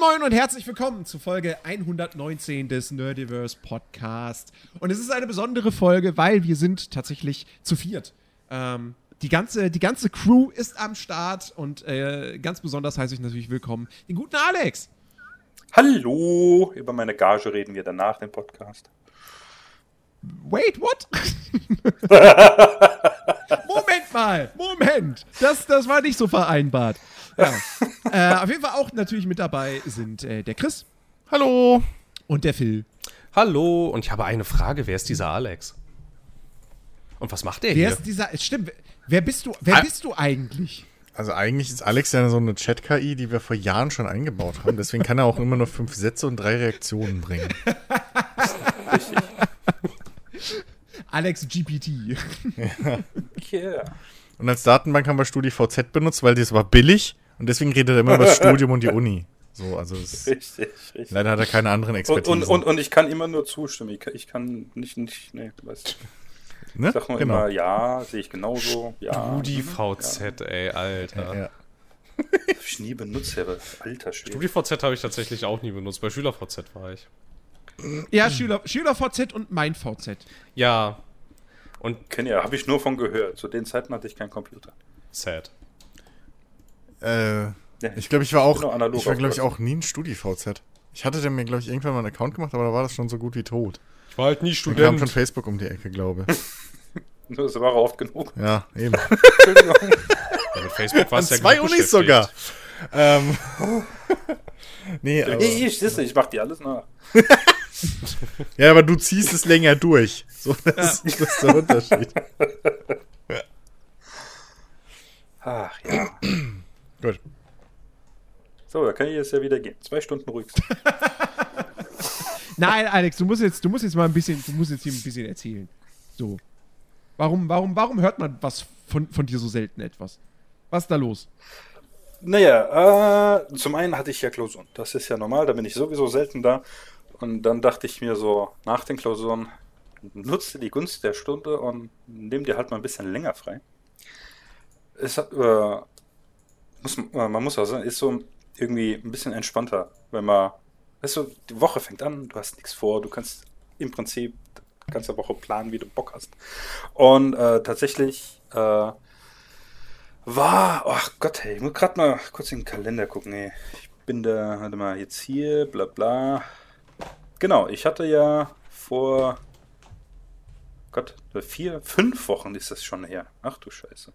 Moin und herzlich willkommen zu Folge 119 des Nerdiverse Podcast. Und es ist eine besondere Folge, weil wir sind tatsächlich zu viert. Ähm, die, ganze, die ganze Crew ist am Start und äh, ganz besonders heiße ich natürlich willkommen den guten Alex. Hallo! Über meine Gage reden wir danach im Podcast. Wait, what? Moment mal, Moment. Das, das war nicht so vereinbart. Ja. äh, auf jeden Fall auch natürlich mit dabei sind äh, der Chris. Hallo. Und der Phil. Hallo. Und ich habe eine Frage. Wer ist dieser Alex? Und was macht der wer hier? ist dieser. Stimmt. Wer bist du, wer Ah. bist du eigentlich? Also eigentlich ist Alex ja so eine Chat-KI, die wir vor Jahren schon eingebaut haben. Deswegen kann er auch immer nur fünf Sätze und drei Reaktionen bringen. Alex GPT. Yeah. Und als Datenbank haben wir StudiVZ benutzt, weil das war billig. Und deswegen redet er immer über das Studium und die Uni. So, also es, Richtig, richtig. leider hat er keine anderen Und, Expertisen. und, und, und ich kann immer nur zustimmen. Ich kann, ich kann nicht, nicht, nee, du weißt. ne? Ich sag nur immer, ja, sehe ich genauso, ja. Studi mhm, VZ, ey, Alter. Ja. Ja. Hab ich nie benutzt, aber alter Schwede. Studi VZ habe ich tatsächlich auch nie benutzt. Bei Schüler VZ war ich. ja, Schüler, Schüler VZ und mein VZ. Ja. Und Kenn ja, habe ich nur von gehört. Zu den Zeiten hatte ich keinen Computer. sad. Äh, Ja, ich glaube, ich war auch, analog ich war glaube ich auch nie ein StudiVZ. Ich hatte dann mir glaube ich irgendwann mal einen Account gemacht, aber da war das schon so gut wie tot. Ich war halt nie Dann kam Student. schon Facebook um die Ecke, glaube ich. Das war oft genug. Ja, eben. Entschuldigung. Ja, mit Facebook war An es ja zwei Unis sogar. ähm, nee, aber, ich, ich, siehste, ich mach dir alles nach. ja, aber du ziehst es länger durch. So, das, das ist der Unterschied. Ach ja. Gut. So, da kann ich jetzt ja wieder gehen. Zwei Stunden ruhig. Nein, Alex, du musst jetzt, du musst jetzt mal ein bisschen, du musst jetzt hier ein bisschen erzählen. So. Warum, warum, warum hört man was von, von dir so selten etwas? Was ist da los? Naja, äh, zum einen hatte ich ja Klausuren. Das ist ja normal, da bin ich sowieso selten da. Und dann dachte ich mir so, nach den Klausuren, nutze die Gunst der Stunde und nimm dir halt mal ein bisschen länger frei. Es hat, äh, muss, äh, man muss auch sagen, ist so irgendwie ein bisschen entspannter, wenn man, weißt du, die Woche fängt an, du hast nichts vor, du kannst im Prinzip die ganze Woche planen, wie du Bock hast. Und äh, tatsächlich, äh, war, ach Gott, hey, ich muss gerade mal kurz in den Kalender gucken, ey. Ich bin da, warte mal, jetzt hier, bla bla. Genau, ich hatte ja vor, Gott, vier, fünf Wochen ist das schon her. Ach du Scheiße.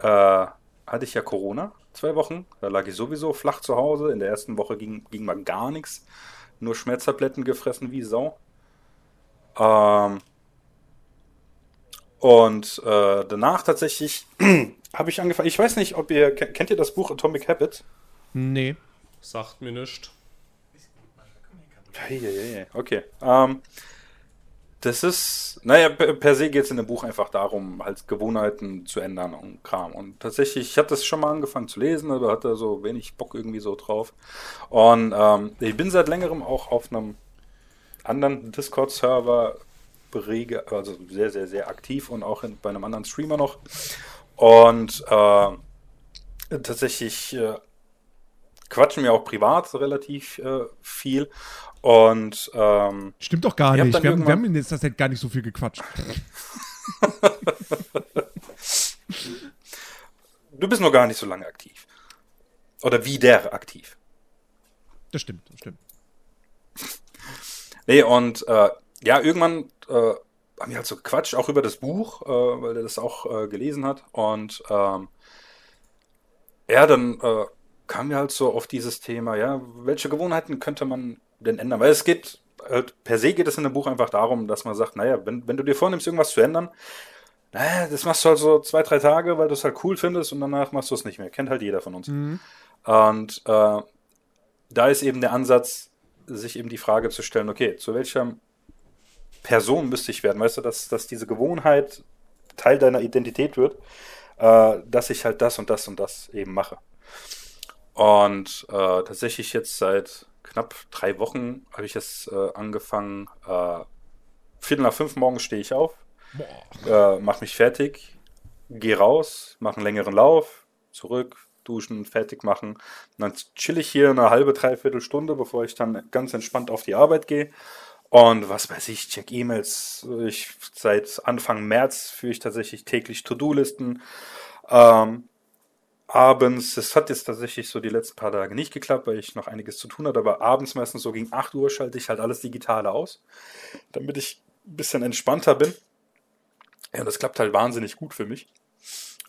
Äh, hatte ich ja Corona, zwei Wochen. Da lag ich sowieso flach zu Hause. In der ersten Woche ging, ging mal gar nichts. Nur Schmerztabletten gefressen wie Sau. Ähm, und äh, danach tatsächlich habe ich angefangen. Ich weiß nicht, ob ihr ke- kennt ihr das Buch Atomic Habit? Nee. Sagt mir nichts. Eieiei, Okay. Ähm, das ist, naja, per, se geht es in dem Buch einfach darum, halt Gewohnheiten zu ändern und Kram. Und tatsächlich, ich hatte das schon mal angefangen zu lesen, aber hatte so wenig Bock irgendwie so drauf. Und ähm, ich bin seit längerem auch auf einem anderen Discord-Server berege, also sehr, sehr, sehr aktiv und auch in, bei einem anderen Streamer noch. Und äh, tatsächlich äh, quatschen wir auch privat relativ äh, viel. Und ähm, Stimmt doch gar nicht. Wir haben, wir haben in letzter Zeit gar nicht so viel gequatscht. du bist noch gar nicht so lange aktiv. Oder wieder aktiv. Das stimmt, das stimmt. Nee, und äh, ja, irgendwann äh, haben wir halt so gequatscht, auch über das Buch, äh, weil er das auch äh, gelesen hat. Und ähm, ja, dann äh, kamen wir halt so auf dieses Thema, ja, welche Gewohnheiten könnte man denn ändern? Weil es geht, halt, per se geht es in dem Buch einfach darum, dass man sagt, naja, wenn, wenn du dir vornimmst, irgendwas zu ändern, naja, das machst du halt so zwei, drei Tage, weil du es halt cool findest und danach machst du es nicht mehr. Kennt halt jeder von uns. Und äh, da ist eben der Ansatz, sich eben die Frage zu stellen, okay, zu welcher Person müsste ich werden? Weißt du, dass, dass diese Gewohnheit Teil deiner Identität wird, äh, dass ich halt das und das und das eben mache. Und äh, tatsächlich jetzt seit knapp drei Wochen habe ich jetzt äh, angefangen, äh, Viertel nach fünf morgens stehe ich auf, äh, mach mich fertig, gehe raus, mache einen längeren Lauf, zurück, duschen, fertig machen. Und dann chill ich hier eine halbe, dreiviertel Stunde, bevor ich dann ganz entspannt auf die Arbeit gehe. Und was weiß ich, check E-Mails. Ich, seit Anfang März führe ich tatsächlich täglich To-Do-Listen. Ähm, abends, es hat jetzt tatsächlich so die letzten paar Tage nicht geklappt, weil ich noch einiges zu tun hatte, aber abends meistens so gegen 8 Uhr schalte ich halt alles Digitale aus, damit ich ein bisschen entspannter bin. Ja, das klappt halt wahnsinnig gut für mich.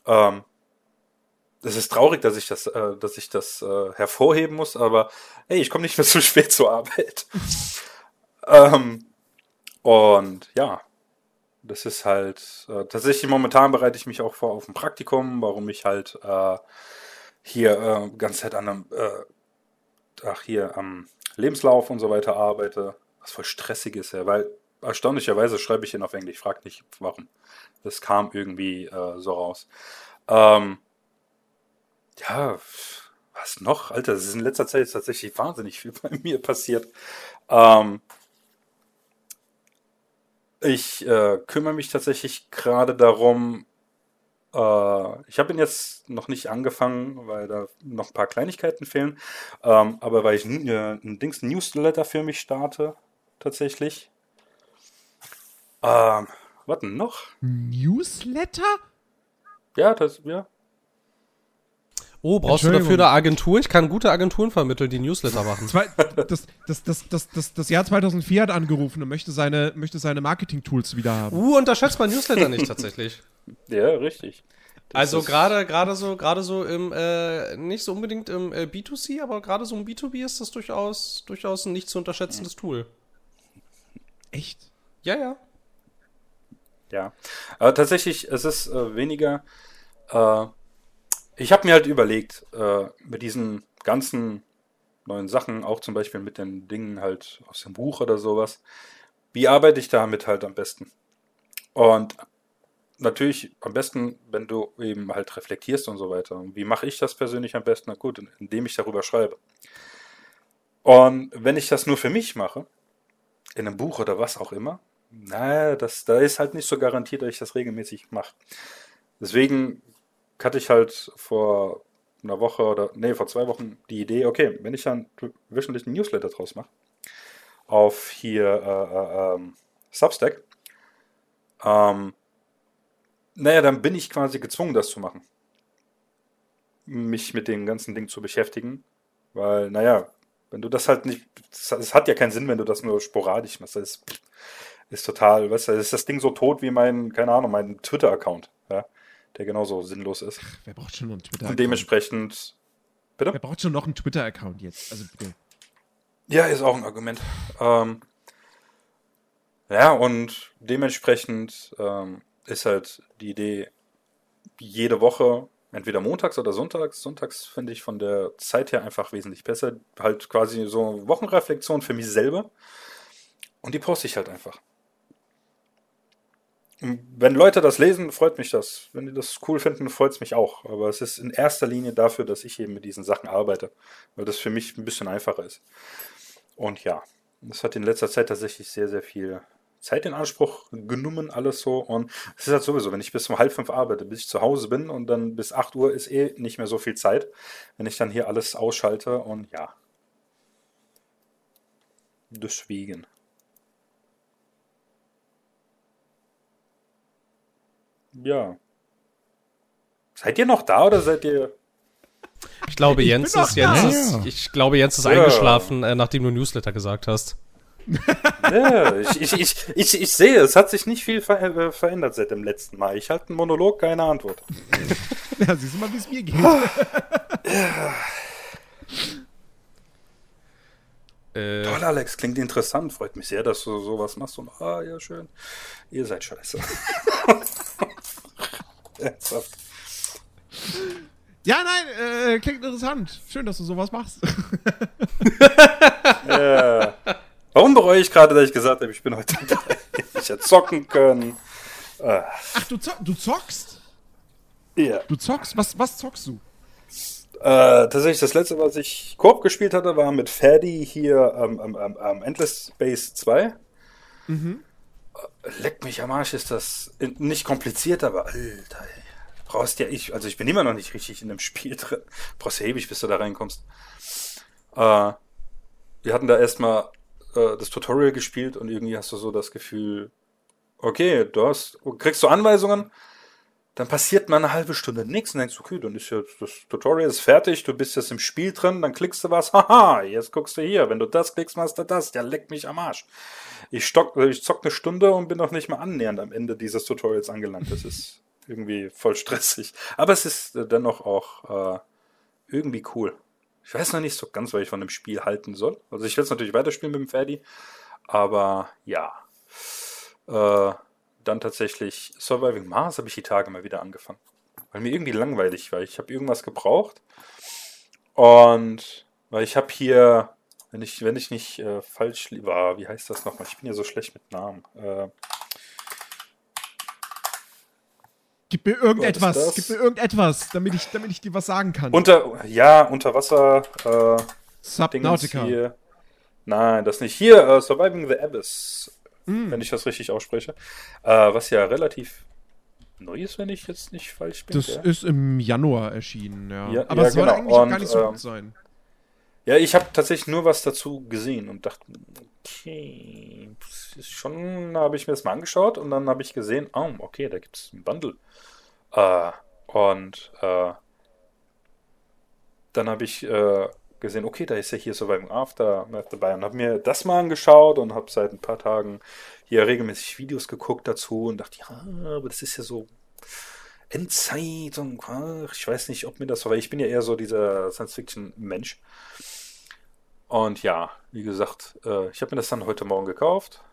Ähm, es ist traurig, dass ich das, äh, dass ich das äh, hervorheben muss, aber hey, ich komme nicht mehr zu spät zur Arbeit. ähm, und ja, das ist halt äh, tatsächlich momentan bereite ich mich auch vor auf ein Praktikum, warum ich halt äh, hier äh, ganze Zeit an einem, äh, ach hier am Lebenslauf und so weiter arbeite, was voll stressig ist, ja, weil erstaunlicherweise schreibe ich ihn auf Englisch, frag nicht warum. Das kam irgendwie äh, so raus. Ähm, ja, was noch? Alter, das ist in letzter Zeit tatsächlich wahnsinnig viel bei mir passiert. Ähm, ich äh, kümmere mich tatsächlich gerade darum, äh, ich habe ihn jetzt noch nicht angefangen, weil da noch ein paar Kleinigkeiten fehlen, ähm, aber weil ich ein, äh, ein Dings Newsletter für mich starte, tatsächlich. Ähm, was denn noch? Newsletter? Ja, das, ja. Oh, brauchst du dafür eine Agentur? Ich kann gute Agenturen vermitteln, die Newsletter machen. Zwei, das, das, das, das, das, das Jahr 2004 hat angerufen und möchte seine, möchte seine Marketing-Tools wieder haben. Uh, unterschätzt man Newsletter nicht tatsächlich. Ja, richtig. Das Also gerade gerade so gerade so im äh, nicht so unbedingt im äh, B2C, aber gerade so im B2B ist das durchaus durchaus ein nicht zu unterschätzendes Tool. Echt? Ja, ja. Ja, aber tatsächlich, es ist äh, weniger. Ich habe mir halt überlegt, äh, mit diesen ganzen neuen Sachen, auch zum Beispiel mit den Dingen halt aus dem Buch oder sowas, wie arbeite ich damit halt am besten? Und natürlich am besten, wenn du eben halt reflektierst und so weiter. Und wie mache ich das persönlich am besten? Na gut, indem ich darüber schreibe. Und wenn ich das nur für mich mache, in einem Buch oder was auch immer, naja, das, da ist halt nicht so garantiert, dass ich das regelmäßig mache. Deswegen hatte ich halt vor einer Woche oder, nee, vor zwei Wochen die Idee, okay, wenn ich dann wöchentlich einen Newsletter draus mache, auf hier äh, äh, ähm, Substack, ähm, naja, dann bin ich quasi gezwungen, das zu machen. Mich mit dem ganzen Ding zu beschäftigen, weil, naja, wenn du das halt nicht, es hat ja keinen Sinn, wenn du das nur sporadisch machst. Das ist, ist total, weißt du, ist das Ding so tot wie mein, keine Ahnung, mein Twitter-Account, der genauso sinnlos ist. Wer braucht schon noch einen Und Twitter-Account? dementsprechend, Wer bitte? braucht schon noch einen Twitter-Account jetzt? Also bitte. Ja, ist auch ein Argument. Ähm, ja, und dementsprechend ähm, ist halt die Idee, jede Woche, entweder montags oder sonntags, sonntags finde ich von der Zeit her einfach wesentlich besser, halt quasi so Wochenreflexion für mich selber. Und die poste ich halt einfach. Wenn Leute das lesen, freut mich das. Wenn die das cool finden, freut es mich auch. Aber es ist in erster Linie dafür, dass ich eben mit diesen Sachen arbeite, weil das für mich ein bisschen einfacher ist. Und ja, das hat in letzter Zeit tatsächlich sehr, sehr viel Zeit in Anspruch genommen, alles so. Und es ist halt sowieso, wenn ich bis um halb fünf arbeite, bis ich zu Hause bin und dann bis 8 Uhr ist eh nicht mehr so viel Zeit, wenn ich dann hier alles ausschalte und ja. Deswegen. Ja. Seid ihr noch da oder seid ihr. Ich glaube, Ich Jens ist, Jens ist, Ja. ich glaube, Jens ist Ja. eingeschlafen, äh, nachdem du Newsletter gesagt hast. Ja, ich, ich, ich, ich, ich sehe, es hat sich nicht viel ver äh, verändert seit dem letzten Mal. Ich halte einen Monolog, keine Antwort. Ja, siehst du mal, wie es mir geht. Äh, Toll, Alex, klingt interessant. Freut mich sehr, dass du sowas machst. Und ah, ja, schön. Ihr seid scheiße. Ernsthaft. Ja, nein, äh, klingt interessant. Schön, dass du sowas machst. Ja. Warum bereue ich gerade, dass ich gesagt habe, ich bin heute dabei? Ich hätte zocken können. Ah, Ach, du, zock, du zockst? Ja. Du zockst? Was, was zockst du? Äh, tatsächlich, das letzte, was ich Koop gespielt hatte, war mit Ferdi hier am ähm, ähm, ähm, Endless Space 2. Mhm. Leck mich am Arsch, ist das nicht kompliziert, aber Alter, ey. brauchst ja, ich, also ich bin immer noch nicht richtig in dem Spiel drin. Brauchst ja ewig, bis du da reinkommst. Äh, wir hatten da erstmal äh, das Tutorial gespielt und irgendwie hast du so das Gefühl, okay, du hast, kriegst du Anweisungen, dann passiert mal eine halbe Stunde nichts und denkst, okay, dann ist ja das Tutorial ist fertig, du bist jetzt im Spiel drin, dann klickst du was, haha, jetzt guckst du hier, wenn du das klickst, machst du das, der leckt mich am Arsch. Ich, stock, ich zock eine Stunde und bin noch nicht mal annähernd am Ende dieses Tutorials angelangt. Das ist irgendwie voll stressig. Aber es ist äh, dennoch auch äh, irgendwie cool. Ich weiß noch nicht so ganz, was ich von dem Spiel halten soll. Also ich will es natürlich weiterspielen mit dem Ferdi, aber ja. Äh, dann tatsächlich Surviving Mars habe ich die Tage mal wieder angefangen. Weil mir irgendwie langweilig war. Ich habe irgendwas gebraucht. Und weil ich habe hier, wenn ich, wenn ich nicht äh, falsch war, wie heißt das nochmal? Ich bin ja so schlecht mit Namen. Äh, Gib mir irgendetwas, gib mir irgendetwas, damit ich, damit ich dir was sagen kann. Unter, ja, unter Wasser. Äh, Subnautica. Nein, das nicht. Hier, uh, Surviving the Abyss, mm. wenn ich das richtig ausspreche. Uh, was ja relativ neu ist, wenn ich jetzt nicht falsch bin. Das ja? ist im Januar erschienen, ja. ja Aber ja, es soll genau. eigentlich und, gar nicht so ähm, gut sein. Ja, ich habe tatsächlich nur was dazu gesehen und dachte, okay, schon, habe ich mir das mal angeschaut und dann habe ich gesehen, oh, okay, da gibt es einen Bundle. Äh, und äh, dann habe ich äh, gesehen, okay, da ist ja hier Surviving After dabei und habe mir das mal angeschaut und habe seit ein paar Tagen hier regelmäßig Videos geguckt dazu und dachte, ja, aber das ist ja so Endzeit und ich weiß nicht, ob mir das, weil ich bin ja eher so dieser Science-Fiction-Mensch. Und ja, wie gesagt, äh, ich habe mir das dann heute Morgen gekauft.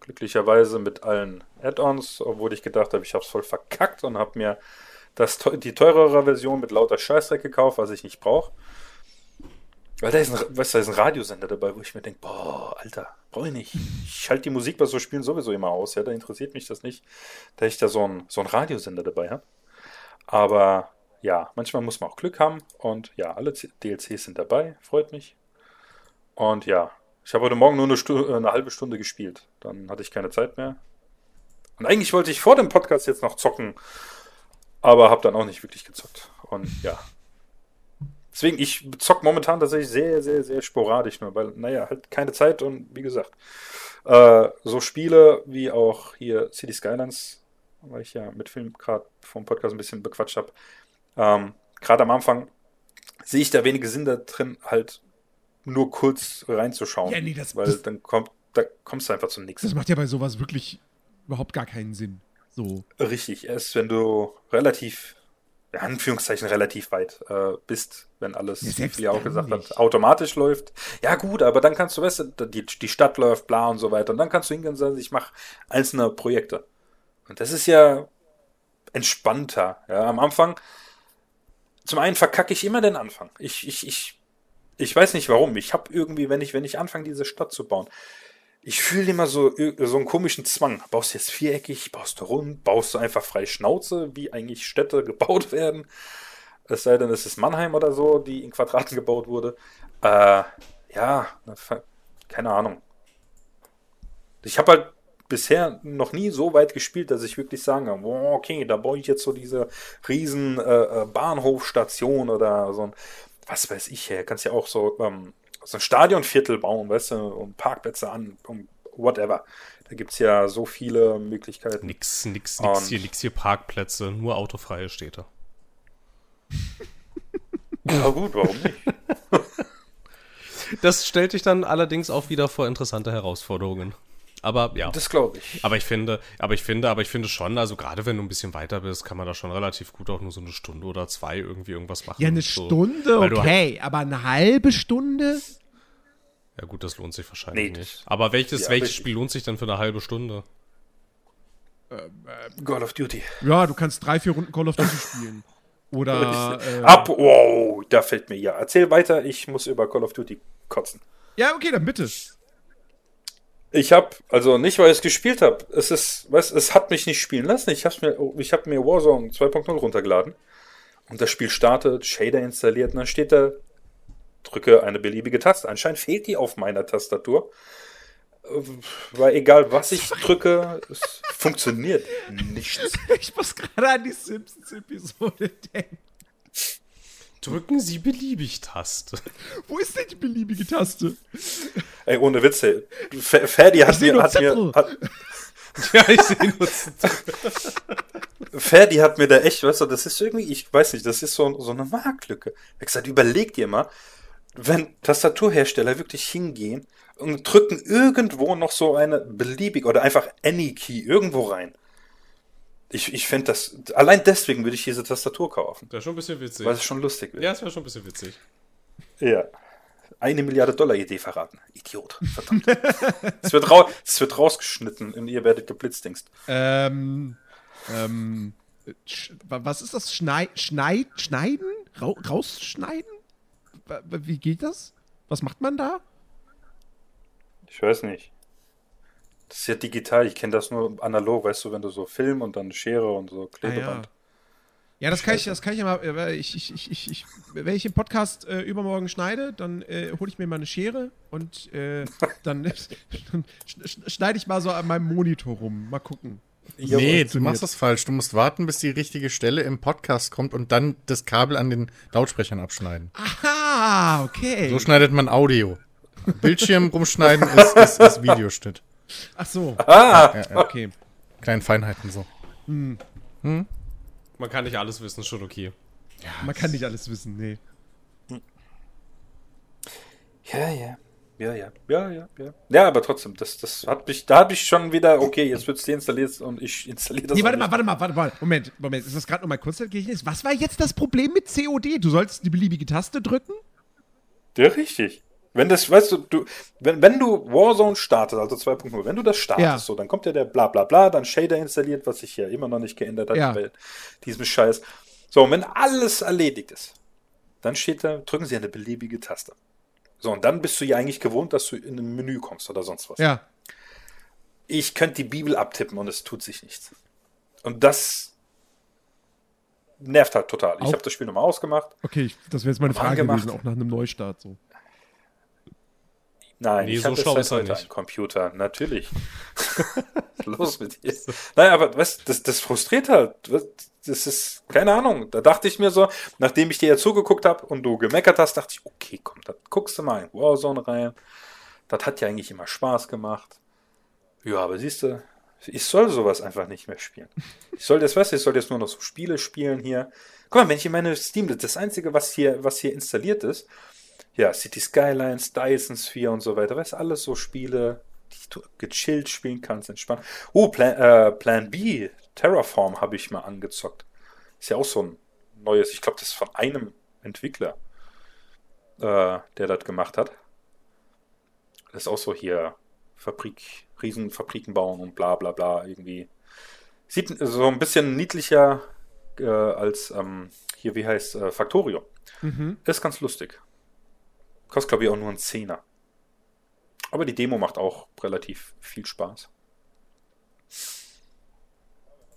Glücklicherweise mit allen Add-ons, obwohl ich gedacht habe, ich habe es voll verkackt und habe mir das, die teurere Version mit lauter Scheißdreck gekauft, was ich nicht brauche. Weil da ist, ein, weißt da ist ein Radiosender dabei, wo ich mir denke, boah, Alter, brauche ich nicht. Ich schalte die Musik bei so Spielen sowieso immer aus, ja, da interessiert mich das nicht, da ich da so einen so Radiosender dabei habe. Aber ja, manchmal muss man auch Glück haben und ja, alle DLCs sind dabei, freut mich. Und ja, ich habe heute Morgen nur eine, Stu eine halbe Stunde gespielt. Dann hatte ich keine Zeit mehr. Und eigentlich wollte ich vor dem Podcast jetzt noch zocken, aber habe dann auch nicht wirklich gezockt. Und ja. Deswegen, ich zock momentan tatsächlich sehr, sehr, sehr sporadisch nur, weil, naja, halt keine Zeit und wie gesagt, äh, so Spiele wie auch hier City Skylines, weil ich ja mit Film gerade vom Podcast ein bisschen bequatscht habe, ähm, gerade am Anfang sehe ich da wenige Sinn da drin, halt nur kurz reinzuschauen. Ja, nee, das- weil das- dann kommt, da kommst du einfach zu nichts. Das macht ja bei sowas wirklich überhaupt gar keinen Sinn. So. Richtig, erst wenn du relativ, ja, Anführungszeichen relativ weit äh, bist, wenn alles, Ja, wie auch gesagt nicht. habt, automatisch läuft. Ja gut, aber dann kannst du, weißt du, die, die Stadt läuft, bla und so weiter. Und dann kannst du hingehen und sagen, ich mache einzelne Projekte. Und das ist ja entspannter. Ja, am Anfang, zum einen verkacke ich immer den Anfang. Ich, ich, ich, ich weiß nicht warum. Ich habe irgendwie, wenn ich, wenn ich anfange, diese Stadt zu bauen, ich fühle immer so, so einen komischen Zwang. Baust du jetzt viereckig, baust du rund, baust du einfach frei Schnauze, wie eigentlich Städte gebaut werden. Es sei denn, es ist Mannheim oder so, die in Quadraten gebaut wurde. Äh, ja, keine Ahnung. Ich habe halt bisher noch nie so weit gespielt, dass ich wirklich sagen kann, boah, okay, da baue ich jetzt so diese riesen äh, äh, Bahnhofstation oder so ein, was weiß ich, ja, kannst ja auch so, ähm, so ein Stadionviertel bauen, weißt du, und Parkplätze an, und whatever. Da gibt es ja so viele Möglichkeiten. Nix, nix, Und- nix hier, nix hier Parkplätze, nur autofreie Städte. Ja gut, warum nicht? Das stellt dich dann allerdings auch wieder vor interessante Herausforderungen. Aber ja. Das glaube ich. Aber ich finde, aber ich finde, aber ich finde schon, also gerade wenn du ein bisschen weiter bist, kann man da schon relativ gut auch nur so eine Stunde oder zwei irgendwie irgendwas machen. Ja, eine So. Stunde, okay, aber eine halbe Stunde? Ja gut, das lohnt sich wahrscheinlich Nee, nicht. Aber welches, ja, welches. Spiel lohnt sich denn für eine halbe Stunde? God of Duty. Ja, du kannst drei, vier Runden Call of Duty spielen. Oder. Äh, Ab, wow, da fällt mir ja. Erzähl weiter, ich muss über Call of Duty kotzen. ja, okay, dann bitte. Ich habe, also nicht, weil ich es gespielt habe. Es ist, weißt, es hat mich nicht spielen lassen. Ich habe mir, ich habe mir Warzone 2.0 runtergeladen und das Spiel startet, Shader installiert und dann steht da, drücke eine beliebige Taste. Anscheinend fehlt die auf meiner Tastatur. Weil egal was ich drücke, es funktioniert nichts. Ich muss gerade an die Simpsons-Episode denken. Drücken Sie beliebig Taste. Wo ist denn die beliebige Taste? Ey, ohne Witze. F- Ferdi hat mir, nur hat mir, hat, ja, ich sehe nur. Ferdi hat mir da echt, weißt du, das ist irgendwie, ich weiß nicht, das ist so, so eine Marktlücke. Er hat gesagt, überleg dir mal, wenn Tastaturhersteller wirklich hingehen und drücken irgendwo noch so eine beliebig oder einfach any Key irgendwo rein. Ich, ich fände das, allein deswegen würde ich diese Tastatur kaufen, Das ist schon ein bisschen witzig. weil es schon lustig wird. Ja, es wäre schon ein bisschen witzig. Ja. Eine Milliarde Dollar Idee verraten. Idiot. Verdammt. Es wird, es wird rausgeschnitten und ihr werdet geblitzdingst. Ähm, ähm, wa- was ist das? Schnei Schneid schneiden? Ra rausschneiden? Wie geht das? Was macht man da? Ich weiß nicht. Das ist ja digital, ich kenne das nur analog, weißt du, wenn du so Film und dann Schere und so Klebeband. Ah, Ja, das kann ich, das kann ich ja mal, ich, ich, ich, ich, ich, wenn ich den Podcast äh, übermorgen schneide, dann äh, hole ich mir mal eine Schere und äh, dann sch- sch- schneide ich mal so an meinem Monitor rum. Mal gucken. nee, du machst das falsch. Du musst warten, bis die richtige Stelle im Podcast kommt und dann das Kabel an den Lautsprechern abschneiden. Aha, okay. So schneidet man Audio. Bildschirm rumschneiden ist, ist, ist Videoschnitt. Ach so, Ah! Ja, ja. okay. Kleinen Feinheiten so. Man kann nicht alles wissen, schon okay. Man kann nicht alles wissen, nee. Ja, ja. Ja, ja. Ja, ja, ja. Ja, aber trotzdem, das, das hat mich, da habe ich schon wieder, okay, jetzt wird's deinstalliert und ich installiere das. Nee, warte mal, warte mal, warte mal. Moment, Moment. Ist das gerade nochmal kurz? Was war jetzt das Problem mit COD? Du solltest die beliebige Taste drücken? Ja, richtig. Wenn das, weißt du, du wenn, wenn du Warzone startest, also 2.0, wenn du das startest, Ja. so, dann kommt ja der bla bla bla, dann Shader installiert, was sich ja immer noch nicht geändert hat Ja. bei diesem Scheiß. So, und wenn alles erledigt ist, dann steht da, drücken Sie eine beliebige Taste. So, und dann bist du ja eigentlich gewohnt, dass du in ein Menü kommst oder sonst was. Ja. Ich könnte die Bibel abtippen und es tut sich nichts. Und das nervt halt total. Ich Auch- habe das Spiel nochmal ausgemacht. Okay, ich, das wäre jetzt meine Frage gewesen, auch nach einem Neustart so. Nein, Nee, ich so schlau seit ist er nicht. Computer, natürlich. Los mit dir. Nein, aber was, das, das frustriert halt. Das ist, keine Ahnung. Da dachte ich mir so, nachdem ich dir ja zugeguckt habe und du gemeckert hast, dachte ich, okay, komm, da guckst du mal in Warzone rein. Das hat ja eigentlich immer Spaß gemacht. Ja, aber siehst du, ich soll sowas einfach nicht mehr spielen. Ich soll das, weißt du, ich soll jetzt nur noch so Spiele spielen hier. Guck mal, wenn ich in meine Steam, das Einzige, was hier, was hier installiert ist, ja, City Skylines, Dyson Sphere und so weiter. Weißt du, alles so Spiele, die du gechillt spielen kannst, entspannt. Oh, Plan, äh, Plan B, Terraform habe ich mal angezockt. Ist ja auch so ein neues, ich glaube, das ist von einem Entwickler, äh, der das gemacht hat. Das ist auch so hier Fabrik, Riesenfabriken bauen und bla bla bla irgendwie. Sieht so ein bisschen niedlicher äh, als ähm, hier, wie heißt äh, Factorio. Mhm. Ist ganz lustig. Kostet, glaube ich, auch nur einen Zehner. Aber die Demo macht auch relativ viel Spaß.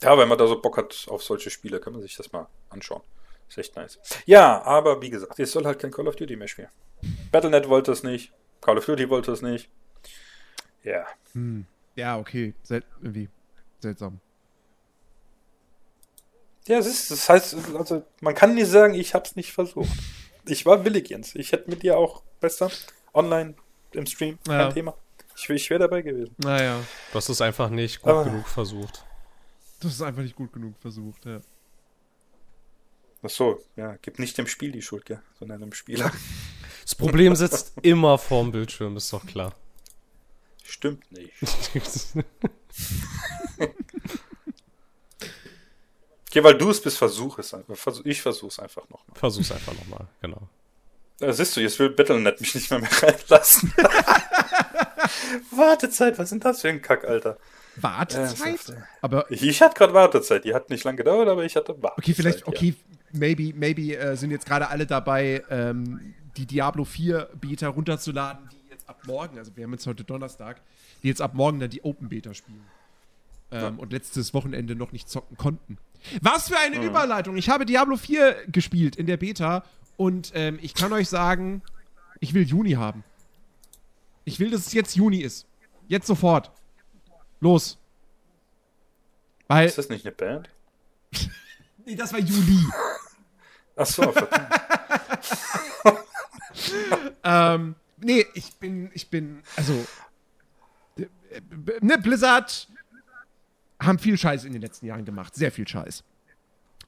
Ja, wenn man da so Bock hat auf solche Spiele, kann man sich das mal anschauen. Ist echt nice. Ja, aber wie gesagt, es soll halt kein Call of Duty mehr spielen. Battlenet wollte es nicht, Call of Duty wollte es nicht. Ja. Hm. Ja, okay. Sel irgendwie. Seltsam. Ja, es ist, das heißt, also man kann nie sagen, ich hab's nicht versucht. Ich war willig, Jens. Ich hätte mit dir auch besser online im Stream kein Ja. Thema. Ich, ich wäre dabei gewesen. Naja. Du hast es einfach nicht gut Aber- genug versucht. Das ist einfach nicht gut genug versucht, ja. Ach so, ja, gib nicht dem Spiel die Schuld, gell, sondern dem Spieler. Das Problem sitzt immer vorm Bildschirm, ist doch klar. Stimmt nicht. Okay, weil du es bist, versuch es einfach. Ich versuch's einfach noch mal. Versuch's einfach nochmal, genau. Da siehst du, jetzt will Battlenet mich nicht mehr, mehr reinlassen. Wartezeit, was ist denn das für ein Kack, Alter? Wartezeit? Ey. aber Ich, ich hatte gerade Wartezeit. Die hat nicht lang gedauert, aber ich hatte Wartezeit. okay, vielleicht, ja. okay, maybe, maybe äh, sind jetzt gerade alle dabei, ähm, die Diablo 4 Beta runterzuladen, die jetzt ab morgen, also wir haben jetzt heute Donnerstag, die jetzt ab morgen dann die Open Beta spielen. Ähm, Und letztes Wochenende noch nicht zocken konnten. Was für eine Überleitung! Ich habe Diablo 4 gespielt in der Beta und ähm, ich kann euch sagen, ich will Juni haben. Ich will, dass es jetzt Juni ist. Jetzt sofort. Los. Weil. Ist das nicht eine Band? nee, das war Juli. Ach so, verdammt. ähm, nee, ich bin, ich bin, also, äh, ne, Blizzard haben viel Scheiß in den letzten Jahren gemacht, sehr viel Scheiß.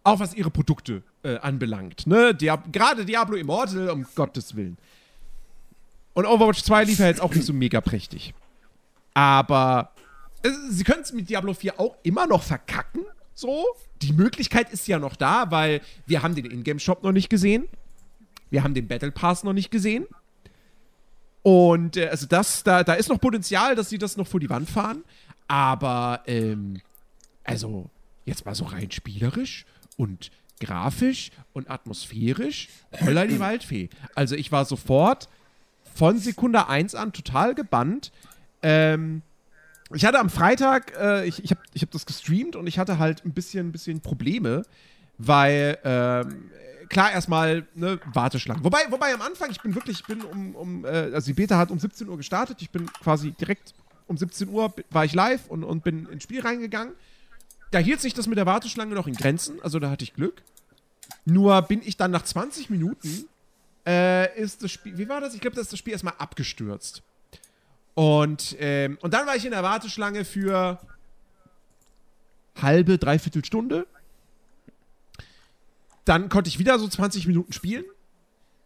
Auch was ihre Produkte äh, anbelangt, ne, Diab gerade Diablo Immortal, um Gottes Willen. Und Overwatch 2 lief ja jetzt auch nicht so mega prächtig. Aber äh, sie können es mit Diablo 4 auch immer noch verkacken, so. Die Möglichkeit ist ja noch da, weil wir haben den Ingame-Shop noch nicht gesehen. Wir haben den Battle Pass noch nicht gesehen. Und äh, also das, da, da ist noch Potenzial, dass sie das noch vor die Wand fahren. Aber, ähm, also, jetzt mal so rein spielerisch und grafisch und atmosphärisch, holla die Waldfee. Also ich war sofort von Sekunde 1 an total gebannt. Ähm, ich hatte am Freitag, äh, ich, ich habe ich hab das gestreamt und ich hatte halt ein bisschen, bisschen Probleme, weil, ähm, klar, erstmal ne, Warteschlangen. Wobei, wobei am Anfang, ich bin wirklich, ich bin um, um äh, also die Beta hat um 17 Uhr gestartet, ich bin quasi direkt um 17 Uhr war ich live und, und bin ins Spiel reingegangen. Da hielt sich das mit der Warteschlange noch in Grenzen, also da hatte ich Glück. Nur bin ich dann nach 20 Minuten, äh, ist das Spiel, wie war das? Ich glaube, da ist das Spiel erstmal abgestürzt. Und, ähm, und dann war ich in der Warteschlange für halbe, dreiviertel Stunde. Dann konnte ich wieder so 20 Minuten spielen.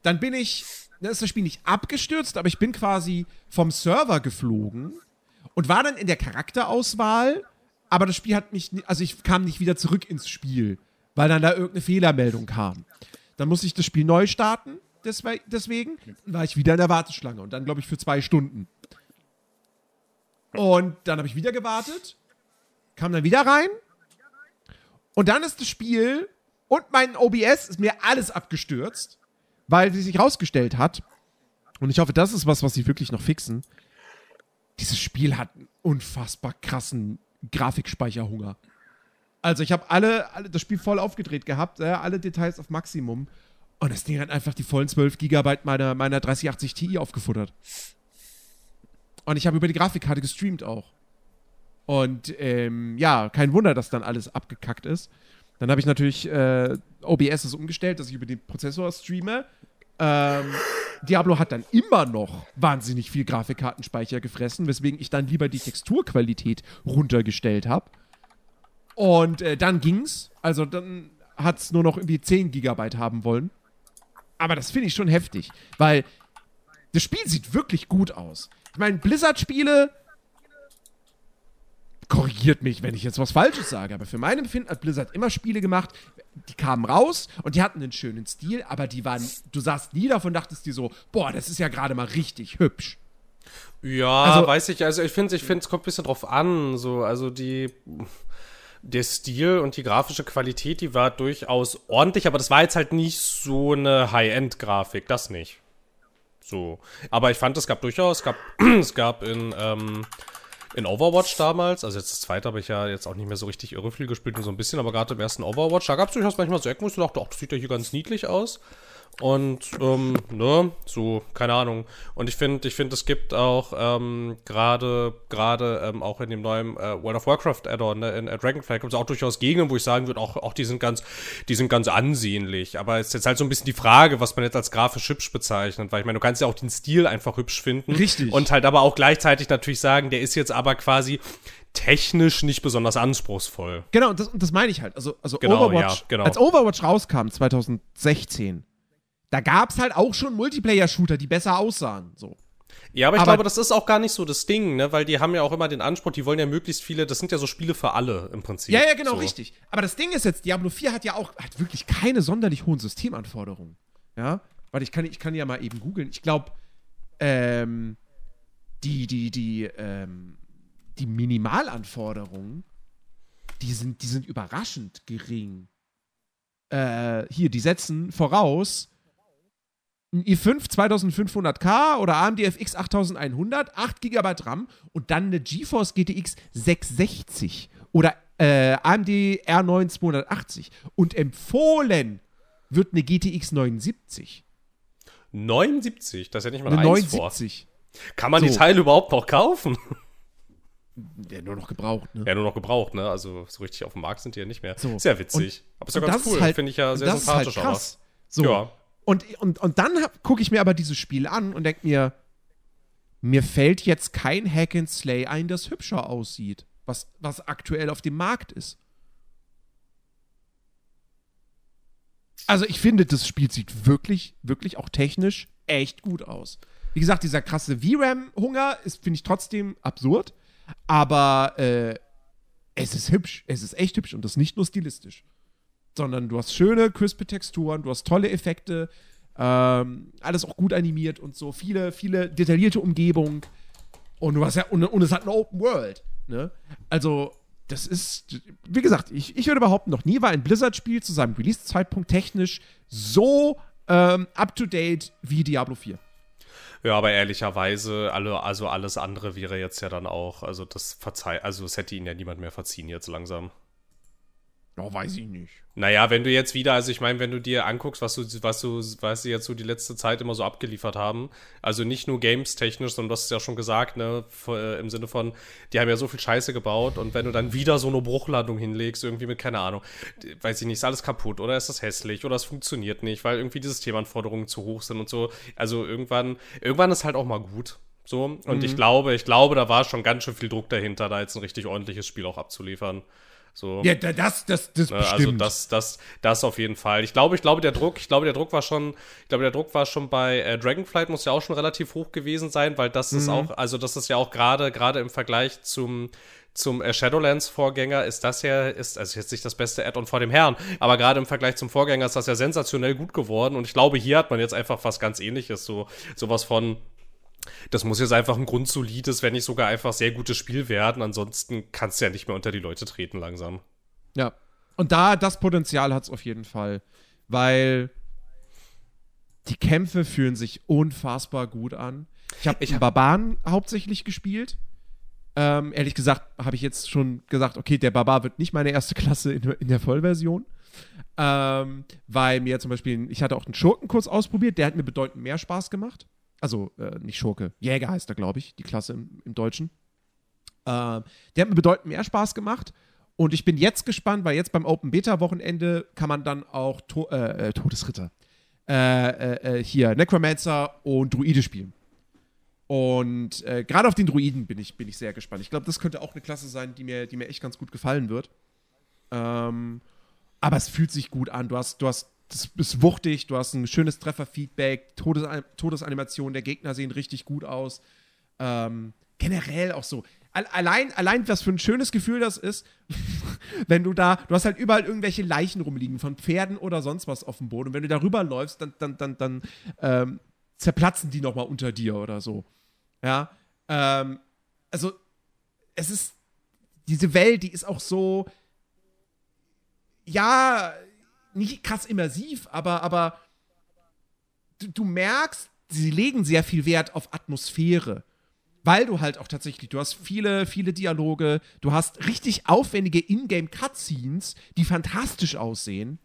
Dann bin ich, dann ist das Spiel nicht abgestürzt, aber ich bin quasi vom Server geflogen und war dann in der Charakterauswahl, aber das Spiel hat mich, also ich kam nicht wieder zurück ins Spiel, weil dann da irgendeine Fehlermeldung kam. Dann musste ich das Spiel neu starten, deswegen war ich wieder in der Warteschlange und dann, glaube ich, für zwei Stunden. Und dann habe ich wieder gewartet, kam dann wieder rein und dann ist das Spiel und mein OBS ist mir alles abgestürzt, weil sie sich rausgestellt hat. Und ich hoffe, das ist was, was sie wirklich noch fixen. Dieses Spiel hat einen unfassbar krassen Grafikspeicherhunger. Also ich habe alle, alle, das Spiel voll aufgedreht gehabt, äh, alle Details auf Maximum. Und das Ding hat einfach die vollen 12 Gigabyte meiner, meiner 3080 Ti aufgefuttert. Und ich habe über die Grafikkarte gestreamt auch. Und ähm, ja, kein Wunder, dass dann alles abgekackt ist. Dann habe ich natürlich äh, OBS ist umgestellt, dass ich über den Prozessor streame. Ähm, Diablo hat dann immer noch wahnsinnig viel Grafikkartenspeicher gefressen, weswegen ich dann lieber die Texturqualität runtergestellt habe. Und äh, dann ging's. Also dann hat es nur noch irgendwie 10 Gigabyte haben wollen. Aber das finde ich schon heftig, weil das Spiel sieht wirklich gut aus. Ich meine, Blizzard-Spiele korrigiert mich, wenn ich jetzt was Falsches sage, aber für mein Empfinden hat Blizzard immer Spiele gemacht, die kamen raus und die hatten einen schönen Stil, aber die waren, du saßt nie davon, dachtest dir so, boah, das ist ja gerade mal richtig hübsch. Ja, also, weiß ich, also ich finde, ich finde, es kommt ein bisschen drauf an, so, also die, der Stil und die grafische Qualität, die war durchaus ordentlich, aber das war jetzt halt nicht so eine High-End-Grafik, das nicht. So. Aber ich fand, es gab durchaus, es gab, es gab in, ähm, in Overwatch damals, also jetzt das zweite habe ich ja jetzt auch nicht mehr so richtig irre viel gespielt, nur so ein bisschen, aber gerade im ersten Overwatch, da gab es durchaus manchmal so Ecken, wo ich dachte, ach, das sieht ja hier ganz niedlich aus. Und, ähm, ne, so, keine Ahnung. Und ich finde, ich finde, es gibt auch ähm, gerade, gerade ähm, auch in dem neuen äh, World of Warcraft Add-on, ne, in äh, Dragonflight gibt es auch durchaus Gegenden, wo ich sagen würde, auch, auch die sind ganz, die sind ganz ansehnlich. Aber es ist jetzt halt so ein bisschen die Frage, was man jetzt als grafisch hübsch bezeichnet, weil ich meine, du kannst ja auch den Stil einfach hübsch finden. Richtig. Und halt aber auch gleichzeitig natürlich sagen, der ist jetzt aber quasi technisch nicht besonders anspruchsvoll. Genau, das, das meine ich halt. Also, also Genau, Overwatch, ja, genau. als Overwatch rauskam 2016, da gab es halt auch schon Multiplayer-Shooter, die besser aussahen. So. Ja, aber ich Aber- glaube, das ist auch gar nicht so das Ding, ne? Weil die haben ja auch immer den Anspruch, die wollen ja möglichst viele, das sind ja so Spiele für alle im Prinzip. Ja, ja, genau, so. richtig. Aber das Ding ist jetzt, Diablo 4 hat ja auch hat wirklich keine sonderlich hohen Systemanforderungen. Ja? Warte, ich kann, ich kann ja mal eben googeln. Ich glaube, ähm, die, die, die, ähm, die Minimalanforderungen, die sind, die sind überraschend gering. Äh, hier, die setzen voraus ein i5 2500K oder AMD FX 8100, 8 GB RAM und dann eine GeForce GTX 660 oder äh, AMD R9 280. Und empfohlen wird eine GTX 79. 79, das ist ja nicht mal Eine eine 1 vor. 79. Kann man die So. Teile überhaupt noch kaufen? Ja, nur noch gebraucht, ne? Ja, nur noch gebraucht, ne? Also so richtig auf dem Markt sind die ja nicht mehr. So. Sehr witzig. Und, aber ist ja ganz cool. Halt, Finde ich ja sehr das sympathisch. Halt. Aber. So. Ja. Und, und, und dann gucke ich mir aber dieses Spiel an und denke mir, mir fällt jetzt kein Hack and Slay ein, das hübscher aussieht, was, was aktuell auf dem Markt ist. Also ich finde, das Spiel sieht wirklich, wirklich auch technisch echt gut aus. Wie gesagt, dieser krasse VRAM-Hunger ist, finde ich, trotzdem absurd. Aber äh, es ist hübsch. Es ist echt hübsch und das nicht nur stilistisch. Sondern du hast schöne, crispe Texturen, du hast tolle Effekte, ähm, alles auch gut animiert und so. Viele, viele detaillierte Umgebung. Und du hast ja, und, und es hat eine Open World. Ne? Also, das ist, wie gesagt, ich, ich würde behaupten, noch nie war ein Blizzard-Spiel zu seinem Release-Zeitpunkt technisch so ähm, up-to-date wie Diablo 4. Ja, aber ehrlicherweise, alle, also alles andere wäre jetzt ja dann auch, also das verzeih, also es hätte ihn ja niemand mehr verziehen jetzt langsam. Ja, weiß ich nicht. Naja, wenn du jetzt wieder, also ich meine, wenn du dir anguckst, was du, was du, was sie jetzt so die letzte Zeit immer so abgeliefert haben, also nicht nur games-technisch, sondern du hast es ja schon gesagt, ne, im Sinne von, die haben ja so viel Scheiße gebaut und wenn du dann wieder so eine Bruchlandung hinlegst, irgendwie mit, keine Ahnung, weiß ich nicht, ist alles kaputt oder ist das hässlich oder es funktioniert nicht, weil irgendwie die Systemanforderungen zu hoch sind und so. Also irgendwann, irgendwann ist halt auch mal gut. So, und mhm. ich glaube, ich glaube, da war schon ganz schön viel Druck dahinter, da jetzt ein richtig ordentliches Spiel auch abzuliefern. So. Ja, das, das, das ne, Also bestimmt. das, das, das auf jeden Fall. Ich glaube, ich glaube, der Druck, ich glaube, der Druck war schon, ich glaube, der Druck war schon bei äh, Dragonflight muss ja auch schon relativ hoch gewesen sein, weil das mhm. ist auch, also das ist ja auch gerade, gerade im Vergleich zum, zum äh, Shadowlands-Vorgänger ist das ja, ist, also jetzt nicht das beste Add-on vor dem Herrn, aber gerade im Vergleich zum Vorgänger ist das ja sensationell gut geworden und ich glaube, hier hat man jetzt einfach was ganz ähnliches, so, sowas von, das muss jetzt einfach ein grundsolides, wenn nicht sogar einfach sehr gutes Spiel werden. Ansonsten kannst du ja nicht mehr unter die Leute treten langsam. Ja. Und da, das Potenzial hat es auf jeden Fall. Weil die Kämpfe fühlen sich unfassbar gut an. Ich habe hab Barbaren hauptsächlich gespielt. Ähm, ehrlich gesagt habe ich jetzt schon gesagt, okay, der Barbar wird nicht meine erste Klasse in, in der Vollversion. Ähm, weil mir zum Beispiel, ich hatte auch einen Schurkenkurs ausprobiert, der hat mir bedeutend mehr Spaß gemacht. Also äh, nicht Schurke, Jäger heißt er, glaube ich, die Klasse im, im Deutschen. Äh, der hat mir bedeutend mehr Spaß gemacht. Und ich bin jetzt gespannt, weil jetzt beim Open Beta Wochenende kann man dann auch to äh, äh Todesritter äh, äh, hier Necromancer und Druide spielen. Und gerade auf den Druiden bin ich, bin ich sehr gespannt. Ich glaube, das könnte auch eine Klasse sein, die mir, die mir echt ganz gut gefallen wird. Ähm, aber es fühlt sich gut an. Du hast, du hast das ist wuchtig, du hast ein schönes Trefferfeedback, Todes Todesanimationen der Gegner sehen richtig gut aus. Ähm, generell auch so. Allein, allein, was für ein schönes Gefühl das ist, wenn du da, du hast halt überall irgendwelche Leichen rumliegen, von Pferden oder sonst was auf dem Boden. Und wenn du darüber läufst, dann, dann, dann, dann ähm, zerplatzen die nochmal unter dir oder so. Ja. Ähm, also, es ist, diese Welt, die ist auch so, ja, nicht krass immersiv, aber, aber du, du merkst, sie legen sehr viel Wert auf Atmosphäre weil du halt auch tatsächlich, du hast viele, viele Dialoge, du hast richtig aufwendige Ingame-Cutscenes, die fantastisch aussehen,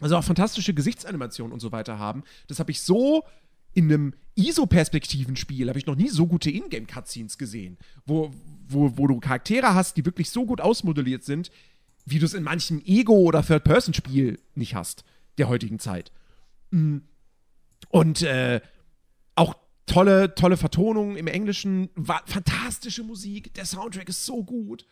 also auch fantastische Gesichtsanimationen und so weiter haben. Das habe ich so in einem ISO-Perspektiven-Spiel, habe ich noch nie so gute Ingame-Cutscenes gesehen, wo, wo, wo du Charaktere hast, die wirklich so gut ausmodelliert sind, wie du es in manchen Ego- oder Third-Person-Spiel nicht hast, der heutigen Zeit. Mm. Und äh, auch tolle, tolle Vertonung im Englischen, fantastische Musik, der Soundtrack ist so gut.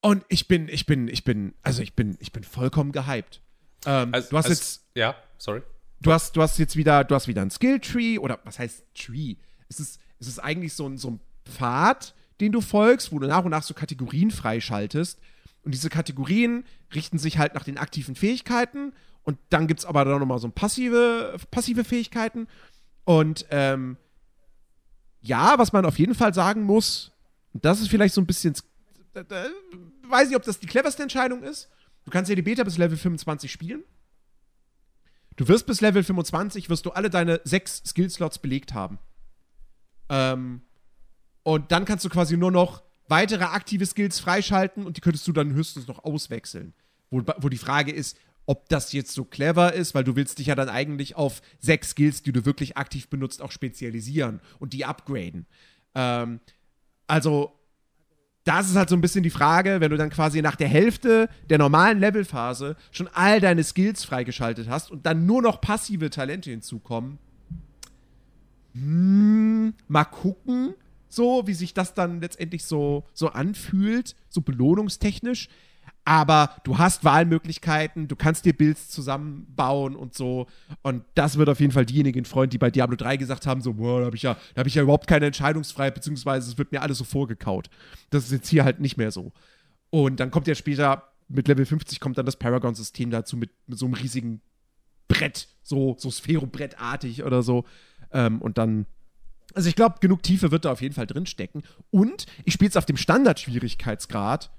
Und ich bin, ich bin, ich bin, also ich bin, ich bin vollkommen gehypt. Ähm, also, du hast also, jetzt. Ja, sorry. Du hast, du hast jetzt wieder, du hast wieder ein Skill-Tree oder was heißt Tree? Es ist, es ist eigentlich so ein, so ein Pfad, den du folgst, wo du nach und nach so Kategorien freischaltest. Und diese Kategorien richten sich halt nach den aktiven Fähigkeiten. Und dann gibt es aber dann nochmal so passive, passive Fähigkeiten. Und ähm, ja, was man auf jeden Fall sagen muss, und das ist vielleicht so ein bisschen, äh, äh, weiß ich, ob das die cleverste Entscheidung ist. Du kannst ja die Beta bis Level 25 spielen. Du wirst bis Level 25, wirst du alle deine sechs Skillslots belegt haben. Ähm, und dann kannst du quasi nur noch weitere aktive Skills freischalten und die könntest du dann höchstens noch auswechseln. Wo, wo die Frage ist, ob das jetzt so clever ist, weil du willst dich ja dann eigentlich auf sechs Skills, die du wirklich aktiv benutzt, auch spezialisieren und die upgraden. Ähm, also da ist halt so ein bisschen die Frage, wenn du dann quasi nach der Hälfte der normalen Levelphase schon all deine Skills freigeschaltet hast und dann nur noch passive Talente hinzukommen. Hm, mal gucken, so wie sich das dann letztendlich so, so anfühlt, so belohnungstechnisch aber du hast Wahlmöglichkeiten, du kannst dir Builds zusammenbauen und so. Und das wird auf jeden Fall diejenigen freuen, die bei Diablo 3 gesagt haben: so, boah, da habe ich, ja, hab ich ja überhaupt keine Entscheidungsfreiheit, beziehungsweise es wird mir alles so vorgekaut. Das ist jetzt hier halt nicht mehr so. Und dann kommt ja später, mit Level 50 kommt dann das Paragon-System dazu mit, mit so einem riesigen Brett, so, so Sphäro-Brettartig oder so. Ähm, und dann also ich glaube, genug Tiefe wird da auf jeden Fall drinstecken. Und ich spiele es auf dem Standard-Schwierigkeitsgrad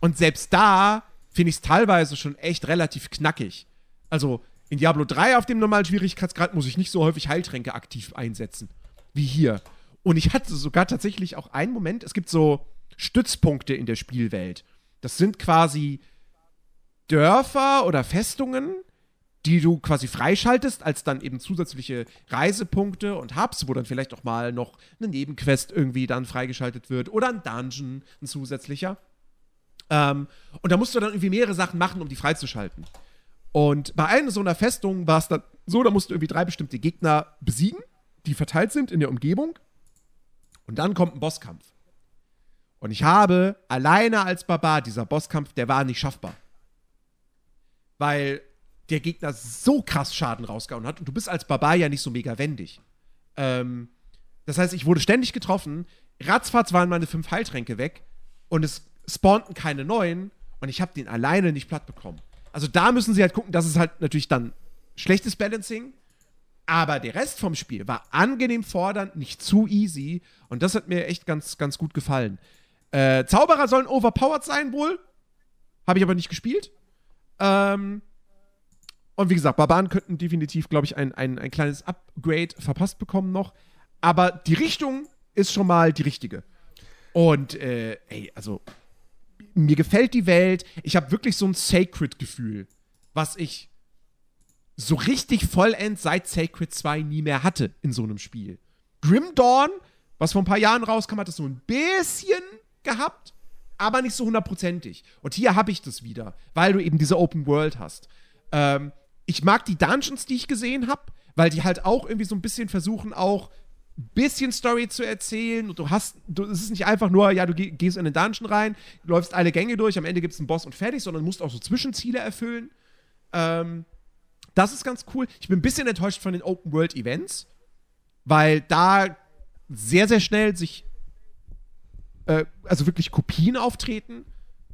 und selbst da finde ich es teilweise schon echt relativ knackig. Also in Diablo 3 auf dem normalen Schwierigkeitsgrad muss ich nicht so häufig Heiltränke aktiv einsetzen wie hier. Und ich hatte sogar tatsächlich auch einen Moment, es gibt so Stützpunkte in der Spielwelt. Das sind quasi Dörfer oder Festungen, die du quasi freischaltest als dann eben zusätzliche Reisepunkte und Hubs, wo dann vielleicht auch mal noch eine Nebenquest irgendwie dann freigeschaltet wird oder ein Dungeon, ein zusätzlicher. Ähm, und da musst du dann irgendwie mehrere Sachen machen, um die freizuschalten. Und bei einer so einer Festung war es dann so, da musst du irgendwie drei bestimmte Gegner besiegen, die verteilt sind in der Umgebung. Und dann kommt ein Bosskampf. Und ich habe alleine als Barbar, dieser Bosskampf, der war nicht schaffbar. Weil der Gegner so krass Schaden rausgehauen hat und du bist als Barbar ja nicht so mega wendig. Ähm, das heißt, ich wurde ständig getroffen, ratzfatz waren meine fünf Heiltränke weg und es spawnten keine neuen und ich habe den alleine nicht platt bekommen. Also da müssen sie halt gucken, das ist halt natürlich dann schlechtes Balancing, aber der Rest vom Spiel war angenehm fordernd, nicht zu easy und das hat mir echt ganz, ganz gut gefallen. Äh, Zauberer sollen overpowered sein wohl, habe ich aber nicht gespielt. Ähm, und wie gesagt, Barbaren könnten definitiv, glaube ich, ein, ein, ein kleines Upgrade verpasst bekommen noch. Aber die Richtung ist schon mal die richtige. Und, äh, ey, also mir gefällt die Welt. Ich habe wirklich so ein Sacred-Gefühl, was ich so richtig vollends seit Sacred 2 nie mehr hatte in so einem Spiel. Grim Dawn, was vor ein paar Jahren rauskam, hat das so ein bisschen gehabt, aber nicht so hundertprozentig. Und hier habe ich das wieder, weil du eben diese Open World hast. Ähm, ich mag die Dungeons, die ich gesehen habe, weil die halt auch irgendwie so ein bisschen versuchen, auch bisschen Story zu erzählen und du hast, du, es ist nicht einfach nur, ja, du gehst in den Dungeon rein, läufst alle Gänge durch, am Ende gibt es einen Boss und fertig, sondern musst auch so Zwischenziele erfüllen. Ähm, das ist ganz cool. Ich bin ein bisschen enttäuscht von den Open World Events, weil da sehr, sehr schnell sich, äh, also wirklich Kopien auftreten,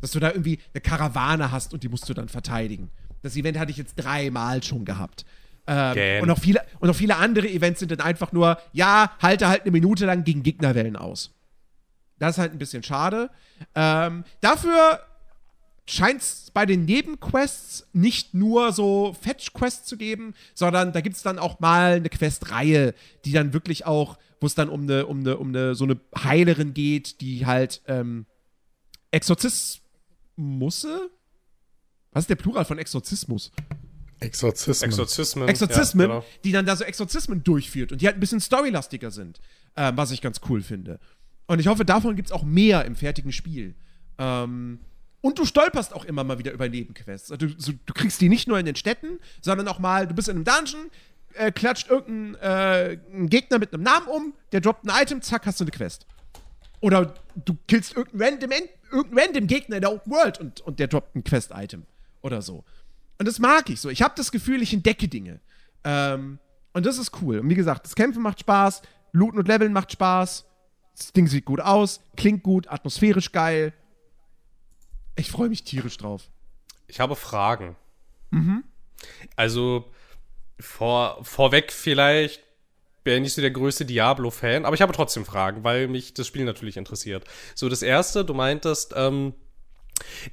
dass du da irgendwie eine Karawane hast und die musst du dann verteidigen. Das Event hatte ich jetzt dreimal schon gehabt. Ähm, und, auch viele, und auch viele andere Events sind dann einfach nur, ja, halte halt eine Minute lang gegen Gegnerwellen aus. Das ist halt ein bisschen schade. Ähm, dafür scheint es bei den Nebenquests nicht nur so Fetch-Quests zu geben, sondern da gibt es dann auch mal eine Questreihe, die dann wirklich auch, wo es dann um eine, um eine, um eine, so eine Heilerin geht, die halt ähm, Exorzismusse? Was ist der Plural von Exorzismus? Exorzismen. Exorzismen, Exorzismen ja, genau. die dann da so Exorzismen durchführt und die halt ein bisschen storylastiger sind, äh, was ich ganz cool finde. Und ich hoffe, davon gibt es auch mehr im fertigen Spiel. Ähm, und du stolperst auch immer mal wieder über Nebenquests. Also, du, so, du, kriegst die nicht nur in den Städten, sondern auch mal, du bist in einem Dungeon, äh, klatscht irgendein äh, Gegner mit einem Namen um, der droppt ein Item, zack, hast du eine Quest. Oder du killst irgendeinen random, irgendeinen random Gegner in der Open World und, und der droppt ein Quest-Item. Oder so. Und das mag ich so. Ich habe das Gefühl, ich entdecke Dinge. Ähm, und das ist cool. Und wie gesagt, das Kämpfen macht Spaß, Looten und Leveln macht Spaß. Das Ding sieht gut aus, klingt gut, atmosphärisch geil. Ich freue mich tierisch drauf. Ich habe Fragen. Mhm. Also, vor, vorweg vielleicht bin ich nicht so der größte Diablo-Fan, aber ich habe trotzdem Fragen, weil mich das Spiel natürlich interessiert. So, das erste, du meintest, ähm,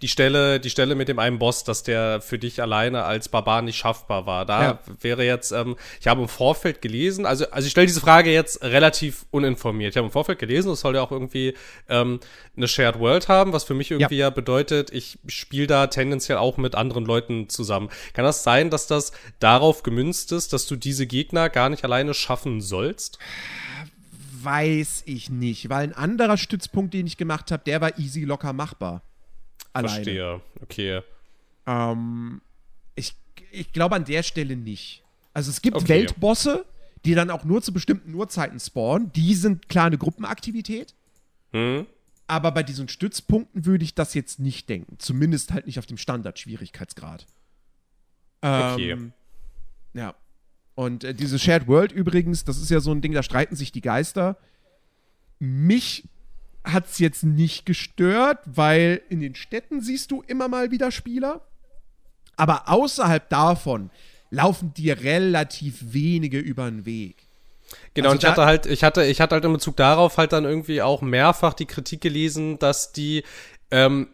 die Stelle, die Stelle mit dem einen Boss, dass der für dich alleine als Barbar nicht schaffbar war. Da ja. wäre jetzt, ähm, ich habe im Vorfeld gelesen, also, also ich stelle diese Frage jetzt relativ uninformiert. Ich habe im Vorfeld gelesen, es soll ja auch irgendwie ähm, eine Shared World haben, was für mich irgendwie ja, ja bedeutet, ich spiele da tendenziell auch mit anderen Leuten zusammen. Kann das sein, dass das darauf gemünzt ist, dass du diese Gegner gar nicht alleine schaffen sollst? weiß ich nicht, weil ein anderer Stützpunkt, den ich gemacht habe, der war easy locker machbar. Alleine. Verstehe, okay. Ähm, ich, ich glaube an der Stelle nicht. Also es gibt okay. Weltbosse, die dann auch nur zu bestimmten Uhrzeiten spawnen. Die sind klar eine Gruppenaktivität. Hm. Aber bei diesen Stützpunkten würde ich das jetzt nicht denken. Zumindest halt nicht auf dem Standard-Schwierigkeitsgrad. Ähm, okay. Ja. Und äh, diese Shared World übrigens, das ist ja so ein Ding, da streiten sich die Geister. Mich hat es jetzt nicht gestört, weil in den Städten siehst du immer mal wieder Spieler. Aber außerhalb davon laufen dir relativ wenige über den Weg. Genau, also und ich hatte halt, ich hatte, ich hatte halt in Bezug darauf halt dann irgendwie auch mehrfach die Kritik gelesen, dass die ähm,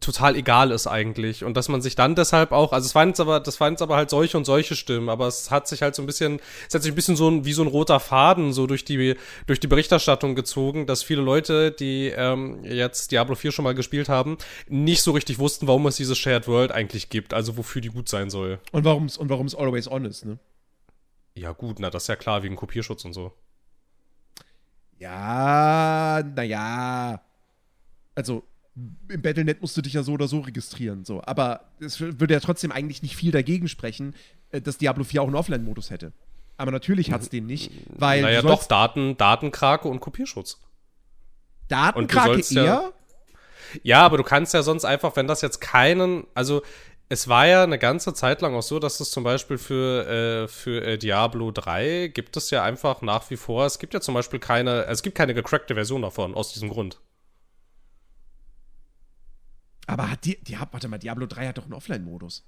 total egal ist eigentlich und dass man sich dann deshalb auch, also es waren jetzt aber, das waren jetzt aber halt solche und solche Stimmen, aber es hat sich halt so ein bisschen, es hat sich ein bisschen so ein, wie so ein roter Faden so durch die, durch die Berichterstattung gezogen, dass viele Leute, die ähm, jetzt Diablo 4 schon mal gespielt haben, nicht so richtig wussten, warum es dieses Shared World eigentlich gibt, also wofür die gut sein soll. Und warum es und warum es always on ist, ne? Ja gut, na das ist ja klar, wegen Kopierschutz und so. Ja, naja. Also im Battlenet musst du dich ja so oder so registrieren. So. Aber es würde ja trotzdem eigentlich nicht viel dagegen sprechen, äh, dass Diablo 4 auch einen Offline-Modus hätte. Aber natürlich hat es den nicht, weil. Naja, doch, Daten, Datenkrake und Kopierschutz. Datenkrake eher? Ja, ja, aber du kannst ja sonst einfach, wenn das jetzt keinen, also es war ja eine ganze Zeit lang auch so, dass es zum Beispiel für, äh, für äh, Diablo 3 gibt es ja einfach nach wie vor, es gibt ja zum Beispiel keine, es gibt keine gecrackte Version davon, aus diesem Grund. Aber hat die, die warte mal, Diablo 3 hat doch einen Offline-Modus.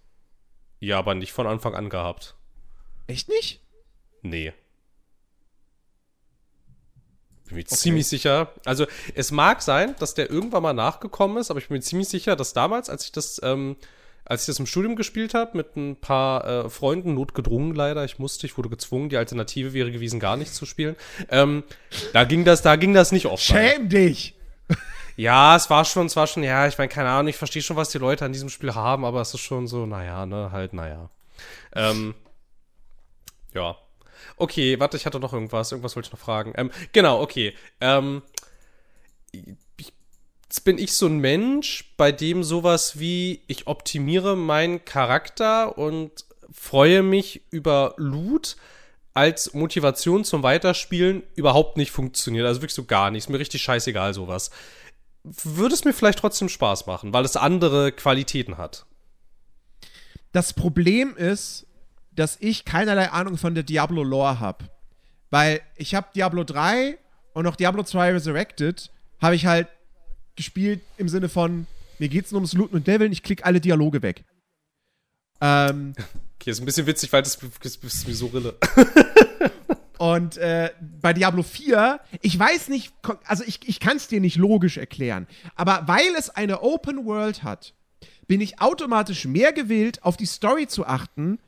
Ja, aber nicht von Anfang an gehabt. Echt nicht? Nee. Bin mir okay. ziemlich sicher. Also, es mag sein, dass der irgendwann mal nachgekommen ist, aber ich bin mir ziemlich sicher, dass damals, als ich das, ähm, als ich das im Studium gespielt habe, mit ein paar äh, Freunden, notgedrungen leider, ich musste, ich wurde gezwungen, die Alternative wäre gewesen, gar nicht zu spielen. Ähm, da ging das, da ging das nicht oft. Schäm dich! Ja, es war schon, es war schon, ja, ich meine, keine Ahnung, ich verstehe schon, was die Leute an diesem Spiel haben, aber es ist schon so, naja, ne, halt, naja. Ähm, ja. Okay, warte, ich hatte noch irgendwas, irgendwas wollte ich noch fragen. Ähm, genau, okay. Ähm, jetzt bin ich so ein Mensch, bei dem sowas wie, ich optimiere meinen Charakter und freue mich über Loot als Motivation zum Weiterspielen überhaupt nicht funktioniert. Also wirklich so gar nichts. Mir richtig scheißegal sowas würde es mir vielleicht trotzdem Spaß machen, weil es andere Qualitäten hat. Das Problem ist, dass ich keinerlei Ahnung von der Diablo-Lore habe. Weil ich habe Diablo 3 und auch Diablo 2 Resurrected habe ich halt gespielt im Sinne von, mir geht's nur ums Looten und Leveln, ich klicke alle Dialoge weg. Ähm, okay, ist ein bisschen witzig, weil das, das ist mir so Rille. Und äh, bei Diablo 4, ich weiß nicht, also ich, ich kann es dir nicht logisch erklären, aber weil es eine Open World hat, bin ich automatisch mehr gewillt, auf die Story zu achten,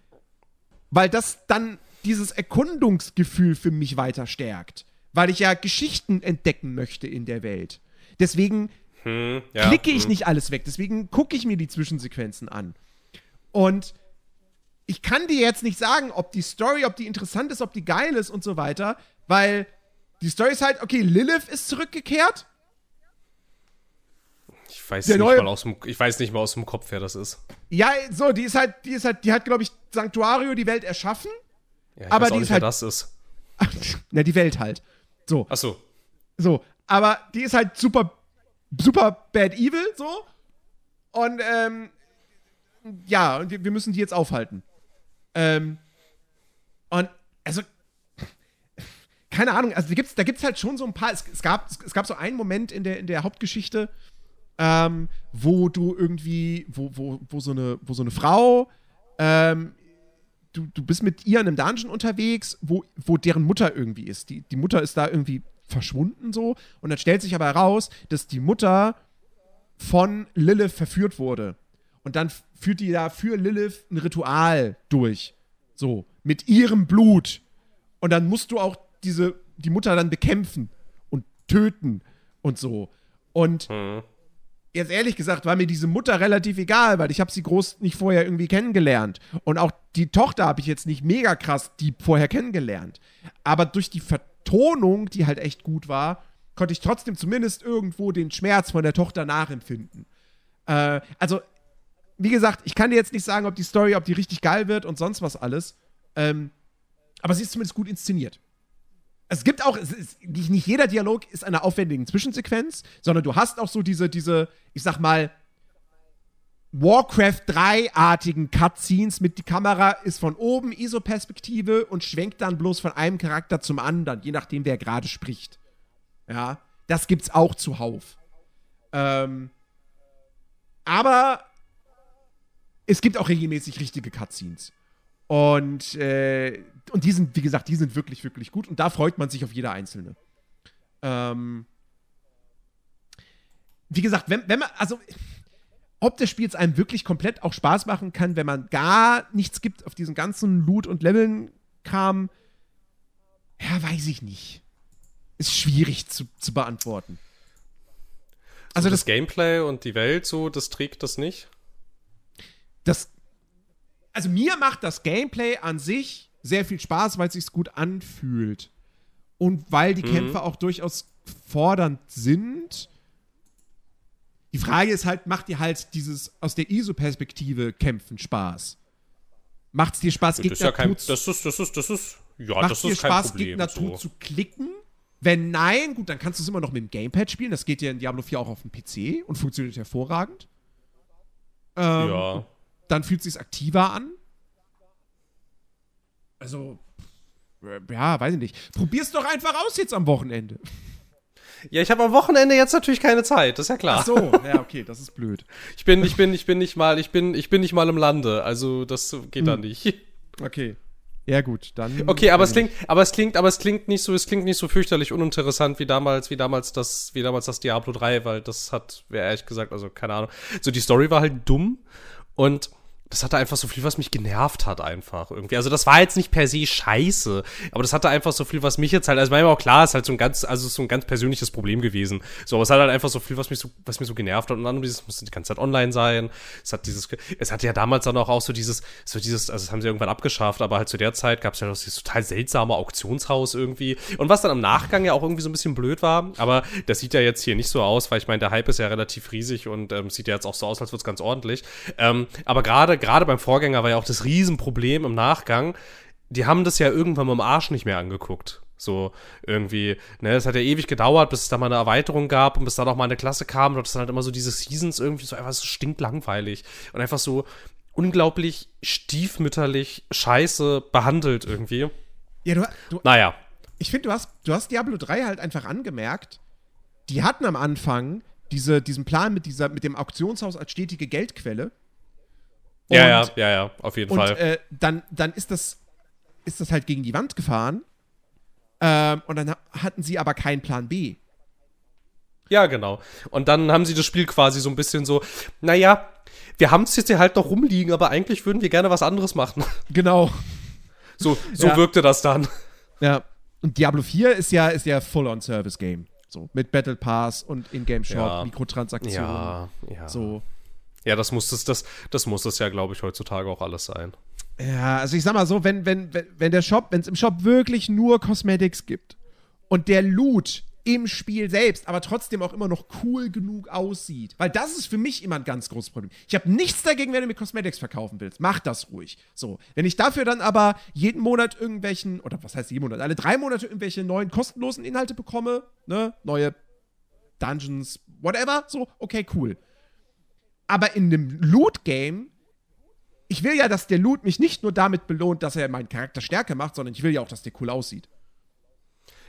weil das dann dieses Erkundungsgefühl für mich weiter stärkt. Weil ich ja Geschichten entdecken möchte in der Welt. Deswegen hm, ja, klicke ich hm. nicht alles weg. Deswegen gucke ich mir die Zwischensequenzen an. Und ich kann dir jetzt nicht sagen, ob die Story, ob die interessant ist, ob die geil ist und so weiter, weil die Story ist halt, okay, Lilith ist zurückgekehrt. Ich weiß, nicht mal aus dem, ich weiß nicht mal aus dem Kopf, wer das ist. Ja, so, die ist halt, die ist halt, die hat, glaube ich, Sanctuario die Welt erschaffen. Ja, ich aber weiß die nicht, ist halt, wer das ist. Na, die Welt halt. So. Ach so. So, aber die ist halt super, super bad evil, so. Und, ähm, ja, und wir müssen die jetzt aufhalten. Ähm, und also, keine Ahnung, also da gibt's, da gibt's halt schon so ein paar, es, es, gab, es gab so einen Moment in der, in der Hauptgeschichte, ähm, wo du irgendwie, wo, wo, wo, so, eine, wo so eine Frau, ähm, du, du bist mit ihr in einem Dungeon unterwegs, wo, wo deren Mutter irgendwie ist. Die, die Mutter ist da irgendwie verschwunden so und dann stellt sich aber heraus, dass die Mutter von Lilith verführt wurde. Und dann führt die da für Lilith ein Ritual durch. So, mit ihrem Blut. Und dann musst du auch diese, die Mutter dann bekämpfen und töten und so. Und mhm. jetzt ehrlich gesagt, war mir diese Mutter relativ egal, weil ich habe sie groß nicht vorher irgendwie kennengelernt. Und auch die Tochter habe ich jetzt nicht mega krass die vorher kennengelernt. Aber durch die Vertonung, die halt echt gut war, konnte ich trotzdem zumindest irgendwo den Schmerz von der Tochter nachempfinden. Äh, also, wie gesagt, ich kann dir jetzt nicht sagen, ob die Story, ob die richtig geil wird und sonst was alles. Ähm, aber sie ist zumindest gut inszeniert. Es gibt auch, es ist, nicht jeder Dialog ist eine aufwendige Zwischensequenz, sondern du hast auch so diese, diese, ich sag mal, Warcraft 3-artigen Cutscenes mit die Kamera ist von oben ISO-Perspektive und schwenkt dann bloß von einem Charakter zum anderen, je nachdem, wer gerade spricht. Ja, das gibt's auch zuhauf. Ähm, aber es gibt auch regelmäßig richtige Cutscenes. Und, äh, und die sind, wie gesagt, die sind wirklich, wirklich gut. Und da freut man sich auf jede einzelne. Ähm, wie gesagt, wenn, wenn man, also, ob das Spiel jetzt einem wirklich komplett auch Spaß machen kann, wenn man gar nichts gibt auf diesen ganzen Loot- und Leveln-Kram, ja, weiß ich nicht. Ist schwierig zu, zu beantworten. Also so das, das Gameplay und die Welt so, das trägt das nicht? Das also mir macht das Gameplay an sich sehr viel Spaß, weil es sich gut anfühlt. Und weil die mhm. Kämpfe auch durchaus fordernd sind. Die Frage ist halt, macht dir halt dieses aus der ISO-Perspektive kämpfen Spaß? Macht es dir Spaß, Gegner das ist ja kein, das ist, das ist, das ist, ja, macht das dir Spaß, Problem, Gegner so. zu klicken? Wenn nein, gut, dann kannst du es immer noch mit dem Gamepad spielen. Das geht ja in Diablo 4 auch auf dem PC und funktioniert hervorragend. Ähm, ja dann fühlt es sich aktiver an. Also, ja, weiß ich nicht. Probier's doch einfach aus jetzt am Wochenende. Ja, ich habe am Wochenende jetzt natürlich keine Zeit, das ist ja klar. Ach so, ja, okay, das ist blöd. Ich bin, ich bin, ich bin nicht mal, ich bin, ich bin nicht mal im Lande, also das geht hm. da nicht. Okay. Ja, gut, dann. Okay, aber es klingt, aber es klingt, aber es klingt nicht so, es klingt nicht so fürchterlich uninteressant wie damals, wie damals das, wie damals das Diablo 3, weil das hat, wer ehrlich gesagt, also keine Ahnung. So, die Story war halt dumm und das hatte einfach so viel, was mich genervt hat, einfach irgendwie. Also, das war jetzt nicht per se scheiße, aber das hatte einfach so viel, was mich jetzt halt, also manchmal auch klar, ist halt so ein ganz, also so ein ganz persönliches Problem gewesen. So, aber es hat halt einfach so viel, was mich so, was mich so genervt hat. Und dann dieses, musste die ganze Zeit online sein. Es hat dieses, es hatte ja damals dann auch, auch so dieses, so dieses, also das haben sie irgendwann abgeschafft, aber halt zu der Zeit gab es ja noch dieses total seltsame Auktionshaus irgendwie. Und was dann im Nachgang ja auch irgendwie so ein bisschen blöd war, aber das sieht ja jetzt hier nicht so aus, weil ich meine, der Hype ist ja relativ riesig und ähm, sieht ja jetzt auch so aus, als würde es ganz ordentlich. Ähm, aber gerade gerade, beim Vorgänger war ja auch das Riesenproblem im Nachgang. Die haben das ja irgendwann mal im Arsch nicht mehr angeguckt. So irgendwie, ne, es hat ja ewig gedauert, bis es da mal eine Erweiterung gab und bis da noch mal eine Klasse kam. Und das sind halt immer so diese Seasons irgendwie so einfach so stinklangweilig und einfach so unglaublich stiefmütterlich scheiße behandelt irgendwie. Ja, du, du naja. Ich finde, du hast, du hast Diablo 3 halt einfach angemerkt, die hatten am Anfang diese, diesen Plan mit, dieser, mit dem Auktionshaus als stetige Geldquelle und, ja, ja, ja, ja, auf jeden und, Fall. Äh, dann, dann ist das, ist das halt gegen die Wand gefahren. Ähm, und dann hatten sie aber keinen Plan B. Ja, genau. Und dann haben sie das Spiel quasi so ein bisschen so, naja, wir haben es jetzt hier halt noch rumliegen, aber eigentlich würden wir gerne was anderes machen. Genau. So, so ja. wirkte das dann. Ja. Und Diablo 4 ist ja, ist ja Full-on-Service-Game. So, mit Battle Pass und In-Game-Shop, ja. Mikrotransaktionen. Ja, ja. So. Ja, das muss es, das, das muss es ja, glaube ich, heutzutage auch alles sein. Ja, also ich sag mal so, wenn, wenn, wenn der Shop, wenn es im Shop wirklich nur Cosmetics gibt und der Loot im Spiel selbst aber trotzdem auch immer noch cool genug aussieht. Weil das ist für mich immer ein ganz großes Problem. Ich habe nichts dagegen, wenn du mir Cosmetics verkaufen willst. Mach das ruhig. So. Wenn ich dafür dann aber jeden Monat irgendwelchen, oder was heißt jeden Monat, alle drei Monate irgendwelche neuen kostenlosen Inhalte bekomme, ne, neue Dungeons, whatever, so, okay, cool. Aber in einem Loot-Game, ich will ja, dass der Loot mich nicht nur damit belohnt, dass er meinen Charakter stärker macht, sondern ich will ja auch, dass der cool aussieht.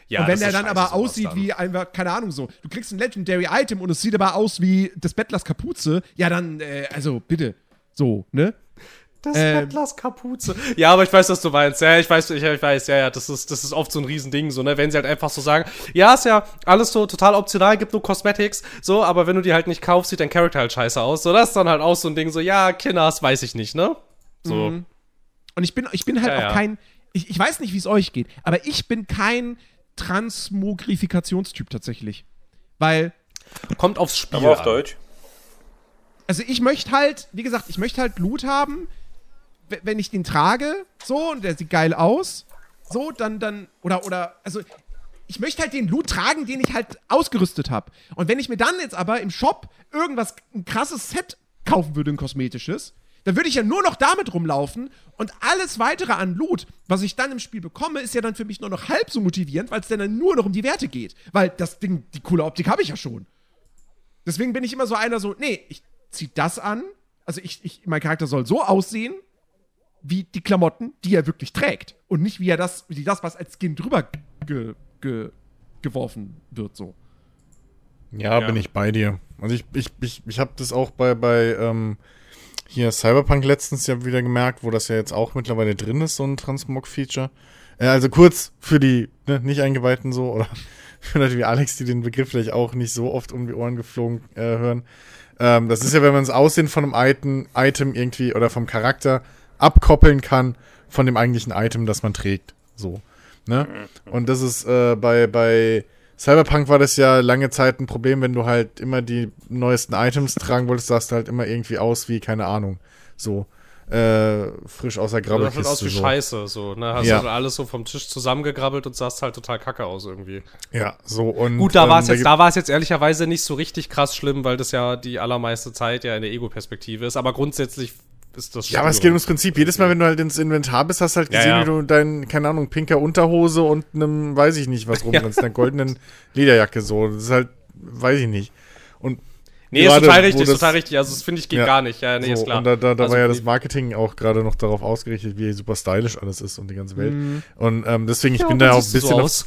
Ja, und wenn der dann aber aussieht dann. wie einfach, keine Ahnung so, du kriegst ein Legendary Item und es sieht aber aus wie des Bettlers Kapuze, ja dann, äh, also bitte, so, ne? Das ähm, Bettlers Kapuze. Ja, aber ich weiß, was du meinst. Ja, ich weiß, ich, ich, weiß, ja, ja, das ist, das ist oft so ein Riesending, so, ne, wenn sie halt einfach so sagen, ja, ist ja alles so total optional, gibt nur Cosmetics, so, aber wenn du die halt nicht kaufst, sieht dein Charakter halt scheiße aus. So, das ist dann halt auch so ein Ding, so, ja, Kinders, weiß ich nicht, ne? So. Mhm. Und ich bin, ich bin halt ja, auch ja. kein, ich, ich weiß nicht, wie es euch geht, aber ich bin kein Transmogrifikationstyp tatsächlich. Weil. Kommt aufs Spiel. Aber auf an. Deutsch. Also ich möchte halt, wie gesagt, ich möchte halt Loot haben, wenn ich den trage, so, und der sieht geil aus, so, dann, dann, oder, oder, also ich möchte halt den Loot tragen, den ich halt ausgerüstet habe. Und wenn ich mir dann jetzt aber im Shop irgendwas, ein krasses Set kaufen würde, ein kosmetisches, dann würde ich ja nur noch damit rumlaufen und alles weitere an Loot, was ich dann im Spiel bekomme, ist ja dann für mich nur noch halb so motivierend, weil es dann nur noch um die Werte geht. Weil das Ding, die coole Optik habe ich ja schon. Deswegen bin ich immer so einer so, nee, ich zieh das an. Also ich, ich, mein Charakter soll so aussehen, wie die Klamotten, die er wirklich trägt. Und nicht wie er das, wie das, was als Skin drüber ge, ge, geworfen wird, so. Ja, ja, bin ich bei dir. Also ich, ich, ich, ich habe das auch bei, bei ähm, hier Cyberpunk letztens ja wieder gemerkt, wo das ja jetzt auch mittlerweile drin ist, so ein Transmog-Feature. Äh, also kurz für die ne, nicht Eingeweihten so, oder für Leute wie Alex, die den Begriff vielleicht auch nicht so oft um die Ohren geflogen äh, hören. Ähm, das ist ja, wenn man das Aussehen von einem Item, Item irgendwie oder vom Charakter abkoppeln kann von dem eigentlichen Item, das man trägt. So. Ne? Und das ist äh, bei, bei Cyberpunk war das ja lange Zeit ein Problem, wenn du halt immer die neuesten Items tragen wolltest, sahst du halt immer irgendwie aus wie, keine Ahnung, so äh, frisch aus der Grabbelkiste. Das sieht aus wie so. Scheiße, so, ne? Hast ja. du alles so vom Tisch zusammengegrabbelt und sahst halt total kacke aus irgendwie. Ja, so und. Gut, da war es ähm, jetzt, da war es jetzt ehrlicherweise nicht so richtig krass schlimm, weil das ja die allermeiste Zeit ja in der Ego-Perspektive ist, aber grundsätzlich ist das Ja, aber es geht ums Prinzip. Jedes Mal, wenn du halt ins Inventar bist, hast du halt gesehen, ja, ja. wie du dein, keine Ahnung, pinker Unterhose und einem, weiß ich nicht, was rumrennst, ja. einer goldenen Lederjacke so. Das ist halt, weiß ich nicht. Und Nee, ist total richtig, ist total richtig. Also, das finde ich geht ja, gar nicht. Ja, nee, so, ist klar. Und da, da, da also, war ja das Marketing auch gerade noch darauf ausgerichtet, wie super stylisch alles ist und die ganze Welt. Mhm. Und ähm, deswegen, ich ja, bin da auch ein bisschen. So auf,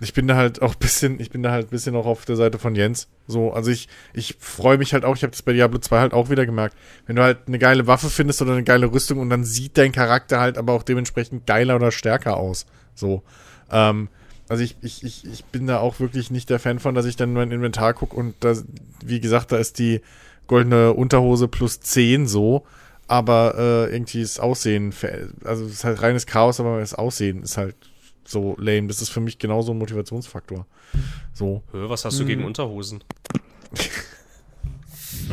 ich bin da halt auch ein bisschen, ich bin da halt bisschen auch auf der Seite von Jens. So, also ich, ich freue mich halt auch, ich habe das bei Diablo 2 halt auch wieder gemerkt. Wenn du halt eine geile Waffe findest oder eine geile Rüstung und dann sieht dein Charakter halt aber auch dementsprechend geiler oder stärker aus. So. Ähm, also ich, ich, ich, ich bin da auch wirklich nicht der Fan von, dass ich dann mein Inventar gucke und da, wie gesagt, da ist die goldene Unterhose plus 10 so, aber äh, irgendwie das Aussehen, also es ist halt reines Chaos, aber das Aussehen ist halt so lame. Das ist für mich genauso ein Motivationsfaktor. So. Was hast du hm. gegen Unterhosen?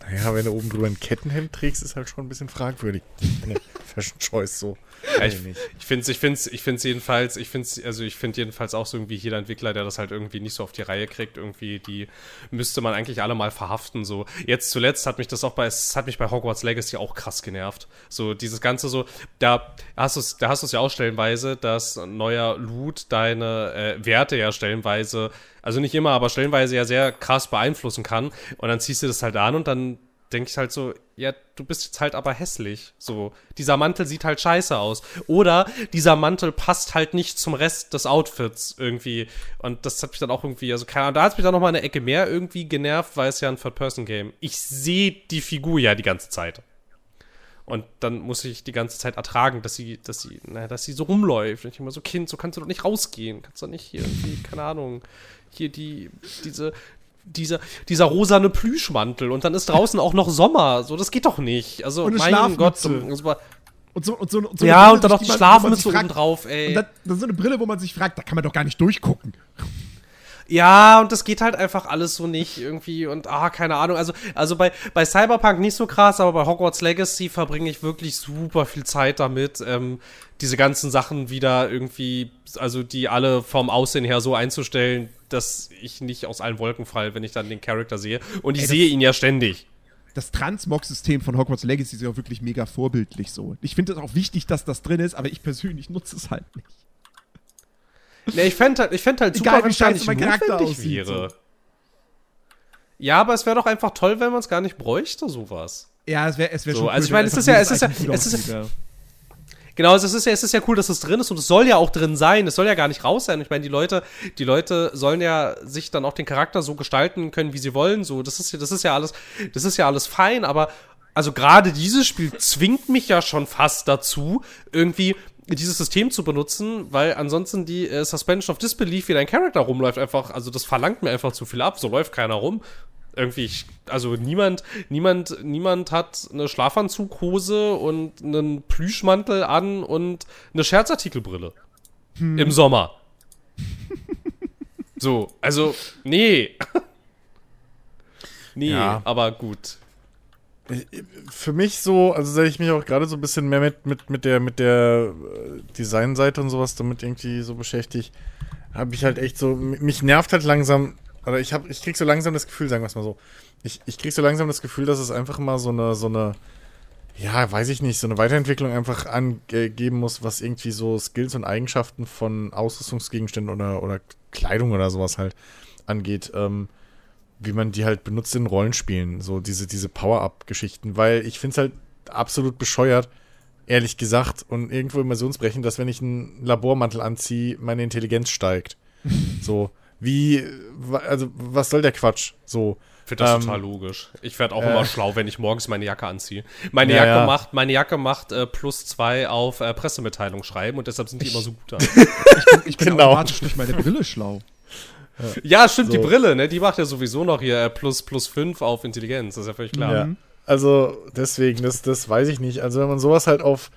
naja, wenn du oben drüber ein Kettenhemd trägst, ist halt schon ein bisschen fragwürdig. Fashion Choice so. Ja, ich ich finde es ich find's, ich find's jedenfalls, ich finde also ich finde jedenfalls auch so irgendwie jeder Entwickler, der das halt irgendwie nicht so auf die Reihe kriegt, irgendwie, die müsste man eigentlich alle mal verhaften. So, jetzt zuletzt hat mich das auch bei, es hat mich bei Hogwarts Legacy auch krass genervt. So, dieses Ganze so, da hast du es, da hast du es ja auch stellenweise, dass neuer Loot deine äh, Werte ja stellenweise, also nicht immer, aber stellenweise ja sehr krass beeinflussen kann. Und dann ziehst du das halt an und dann denke ich halt so, ja, du bist jetzt halt aber hässlich. So, dieser Mantel sieht halt scheiße aus. Oder dieser Mantel passt halt nicht zum Rest des Outfits irgendwie. Und das hat mich dann auch irgendwie, also keine Ahnung, da hat mich dann noch mal eine Ecke mehr irgendwie genervt, weil es ja ein Third-Person-Game. Ich sehe die Figur ja die ganze Zeit. Und dann muss ich die ganze Zeit ertragen, dass sie, dass sie, naja, dass sie so rumläuft. Und ich immer so, Kind, so kannst du doch nicht rausgehen. Kannst du nicht hier irgendwie, keine Ahnung, hier die, diese, dieser, dieser rosane Plüschmantel und dann ist draußen auch noch Sommer. So, das geht doch nicht. Also, und mein Gott. Und so, und so, und so, und so ja, Brille, und dann noch die Schlafmütze oben drauf, ey. Und das ist so eine Brille, wo man sich fragt, da kann man doch gar nicht durchgucken. Ja, und das geht halt einfach alles so nicht irgendwie und ah, keine Ahnung. Also, also bei, bei Cyberpunk nicht so krass, aber bei Hogwarts Legacy verbringe ich wirklich super viel Zeit damit, ähm, diese ganzen Sachen wieder irgendwie, also die alle vom Aussehen her so einzustellen, dass ich nicht aus allen Wolken falle, wenn ich dann den Charakter sehe. Und ich Ey, sehe ihn ja ständig. Das Transmog-System von Hogwarts Legacy ist ja auch wirklich mega vorbildlich so. Ich finde es auch wichtig, dass das drin ist, aber ich persönlich nutze es halt nicht. Nee, ich fände halt, ich fänd halt Egal, super, wie scheiße mein Charakter aussieht. Wäre. So. Ja, aber es wäre doch einfach toll, wenn man es gar nicht bräuchte, sowas. Ja, es wäre es wär so, schon Also ich meine, es ist ja, es ist ja, es ist ja, Genau, es ist ja, es ist ja cool, dass es drin ist und es soll ja auch drin sein. Es soll ja gar nicht raus sein. Ich meine, die Leute, die Leute sollen ja sich dann auch den Charakter so gestalten können, wie sie wollen. So, das ist, das ist ja alles, das ist ja alles fein. Aber also gerade dieses Spiel zwingt mich ja schon fast dazu, irgendwie dieses System zu benutzen, weil ansonsten die äh, Suspension of Disbelief, wie dein Charakter rumläuft, einfach, also das verlangt mir einfach zu viel ab. So läuft keiner rum irgendwie, also niemand, niemand, niemand hat eine Schlafanzughose und einen Plüschmantel an und eine Scherzartikelbrille. Hm. Im Sommer. so, also, nee. Nee, ja. aber gut. Für mich so, also seit ich mich auch gerade so ein bisschen mehr mit, mit, mit der, mit der äh, Designseite und sowas damit irgendwie so beschäftigt, habe ich halt echt so, mich nervt halt langsam, oder ich habe, ich krieg so langsam das Gefühl, sagen wir es mal so, ich, ich krieg so langsam das Gefühl, dass es einfach mal so eine, so eine, ja, weiß ich nicht, so eine Weiterentwicklung einfach angeben muss, was irgendwie so Skills und Eigenschaften von Ausrüstungsgegenständen oder, oder Kleidung oder sowas halt angeht, ähm, wie man die halt benutzt in Rollenspielen, so diese, diese Power-Up-Geschichten, weil ich finde es halt absolut bescheuert, ehrlich gesagt, und irgendwo immersionsbrechend, dass wenn ich einen Labormantel anziehe, meine Intelligenz steigt. so, wie, also, was soll der Quatsch? So. Ich finde das ähm, total logisch. Ich werde auch äh, immer schlau, wenn ich morgens meine Jacke anziehe. Meine ja, Jacke ja. macht, meine Jacke macht äh, plus zwei auf äh, Pressemitteilung schreiben und deshalb sind die ich, immer so gut an. ich bin, ich bin genau. automatisch durch meine Brille schlau. Ja, stimmt, so. die Brille, ne? Die macht ja sowieso noch hier äh, plus, plus 5 auf Intelligenz, das ist ja völlig klar. Ja. Also, deswegen, das, das weiß ich nicht. Also, wenn man sowas halt auf,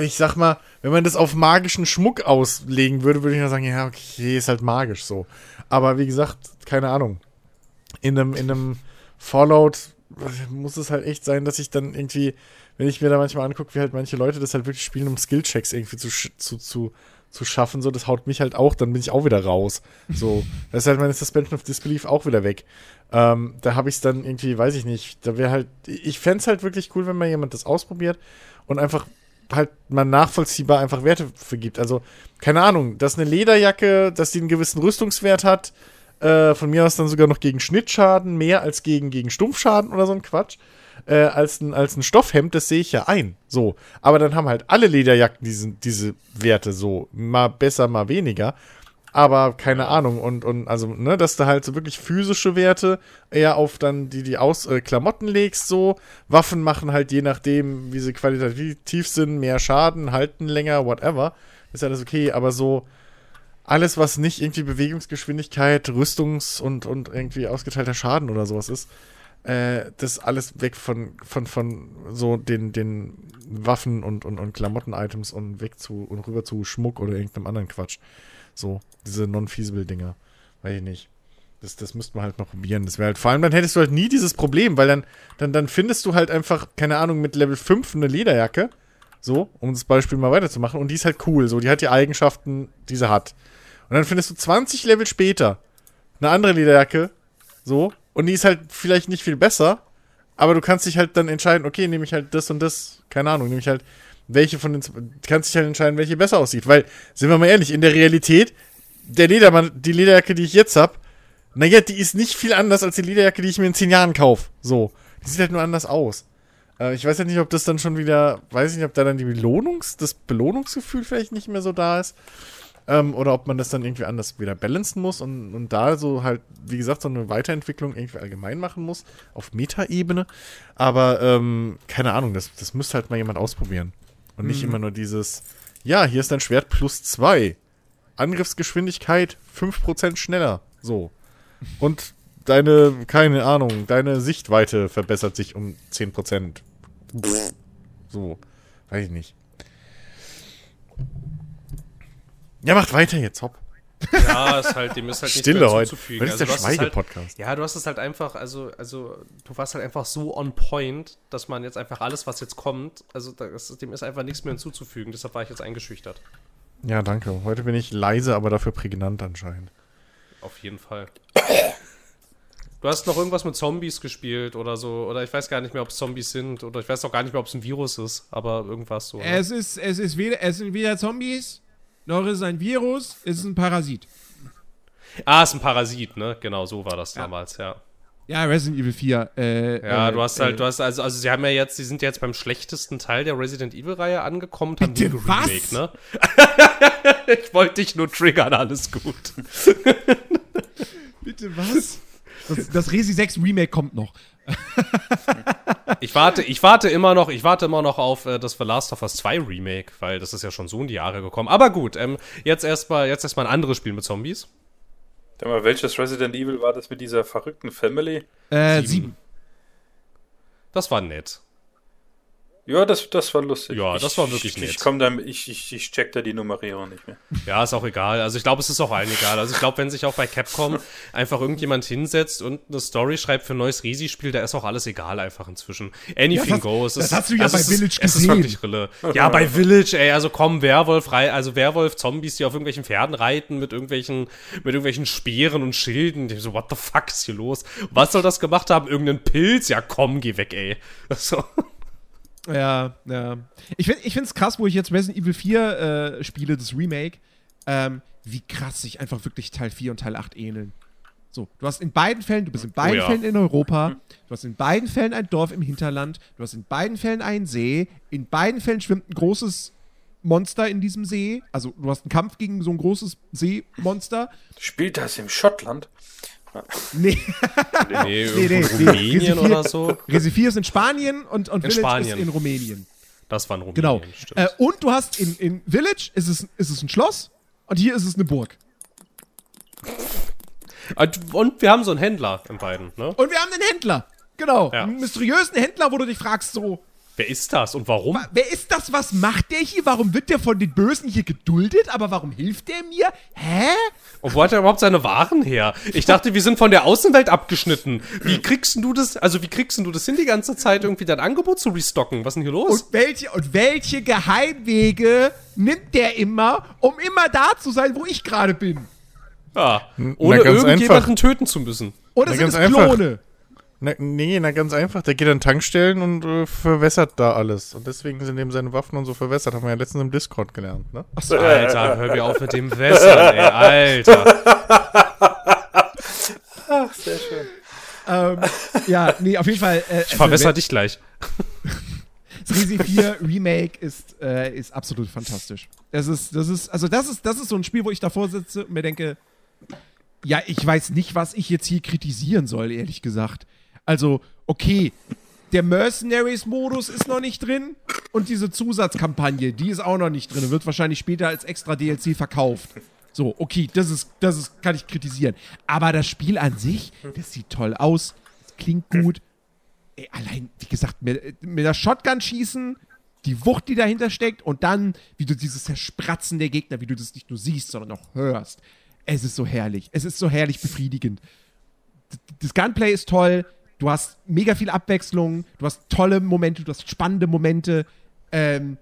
ich sag mal, wenn man das auf magischen Schmuck auslegen würde, würde ich nur sagen, ja, okay, ist halt magisch so. Aber wie gesagt, keine Ahnung. In einem, in einem Fallout muss es halt echt sein, dass ich dann irgendwie, wenn ich mir da manchmal angucke, wie halt manche Leute das halt wirklich spielen, um Skillchecks irgendwie zu, zu, zu zu schaffen, so, das haut mich halt auch, dann bin ich auch wieder raus. So, das ist halt meine Suspension of Disbelief auch wieder weg. Ähm, da habe ich es dann irgendwie, weiß ich nicht, da wäre halt, ich fände es halt wirklich cool, wenn mal jemand das ausprobiert und einfach halt mal nachvollziehbar einfach Werte vergibt. Also, keine Ahnung, dass eine Lederjacke, dass die einen gewissen Rüstungswert hat, äh, von mir aus dann sogar noch gegen Schnittschaden, mehr als gegen, gegen Stumpfschaden oder so ein Quatsch äh, als, ein, als ein Stoffhemd, das sehe ich ja ein. So. Aber dann haben halt alle Lederjacken diese, diese Werte so. Mal besser, mal weniger. Aber keine Ahnung. Und, und also, ne, dass du halt so wirklich physische Werte eher auf dann die, die aus äh, Klamotten legst, so. Waffen machen halt je nachdem, wie sie qualitativ sind, mehr Schaden, halten länger, whatever. Ist alles okay, aber so alles, was nicht irgendwie Bewegungsgeschwindigkeit, Rüstungs- und, und irgendwie ausgeteilter Schaden oder sowas ist, äh, das alles weg von, von, von so den, den Waffen und, und, und Klamotten-Items und weg zu und rüber zu Schmuck oder irgendeinem anderen Quatsch. So, diese non-feasible-Dinger. Weiß ich nicht. Das, das müsste man halt noch probieren. Das wäre halt, vor allem dann hättest du halt nie dieses Problem, weil dann, dann, dann findest du halt einfach, keine Ahnung, mit Level 5 eine Lederjacke. So, um das Beispiel mal weiterzumachen. Und die ist halt cool. So, die hat die Eigenschaften, die sie hat. Und dann findest du 20 Level später eine andere Lederjacke. So, und die ist halt vielleicht nicht viel besser, aber du kannst dich halt dann entscheiden, okay, nehme ich halt das und das, keine Ahnung, nehme ich halt welche von den, kannst dich halt entscheiden, welche besser aussieht, weil, sind wir mal ehrlich, in der Realität, der Ledermann, die Lederjacke, die ich jetzt hab, naja, die ist nicht viel anders als die Lederjacke, die ich mir in zehn Jahren kaufe. So. Die sieht halt nur anders aus. Äh, ich weiß ja nicht, ob das dann schon wieder, weiß ich nicht, ob da dann die Belohnungs-, das Belohnungsgefühl vielleicht nicht mehr so da ist. Ähm, oder ob man das dann irgendwie anders wieder balancen muss und, und da so halt, wie gesagt, so eine Weiterentwicklung irgendwie allgemein machen muss, auf Meta-Ebene. Aber ähm, keine Ahnung, das, das müsste halt mal jemand ausprobieren. Und nicht mhm. immer nur dieses, ja, hier ist dein Schwert plus zwei. Angriffsgeschwindigkeit 5% schneller. So. Und deine, keine Ahnung, deine Sichtweite verbessert sich um 10%. So. Weiß ich nicht. Ja, macht weiter jetzt, hopp. Ja, ist halt, dem ist halt Stille nichts mehr hinzuzufügen. Das ist also, der Schweige-Podcast. Halt, ja, du hast es halt einfach, also, also, du warst halt einfach so on point, dass man jetzt einfach alles, was jetzt kommt, also das, dem ist einfach nichts mehr hinzuzufügen. Deshalb war ich jetzt eingeschüchtert. Ja, danke. Heute bin ich leise, aber dafür prägnant anscheinend. Auf jeden Fall. Du hast noch irgendwas mit Zombies gespielt oder so, oder ich weiß gar nicht mehr, ob es Zombies sind, oder ich weiß auch gar nicht mehr, ob es ein Virus ist, aber irgendwas so. Es ist, es ist weder, es sind weder Zombies, noch ist es ein Virus, ist es ein Parasit. Ah, ist ein Parasit, ne? Genau, so war das ja. damals, ja. Ja, Resident Evil 4. Äh, ja, äh, du hast halt, äh, du hast also, also sie haben ja jetzt, sie sind jetzt beim schlechtesten Teil der Resident Evil-Reihe angekommen, haben Bitte, was? ne? ich wollte dich nur triggern, alles gut. Bitte was? Das, das Resi 6 Remake kommt noch. ich warte, ich warte immer noch, ich warte immer noch auf äh, das The Last of Us 2 Remake, weil das ist ja schon so in die Jahre gekommen. Aber gut, ähm, jetzt erstmal, jetzt erstmal ein anderes Spiel mit Zombies. Sag mal, welches Resident Evil war das mit dieser verrückten Family? Äh, sieben. sieben. Das war nett. Ja, das, das war lustig. Ja, das war wirklich ich, nett. Ich, komm da, ich, ich, ich check da die Nummerierung nicht mehr. Ja, ist auch egal. Also ich glaube, es ist auch allen egal. Also ich glaube, wenn sich auch bei Capcom einfach irgendjemand hinsetzt und eine Story schreibt für ein neues Resi-Spiel, da ist auch alles egal einfach inzwischen. Anything das, goes. Das ist, hast du ja also bei es Village ist, gesehen. Es ist wirklich Rille. Ja, bei Village, ey, also komm, Werwolf, rei also Werwolf-Zombies, die auf irgendwelchen Pferden reiten mit irgendwelchen, mit irgendwelchen Speeren und Schilden. Ich so, what the fuck ist hier los? Was soll das gemacht haben? Irgendeinen Pilz? Ja, komm, geh weg, ey. So. Ja, ja. Ich finde es krass, wo ich jetzt Resident Evil 4 äh, spiele, das Remake, ähm, wie krass sich einfach wirklich Teil 4 und Teil 8 ähneln. So, du hast in beiden Fällen, du bist in beiden Oh ja. Fällen in Europa, du hast in beiden Fällen ein Dorf im Hinterland, du hast in beiden Fällen einen See, in beiden Fällen schwimmt ein großes Monster in diesem See. Also du hast einen Kampf gegen so ein großes Seemonster. Spielt das im Schottland? Nee, Nee, nee, nee. in Rumänien Resi 4 oder so. Resi 4 ist in Spanien und, und In Village Spanien. ist in Rumänien. Das war in Rumänien, Genau. Äh, und du hast in, in Village ist es, ist es ein Schloss und hier ist es eine Burg. Und- Und wir haben so einen Händler in beiden, ne? Und wir haben einen Händler. Genau. Ja. Einen mysteriösen Händler, wo du dich fragst, so, Wer ist das und warum? wa- wer ist das? Was macht der hier? Warum wird der von den Bösen hier geduldet? Aber warum hilft der mir? Hä? Und wo hat er überhaupt seine Waren her? Ich dachte, wir sind von der Außenwelt abgeschnitten. Wie kriegst du das, also wie kriegst du das hin, die ganze Zeit irgendwie dein Angebot zu restocken? Was ist denn hier los? Und welche, und welche Geheimwege nimmt der immer, um immer da zu sein, wo ich gerade bin? ja, na, ohne ganz irgendjemanden einfach. töten zu müssen. Oder Na, sind es ganz einfach. Na, nee, na ganz einfach. Der geht an Tankstellen und äh, verwässert da alles. Und deswegen sind eben seine Waffen und so verwässert. Haben wir ja letztens im Discord gelernt, ne? Alter, hör mir auf mit dem Wässern, ey, Alter. Ach, sehr schön. ähm, ja, nee, auf jeden Fall. Äh, Ich verwässer dich gleich. Das Resi 4 Remake ist, äh, ist absolut fantastisch. Das ist, das ist, also das ist, das ist so ein Spiel, wo ich davor sitze und mir denke, ja, ich weiß nicht, was ich jetzt hier kritisieren soll, ehrlich gesagt. Also, okay, der Mercenaries-Modus ist noch nicht drin und diese Zusatzkampagne, die ist auch noch nicht drin und wird wahrscheinlich später als extra DLC verkauft. So, okay, das ist, das ist, kann ich kritisieren. Aber das Spiel an sich, das sieht toll aus, das klingt gut. Ey, allein, wie gesagt, mit, mit der Shotgun schießen, die Wucht, die dahinter steckt und dann, wie du dieses Zerspratzen der Gegner, wie du das nicht nur siehst, sondern auch hörst. Es ist so herrlich. Es ist so herrlich befriedigend. Das Gunplay ist toll. Du hast mega viel Abwechslung. Du hast tolle Momente. Du hast spannende Momente. Ähm,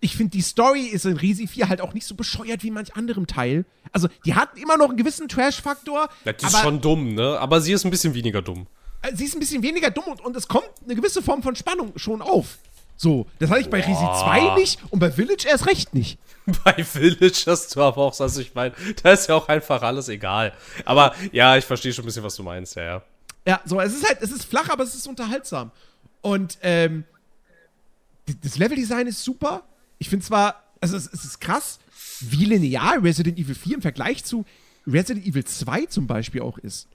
ich finde, die Story ist in Resi 4 halt auch nicht so bescheuert wie manch anderem Teil. Also, die hat immer noch einen gewissen Trash-Faktor. Ja, die ist schon dumm, ne? Aber sie ist ein bisschen weniger dumm. äh, sie ist ein bisschen weniger dumm und, und es kommt eine gewisse Form von Spannung schon auf. So, das hatte ich bei Resi 2 nicht und bei Village erst recht nicht. Bei Village hast du aber auch, also ich meine, da ist ja auch einfach alles egal. Aber ja, ich verstehe schon ein bisschen, was du meinst, ja, ja. Ja, so, es ist halt, es ist flach, aber es ist unterhaltsam. Und ähm, das Leveldesign ist super. Ich finde zwar, also es, es ist krass, wie linear Resident Evil 4 im Vergleich zu Resident Evil 2 zum Beispiel auch ist.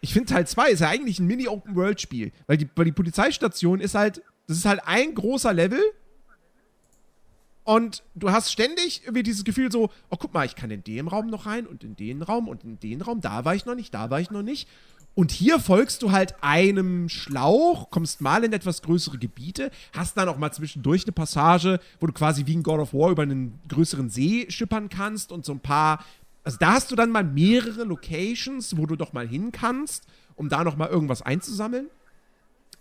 Ich finde Teil 2 ist ja eigentlich ein Mini-Open-World-Spiel, weil die, weil die Polizeistation ist halt, das ist halt ein großer Level und du hast ständig irgendwie dieses Gefühl so, oh guck mal, ich kann in den Raum noch rein und in den Raum und in den Raum, da war ich noch nicht, da war ich noch nicht. Und hier folgst du halt einem Schlauch, kommst mal in etwas größere Gebiete, hast dann auch mal zwischendurch eine Passage, wo du quasi wie in God of War über einen größeren See schippern kannst und so ein paar. Also da hast du dann mal mehrere Locations, wo du doch mal hin kannst, um da noch mal irgendwas einzusammeln.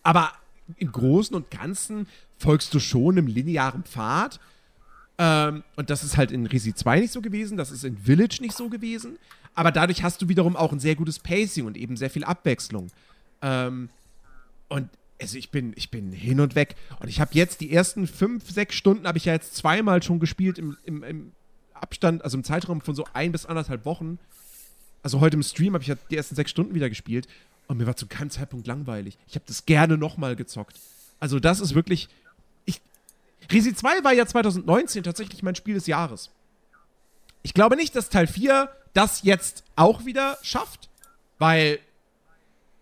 Aber im Großen und Ganzen folgst du schon einem linearen Pfad. Ähm, und das ist halt in Resi 2 nicht so gewesen, das ist in Village nicht so gewesen. Aber dadurch hast du wiederum auch ein sehr gutes Pacing und eben sehr viel Abwechslung. Ähm, und also ich bin, ich bin hin und weg. Und ich habe jetzt die ersten fünf, sechs Stunden habe ich ja jetzt zweimal schon gespielt im, im, im Abstand, also im Zeitraum von so ein bis anderthalb Wochen. Also heute im Stream habe ich ja die ersten sechs Stunden wieder gespielt. Und mir war zu keinem Zeitpunkt langweilig. Ich habe das gerne nochmal gezockt. Also das ist wirklich. Ich, Resi 2 war ja 2019 tatsächlich mein Spiel des Jahres. Ich glaube nicht, dass Teil 4 das jetzt auch wieder schafft, weil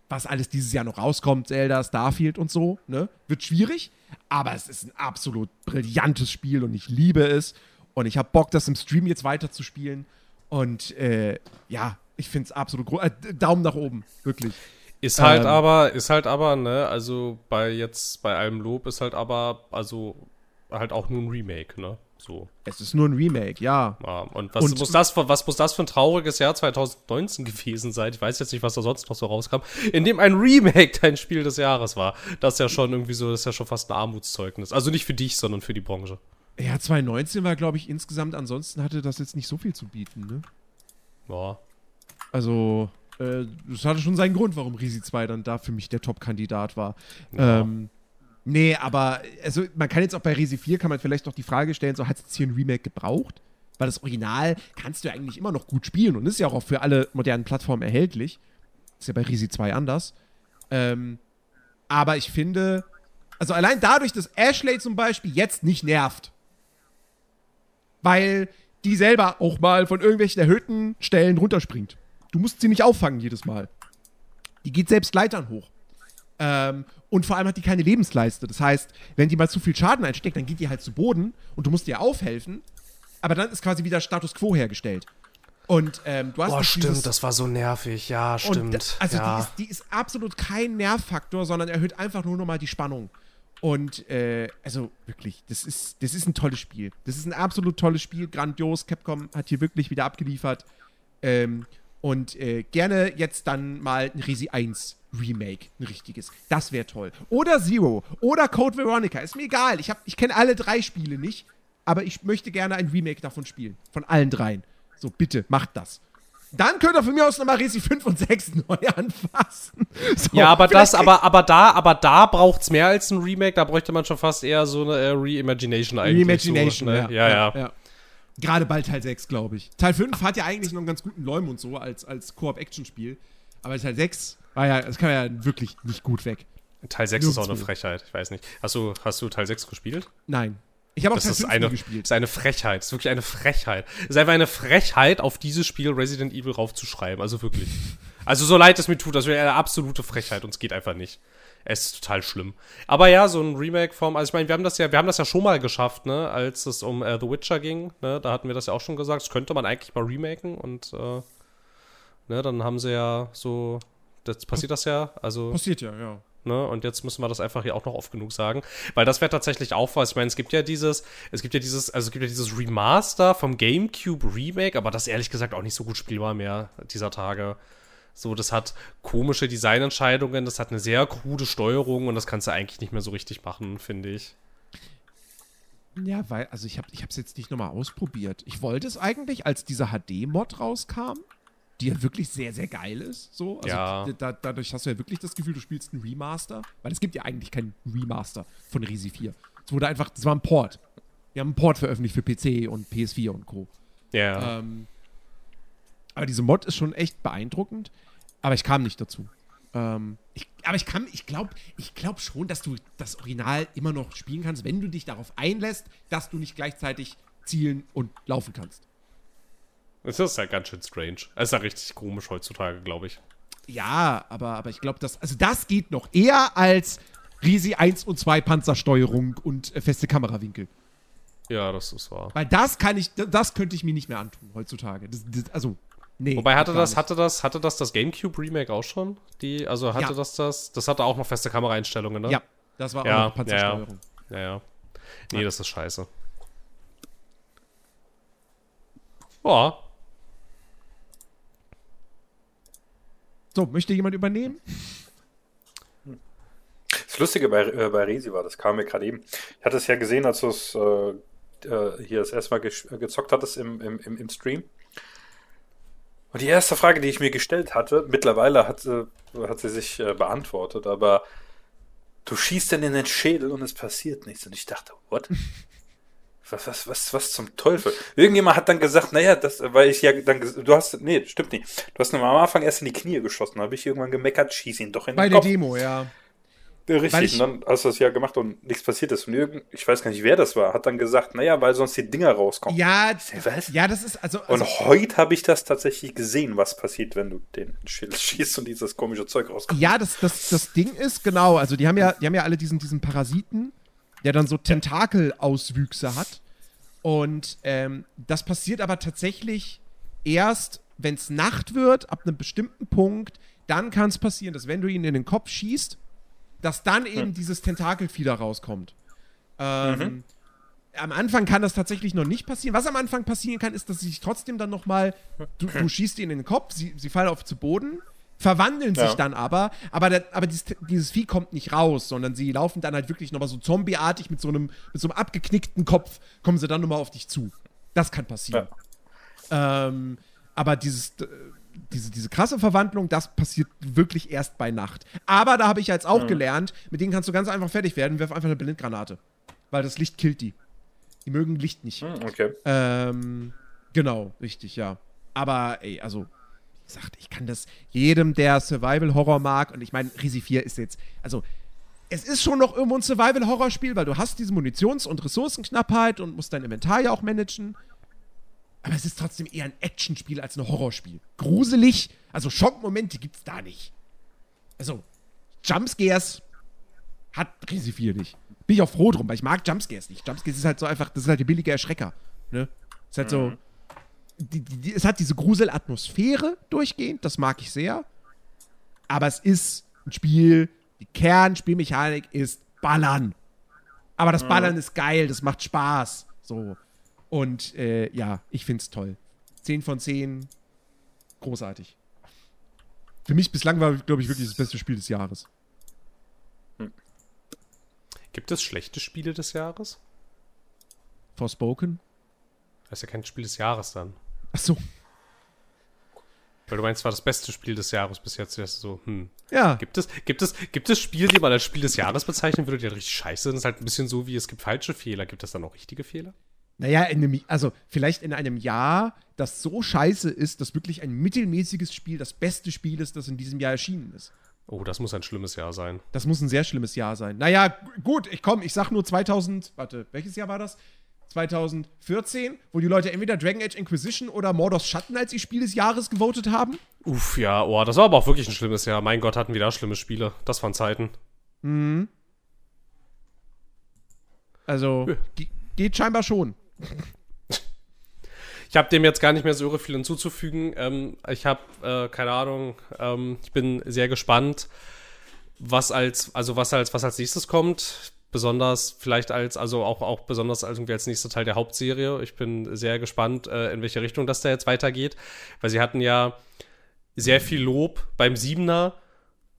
was alles dieses Jahr noch rauskommt, Zelda, Starfield und so, ne, wird schwierig. Aber es ist ein absolut brillantes Spiel und ich liebe es. Und ich habe Bock, das im Stream jetzt weiter zu spielen. Und äh, ja, ich finde es absolut groß. Äh, Daumen nach oben, wirklich. Ist halt ähm, aber, ist halt aber, ne, also bei jetzt, bei allem Lob ist halt aber, also halt auch nur ein Remake, ne? So. Es ist nur ein Remake, ja. ja und, was, und muss das, was muss das für ein trauriges Jahr 2019 gewesen sein? Ich weiß jetzt nicht, was da sonst noch so rauskam. In dem ein Remake dein Spiel des Jahres war. Das ist ja schon irgendwie so, das ist ja schon fast ein Armutszeugnis. Also nicht für dich, sondern für die Branche. Ja, 2019 war, glaube ich, insgesamt, ansonsten hatte das jetzt nicht so viel zu bieten, ne? Ja. Also, äh, das hatte schon seinen Grund, warum Risi 2 dann da für mich der Top-Kandidat war. Ja. Ähm, Nee, aber also man kann jetzt auch bei Resi 4 kann man vielleicht doch die Frage stellen, so hat es jetzt hier ein Remake gebraucht? Weil das Original kannst du ja eigentlich immer noch gut spielen und ist ja auch für alle modernen Plattformen erhältlich. Ist ja bei Resi 2 anders. Ähm, aber ich finde, also allein dadurch, dass Ashley zum Beispiel jetzt nicht nervt, weil die selber auch mal von irgendwelchen erhöhten Stellen runterspringt. Du musst sie nicht auffangen jedes Mal. Die geht selbst Leitern hoch. Ähm, und vor allem hat die keine Lebensleiste. Das heißt, wenn die mal zu viel Schaden einsteckt, dann geht die halt zu Boden und du musst ihr aufhelfen. Aber dann ist quasi wieder Status Quo hergestellt. Und ähm, du hast. Boah, stimmt, das war so nervig, ja, stimmt. Und, also ja. Die, ist, die, ist, absolut kein Nervfaktor, sondern erhöht einfach nur nochmal die Spannung. Und äh, also wirklich, das ist, das ist ein tolles Spiel. Das ist ein absolut tolles Spiel, grandios. Capcom hat hier wirklich wieder abgeliefert. Ähm, und äh, gerne jetzt dann mal ein Resi 1 Remake, ein richtiges. Das wäre toll. Oder Zero. Oder Code Veronica. Ist mir egal. Ich, ich kenne alle drei Spiele nicht. Aber ich möchte gerne ein Remake davon spielen. Von allen dreien. So, bitte, macht das. Dann könnt ihr von mir aus nochmal Resi 5 und 6 neu anfassen. So, ja, aber das, aber, aber da, aber da braucht's mehr als ein Remake. Da bräuchte man schon fast eher so eine äh, Reimagination eigentlich. Reimagination, so, ne? ja, ja, ja. ja. Gerade bald Teil 6, glaube ich. Teil 5 hat ja eigentlich noch einen ganz guten Leum und so als, als Koop-Action-Spiel. Aber Teil 6 war ja, das kam ja wirklich nicht gut weg. Teil 6 Nirgendwo. ist auch eine Frechheit, ich weiß nicht. Hast du, hast du Teil 6 gespielt? Nein. Ich habe auch das Teil 5 eine, gespielt. Das ist eine Frechheit. Das ist wirklich eine Frechheit. Es ist einfach eine Frechheit, auf dieses Spiel Resident Evil raufzuschreiben. Also wirklich. also so leid es mir tut, das wäre eine absolute Frechheit und es geht einfach nicht. Es ist total schlimm. Aber ja, so ein Remake-Form, also ich meine, wir haben das ja, wir haben das ja schon mal geschafft, ne, als es um äh, The Witcher ging, ne, da hatten wir das ja auch schon gesagt, das könnte man eigentlich mal remaken und äh, ne, dann haben sie ja so, das passiert das ja, also. Passiert ja, ja. Ne? Und jetzt müssen wir das einfach hier auch noch oft genug sagen. Weil das wäre tatsächlich auch was. Ich meine, es gibt ja dieses, es gibt ja dieses, also es gibt ja dieses Remaster vom GameCube Remake, aber das ehrlich gesagt auch nicht so gut spielbar mehr dieser Tage. So, das hat komische Designentscheidungen, das hat eine sehr krude Steuerung und das kannst du eigentlich nicht mehr so richtig machen, finde ich. Ja, weil, also ich habe es jetzt nicht nochmal ausprobiert. Ich wollte es eigentlich, als dieser HD-Mod rauskam, die ja wirklich sehr, sehr geil ist. So. Also ja. Da, dadurch hast du ja wirklich das Gefühl, du spielst einen Remaster. Weil es gibt ja eigentlich keinen Remaster von Resi 4. Es wurde einfach, das war ein Port. Wir haben einen Port veröffentlicht für PC und PS4 und Co. Ja. Ähm, aber diese Mod ist schon echt beeindruckend. Aber ich kam nicht dazu. Ähm, ich, aber ich kann, ich glaube, ich glaube schon, dass du das Original immer noch spielen kannst, wenn du dich darauf einlässt, dass du nicht gleichzeitig zielen und laufen kannst. Das ist ja ganz schön strange. Das ist ja richtig komisch heutzutage, glaube ich. Ja, aber, aber ich glaube, das, also das geht noch eher als Risi 1 und 2 Panzersteuerung und äh, feste Kamerawinkel. Ja, das ist wahr. Weil das kann ich, das könnte ich mir nicht mehr antun heutzutage. Das, das, also, Nee, Wobei hatte das, hatte das, hatte das das GameCube Remake auch schon? Die, also hatte ja. das das, das hatte auch noch feste Kameraeinstellungen, ne? Ja, das war ja, auch noch Panzersteuerung. Ja, ja. ja. Nee, das ist scheiße. Ja. So, möchte jemand übernehmen? Das Lustige bei, äh, bei Resi war, das kam mir gerade eben. Ich hatte es ja gesehen, als du es äh, äh hier das erste Mal gezockt hattest im, im, im Stream. Und die erste Frage, die ich mir gestellt hatte, mittlerweile hat, äh, hat sie sich äh, beantwortet, aber du schießt dann in den Schädel und es passiert nichts. Und ich dachte, what? Was, was, was, was zum Teufel? Irgendjemand hat dann gesagt, naja, das, weil ich ja dann, du hast, nee, stimmt nicht. Du hast nur am Anfang erst in die Knie geschossen, habe ich irgendwann gemeckert, schieß ihn doch in Bei den Kopf. Bei der Demo, ja. Richtig, und dann hast du das ja gemacht und nichts passiert ist. Und irgend, ich weiß gar nicht, wer das war, hat dann gesagt, naja, weil sonst die Dinger rauskommen. Ja, was? ja, das ist also. also und heute habe ich das tatsächlich gesehen, was passiert, wenn du den Schild schießt und dieses komische Zeug rauskommt. Ja, das, das, das Ding ist, genau, also die haben ja, die haben ja alle diesen, diesen Parasiten, der dann so Tentakelauswüchse hat. Und ähm, das passiert aber tatsächlich erst, wenn es Nacht wird, ab einem bestimmten Punkt dann kann es passieren, dass wenn du ihn in den Kopf schießt, dass dann eben hm. dieses Tentakelfieder rauskommt. Ähm, mhm. Am Anfang kann das tatsächlich noch nicht passieren. Was am Anfang passieren kann, ist, dass sie sich trotzdem dann nochmal, du, du schießt ihn in den Kopf, sie, sie fallen auf zu Boden, verwandeln sich ja. dann aber, aber, der, aber dieses, dieses, Vieh kommt nicht raus, sondern sie laufen dann halt wirklich nochmal so zombieartig mit so einem, mit so einem abgeknickten Kopf, kommen sie dann nochmal auf dich zu. Das kann passieren. Ja. Ähm, aber dieses, diese, diese krasse Verwandlung, das passiert wirklich erst bei Nacht. Aber da habe ich jetzt auch mhm. gelernt, mit denen kannst du ganz einfach fertig werden, wirf einfach eine Blindgranate. Weil das Licht killt die. Die mögen Licht nicht. Mhm, okay. Ähm, genau, richtig, ja. Aber, ey, also, wie gesagt, ich kann das jedem, der Survival-Horror mag, und ich meine, Risi 4 ist jetzt, also, es ist schon noch irgendwo ein Survival-Horror-Spiel, weil du hast diese Munitions- und Ressourcenknappheit und musst dein Inventar ja auch managen. Aber es ist trotzdem eher ein Actionspiel als ein Horrorspiel. Gruselig, also Schockmomente gibt's da nicht. Also, Jumpscares hat riesig viel nicht. Bin ich auch froh drum, weil ich mag Jumpscares nicht. Jumpscares ist halt so einfach, das ist halt der billige Erschrecker. Ne? Ist halt so. Mhm. Die, die, die, es hat diese Gruselatmosphäre durchgehend, das mag ich sehr. Aber es ist ein Spiel, die Kernspielmechanik ist Ballern. Aber das mhm. Ballern mhm. ist geil, das macht Spaß. So. Und äh, ja, ich finde es toll. 10 von 10, großartig. Für mich bislang war, glaube ich, wirklich das beste Spiel des Jahres. Hm. Gibt es schlechte Spiele des Jahres? Forspoken? Das ist ja kein Spiel des Jahres dann. Ach so. Weil du meinst, war das beste Spiel des Jahres bis jetzt. So, hm. Ja. Gibt es, gibt, es, gibt es Spiele, die man als Spiel des Jahres bezeichnen würde, die richtig scheiße sind? Das ist halt ein bisschen so, wie es gibt falsche Fehler. Gibt es dann auch richtige Fehler? Naja, in einem, also vielleicht in einem Jahr, das so scheiße ist, dass wirklich ein mittelmäßiges Spiel das beste Spiel ist, das in diesem Jahr erschienen ist. Oh, das muss ein schlimmes Jahr sein. Das muss ein sehr schlimmes Jahr sein. Naja, gut, ich komm, ich sag nur 2000, warte, welches Jahr war das? 2014, wo die Leute entweder Dragon Age Inquisition oder Mordors Schatten als ihr Spiel des Jahres gewotet haben. Uff, ja, oh, das war aber auch wirklich ein schlimmes Jahr. Mein Gott, hatten wir da schlimme Spiele. Das waren Zeiten. Mhm. Also, ja. geht scheinbar schon. Ich habe dem jetzt gar nicht mehr so irre viel hinzuzufügen. Ähm, ich habe, äh, keine Ahnung, ähm, ich bin sehr gespannt, was als, also was als, was als nächstes kommt. Besonders vielleicht als, also auch, auch besonders als irgendwie als nächster Teil der Hauptserie. Ich bin sehr gespannt, äh, in welche Richtung das da jetzt weitergeht. Weil sie hatten ja sehr viel Lob beim Siebener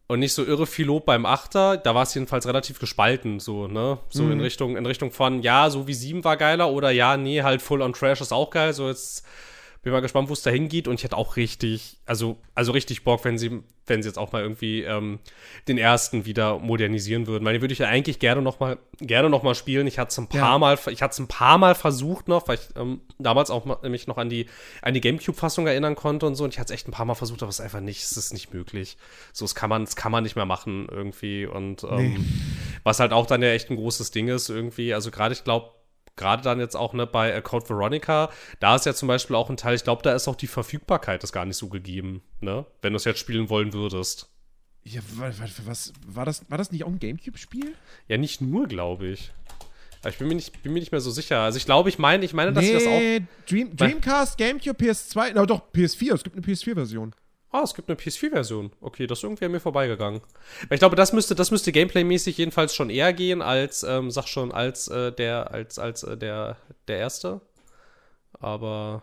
und nicht so irre viel Lob beim Achter. Da war es jedenfalls relativ gespalten, so, ne? So mhm. in Richtung, in Richtung von, ja, so wie sieben war geiler oder ja, nee, halt Full on Trash ist auch geil. So jetzt bin mal gespannt, wo es da hingeht. Und ich hätte auch richtig, also, also richtig Bock, wenn sie, wenn sie jetzt auch mal irgendwie ähm, den ersten wieder modernisieren würden. Weil den würde ich ja eigentlich gerne noch mal, gerne noch mal spielen. Ich hatte es ein paar ja. Mal, ich hatte es ein paar Mal versucht noch, weil ich ähm, damals auch mal, mich noch an die, an die Gamecube-Fassung erinnern konnte und so. Und ich hatte es echt ein paar Mal versucht, aber es ist einfach nicht, es ist nicht möglich. So, es kann man, es kann man nicht mehr machen irgendwie. Und ähm, nee. was halt auch dann ja echt ein großes Ding ist irgendwie. Also gerade, ich glaube, gerade dann jetzt auch ne, bei Code Veronica, da ist ja zum Beispiel auch ein Teil, ich glaube, da ist auch die Verfügbarkeit ist gar nicht so gegeben, ne? Wenn du es jetzt spielen wollen würdest. Ja, was, war das, war das nicht auch ein Gamecube-Spiel? Ja, nicht nur, glaube ich. Aber ich bin mir, nicht, bin mir nicht mehr so sicher. Also ich glaube, ich meine, ich meine, dass nee, das auch. Dream, Dreamcast, Gamecube, PS2, na doch, PS4, es gibt eine PS4-Version. Ah, es gibt eine PS4-Version. Okay, das ist irgendwie an mir vorbeigegangen. Ich glaube, das müsste, das müsste Gameplay-mäßig jedenfalls schon eher gehen als, ähm, sag schon, als äh, der, als, als äh, der, der erste. Aber.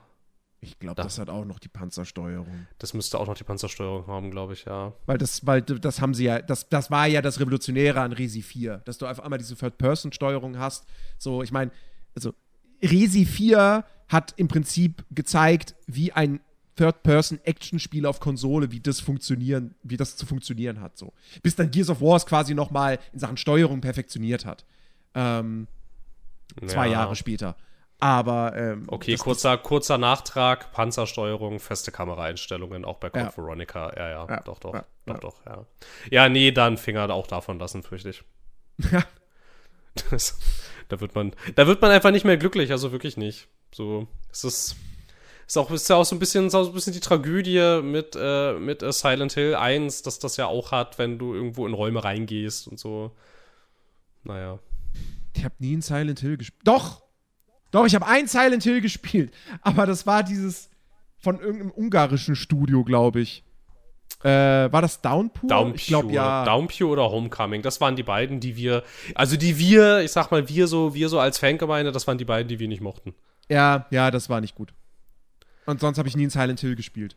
Ich glaube, da. das hat auch noch die Panzersteuerung. Das müsste auch noch die Panzersteuerung haben, glaube ich, ja. Weil das, weil das haben sie ja, das, das war ja das Revolutionäre an Resi 4, dass du einfach einmal diese Third-Person-Steuerung hast. So, ich meine, also Resi 4 hat im Prinzip gezeigt, wie ein Third-Person-Action-Spiel auf Konsole, wie das funktionieren, wie das zu funktionieren hat. So. Bis dann Gears of War es quasi nochmal in Sachen Steuerung perfektioniert hat. Ähm, ja. Zwei Jahre später. Aber ähm, okay, kurzer, kurzer Nachtrag: Panzersteuerung, feste Kameraeinstellungen, auch bei Code ja. Veronica. Ja, ja, ja, doch, doch, ja, doch, ja. doch, ja. Ja, nee, dann Finger auch davon lassen, fürchte ich. Ja. Das, da wird man, da wird man einfach nicht mehr glücklich, also wirklich nicht. So, es ist ist auch, ist ja auch so ein bisschen, so ein bisschen die Tragödie mit, äh, mit äh, Silent Hill 1, dass das ja auch hat, wenn du irgendwo in Räume reingehst und so. Naja. Ich habe nie in Silent Hill gespielt. Doch! Doch, ich habe ein Silent Hill gespielt. Aber das war dieses von irgendeinem ungarischen Studio, glaube ich. Äh, war das Downpour? Downpure, ich glaube ja. Downpure oder Homecoming, das waren die beiden, die wir, also die wir, ich sag mal, wir so, wir so als Fangemeinde, das waren die beiden, die wir nicht mochten. Ja, ja, das war nicht gut. Und sonst habe ich nie in Silent Hill gespielt.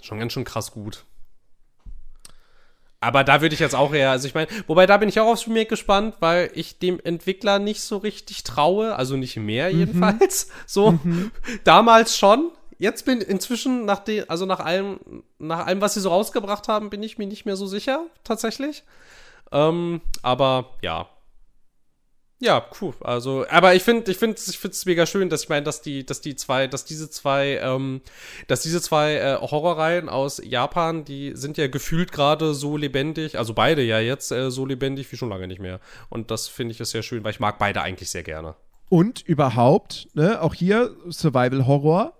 Schon ganz schön krass gut. Aber da würde ich jetzt auch eher, also ich meine, wobei da bin ich auch aufs Remake gespannt, weil ich dem Entwickler nicht so richtig traue, also nicht mehr mhm. jedenfalls. Mhm. So, mhm. damals schon, jetzt bin inzwischen nach dem, also nach allem, nach allem, was sie so rausgebracht haben, bin ich mir nicht mehr so sicher, tatsächlich. Ähm, aber ja. Ja, cool. Also, aber ich finde, ich finde, ich finde es mega schön, dass ich meine, dass die, dass die zwei, dass diese zwei, ähm, dass diese zwei äh, Horrorreihen aus Japan, die sind ja gefühlt gerade so lebendig, also beide ja jetzt äh, so lebendig wie schon lange nicht mehr. Und das finde ich ist sehr schön, weil ich mag beide eigentlich sehr gerne. Und überhaupt, ne, auch hier Survival Horror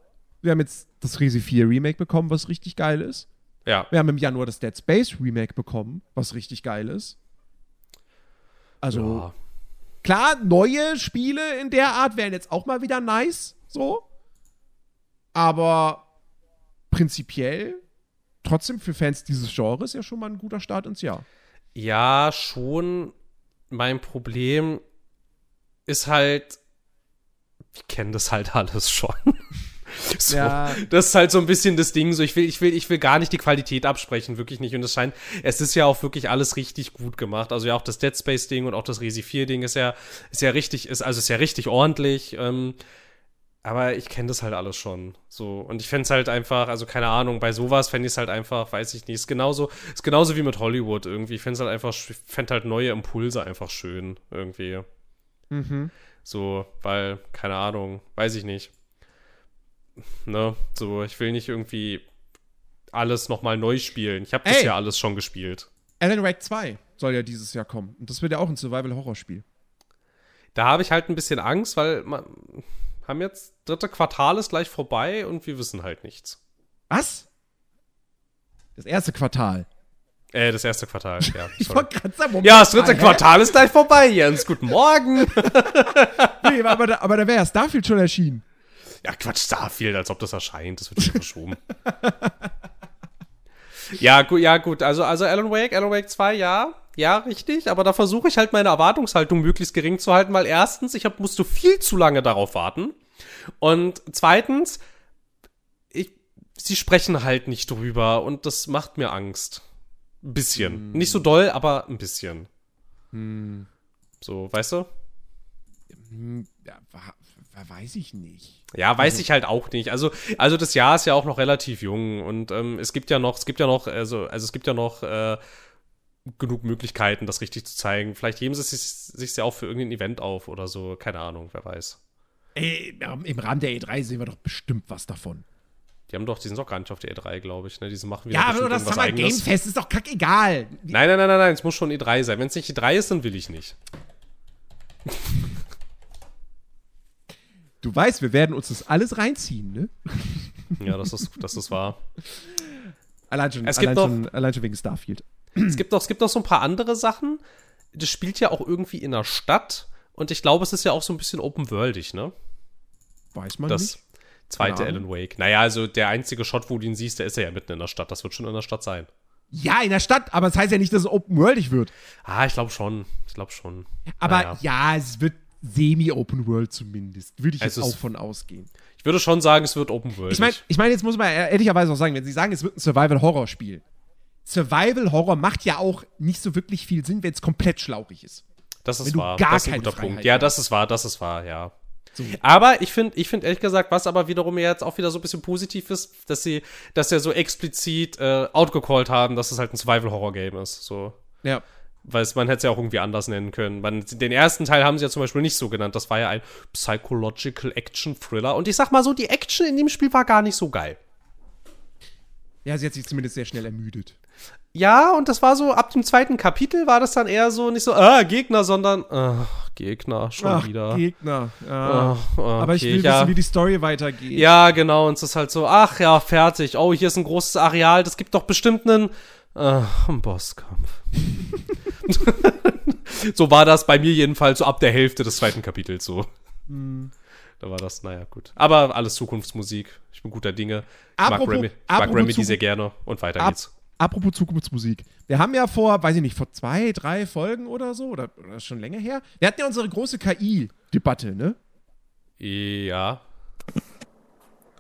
wir haben jetzt das Resi 4 Remake bekommen, was richtig geil ist. Ja. Wir haben im Januar das Dead Space Remake bekommen, was richtig geil ist. Also, ja. Klar, neue Spiele in der Art wären jetzt auch mal wieder nice, so. Aber prinzipiell, trotzdem für Fans dieses Genres ja schon mal ein guter Start ins Jahr. Ja, schon. Mein Problem ist halt, wir kennen das halt alles schon. So, ja. Das ist halt so ein bisschen das Ding. So, ich will, ich will, ich will gar nicht die Qualität absprechen, wirklich nicht. Und es scheint, es ist ja auch wirklich alles richtig gut gemacht. Also ja, auch das Dead Space Ding und auch das Resi 4 Ding ist ja, ist ja richtig, ist also ist ja richtig ordentlich. Ähm, aber ich kenne das halt alles schon. So. Und ich fände es halt einfach, also keine Ahnung, bei sowas fände ich es halt einfach, weiß ich nicht. Ist genauso, ist genauso wie mit Hollywood irgendwie. Ich fände es halt einfach, fände halt neue Impulse einfach schön, irgendwie. Mhm. So, weil, keine Ahnung, weiß ich nicht ne, so, ich will nicht irgendwie alles nochmal neu spielen. Ich habe das ja alles schon gespielt. Alan Wake 2 soll ja dieses Jahr kommen. Und das wird ja auch ein Survival-Horror-Spiel. Da habe ich halt ein bisschen Angst, weil man haben jetzt dritte Quartal ist gleich vorbei und wir wissen halt nichts. Was? Das erste Quartal. Äh, das erste Quartal, ja. ich wollte gerade sagen, Moment, Ja, das dritte Quartal ist gleich vorbei, Jens. Guten Morgen. nee, aber da, aber da wäre ja Starfield schon erschienen. Ja, Quatsch, Starfield, als ob das erscheint. Das wird schon verschoben. ja, gut, ja, gut. Also, also Alan Wake, Alan Wake 2, ja. Ja, richtig. Aber da versuche ich halt meine Erwartungshaltung möglichst gering zu halten, weil erstens, ich hab, musste viel zu lange darauf warten. Und zweitens, ich, sie sprechen halt nicht drüber und das macht mir Angst. Ein bisschen. Hm. Nicht so doll, aber ein bisschen. Hm. So, weißt du? Hm, ja, weiß ich nicht. Ja, weiß also, ich halt auch nicht. Also, also das Jahr ist ja auch noch relativ jung und ähm, es gibt ja noch, es gibt ja noch, also, also es gibt ja noch äh, genug Möglichkeiten, das richtig zu zeigen. Vielleicht heben sie sich, sich ja auch für irgendein Event auf oder so. Keine Ahnung, wer weiß. Ey, im Rahmen der E3 sehen wir doch bestimmt was davon. Die haben doch, die sind doch gar nicht auf der E3, glaube ich. Ne? Diese machen wieder Ja, aber das Summer Game Fest ist doch kackegal. Nein, nein, nein, nein, nein, es muss schon E3 sein. Wenn es nicht E3 ist, dann will ich nicht. Du weißt, wir werden uns das alles reinziehen, ne? Ja, das ist, das ist wahr. Allein schon, es allein, schon, allein schon wegen Starfield. Es gibt, noch, es gibt noch so ein paar andere Sachen. Das spielt ja auch irgendwie in der Stadt. Und ich glaube, es ist ja auch so ein bisschen open-worldig, ne? Weiß man das nicht. zweite Alan Wake. Naja, also der einzige Shot, wo du ihn siehst, der ist ja mitten in der Stadt. Das wird schon in der Stadt sein. Ja, in der Stadt, aber es das heißt ja nicht, dass es open-worldig wird. Ah, ich glaube schon. Ich glaube schon. Aber naja. ja, es wird semi-Open World zumindest. Würde ich also jetzt auch von ausgehen. Ich würde schon sagen, es wird Open World. Ich meine, ich mein, jetzt muss man ehrlicherweise auch sagen, wenn Sie sagen, es wird ein Survival-Horror-Spiel. Survival-Horror macht ja auch nicht so wirklich viel Sinn, wenn es komplett schlauchig ist. Das ist wahr. das ist ein guter Punkt. Ja, das ist wahr, das ist wahr, ja. So. Aber ich finde, ich finde ehrlich gesagt, was aber wiederum jetzt auch wieder so ein bisschen positiv ist, dass sie, dass sie so explizit äh, outgecallt haben, dass es halt ein Survival-Horror-Game ist. So. Ja. Weil man hätte es ja auch irgendwie anders nennen können. Man, den ersten Teil haben sie ja zum Beispiel nicht so genannt. Das war ja ein Psychological Action Thriller. Und ich sag mal so, die Action in dem Spiel war gar nicht so geil. Ja, sie hat sich zumindest sehr schnell ermüdet. Ja, und das war so, ab dem zweiten Kapitel war das dann eher so, nicht so, ah, Gegner, sondern, ah, Gegner, schon Ach, wieder. Gegner, ja. Ach, okay, Aber ich will ja. wissen, wie die Story weitergeht. Ja, genau, und es ist halt so, ach ja, fertig. Oh, hier ist ein großes Areal, das gibt doch bestimmt einen, ah, einen Bosskampf. so war das bei mir jedenfalls so ab der Hälfte des zweiten Kapitels so. Mhm. Da war das, naja, gut. Aber alles Zukunftsmusik. Ich bin guter Dinge. Ich Apropos- mag, Remy, ich apropos mag Remedy sehr gerne. Und weiter geht's. Apropos Zukunftsmusik. Wir haben ja vor, weiß ich nicht, vor zwei, drei Folgen oder so, oder, oder schon länger her, wir hatten ja unsere große KI-Debatte, ne? Ja.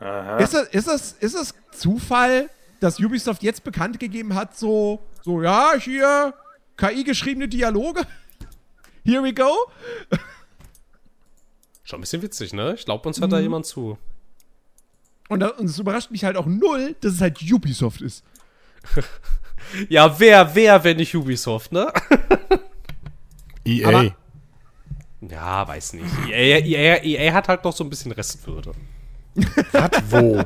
Aha. Ist, das, ist, das, ist das Zufall, dass Ubisoft jetzt bekannt gegeben hat, so, so, ja, hier, KI-geschriebene Dialoge? Here we go? Schon ein bisschen witzig, ne? Ich glaube, uns hört da Mhm. jemand zu. Und, da- und es überrascht mich halt auch null, dass es halt Ubisoft ist. Ja, wer, wer, wenn nicht Ubisoft, ne? EA. Aber- Ja, weiß nicht. EA, EA, EA hat halt noch so ein bisschen Restwürde. Hat wo?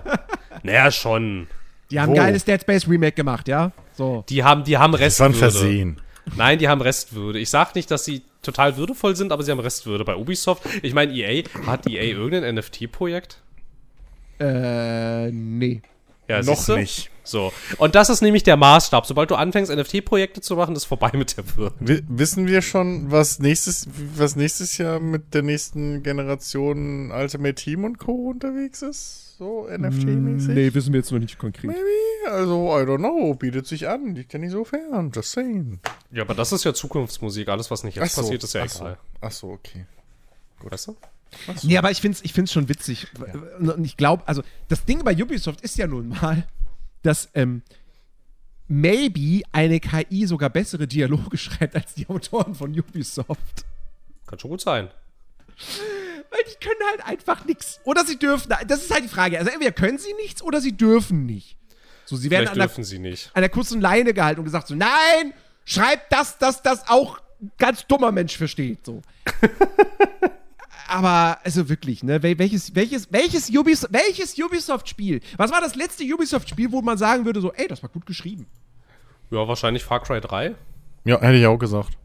Naja, schon. Die haben Wo? ein geiles Dead Space Remake gemacht, ja? So. Die haben, die haben Das war ein Restwürde. Versehen. Nein, die haben Restwürde. Ich sag nicht, dass sie total würdevoll sind, aber sie haben Restwürde. Bei Ubisoft, ich meine, EA, hat EA irgendein NFT-Projekt? Äh, nee. Ja, Noch siehste? nicht. So. Und das ist nämlich der Maßstab. Sobald du anfängst, NFT-Projekte zu machen, ist vorbei mit der Würde. Wi- Wissen wir schon, was nächstes, was nächstes Jahr mit der nächsten Generation Ultimate Team und Co. unterwegs ist? So NFT-mäßig? Nee, wissen wir jetzt noch nicht konkret. Maybe? Also, I don't know. Bietet sich an. Liegt ja nicht so fern. Just saying. Ja, aber das ist ja Zukunftsmusik. Alles, was nicht jetzt Ach so, passiert, ist ja ach so. egal. Ach so, okay. Weißt du? Nee, aber ich find's, ich find's schon witzig. Und ich glaube, also, das Ding bei Ubisoft ist ja nun mal, dass, ähm, maybe eine KI sogar bessere Dialoge schreibt als die Autoren von Ubisoft. Kann schon gut sein. Weil die können halt einfach nichts. Oder sie dürfen. Das ist halt die Frage. Also entweder können sie nichts oder sie dürfen nicht. So, sie werden Vielleicht an der, dürfen sie nicht. an der kurzen Leine gehalten und gesagt so, nein, schreib das, dass das auch ein ganz dummer Mensch versteht. So. Aber, also wirklich, ne? wel- Welches, welches, welches, Ubis, welches Ubisoft-Spiel? Was war das letzte Ubisoft-Spiel, wo man sagen würde, so, ey, das war gut geschrieben? Ja, wahrscheinlich Far Cry 3. Ja, hätte ich auch gesagt.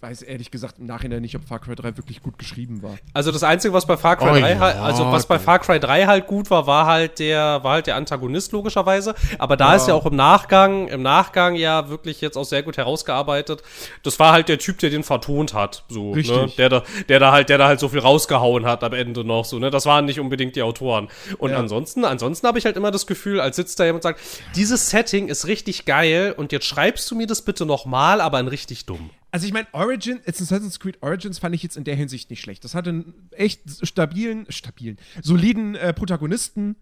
Ich weiß ehrlich gesagt im Nachhinein nicht, ob Far Cry 3 wirklich gut geschrieben war. Also das Einzige, was bei Far Cry Oh 3 ja, halt, also was bei gut. Far Cry 3 halt gut war, war halt der, war halt der Antagonist logischerweise. Aber da ist ja auch im Nachgang, im Nachgang ja wirklich jetzt auch sehr gut herausgearbeitet. Das war halt der Typ, der den vertont hat, so, Richtig. ne? der da, der da halt, der da halt so viel rausgehauen hat am Ende noch, so, ne? Das waren nicht unbedingt die Autoren. Und Ja. ansonsten, ansonsten habe ich halt immer das Gefühl, als sitzt da jemand und sagt, dieses Setting ist richtig geil und jetzt schreibst du mir das bitte nochmal, aber in richtig dumm. Also ich meine, Origin, Assassin's Creed Origins fand ich jetzt in der Hinsicht nicht schlecht. Das hatte einen echt stabilen, stabilen, soliden äh, Protagonisten.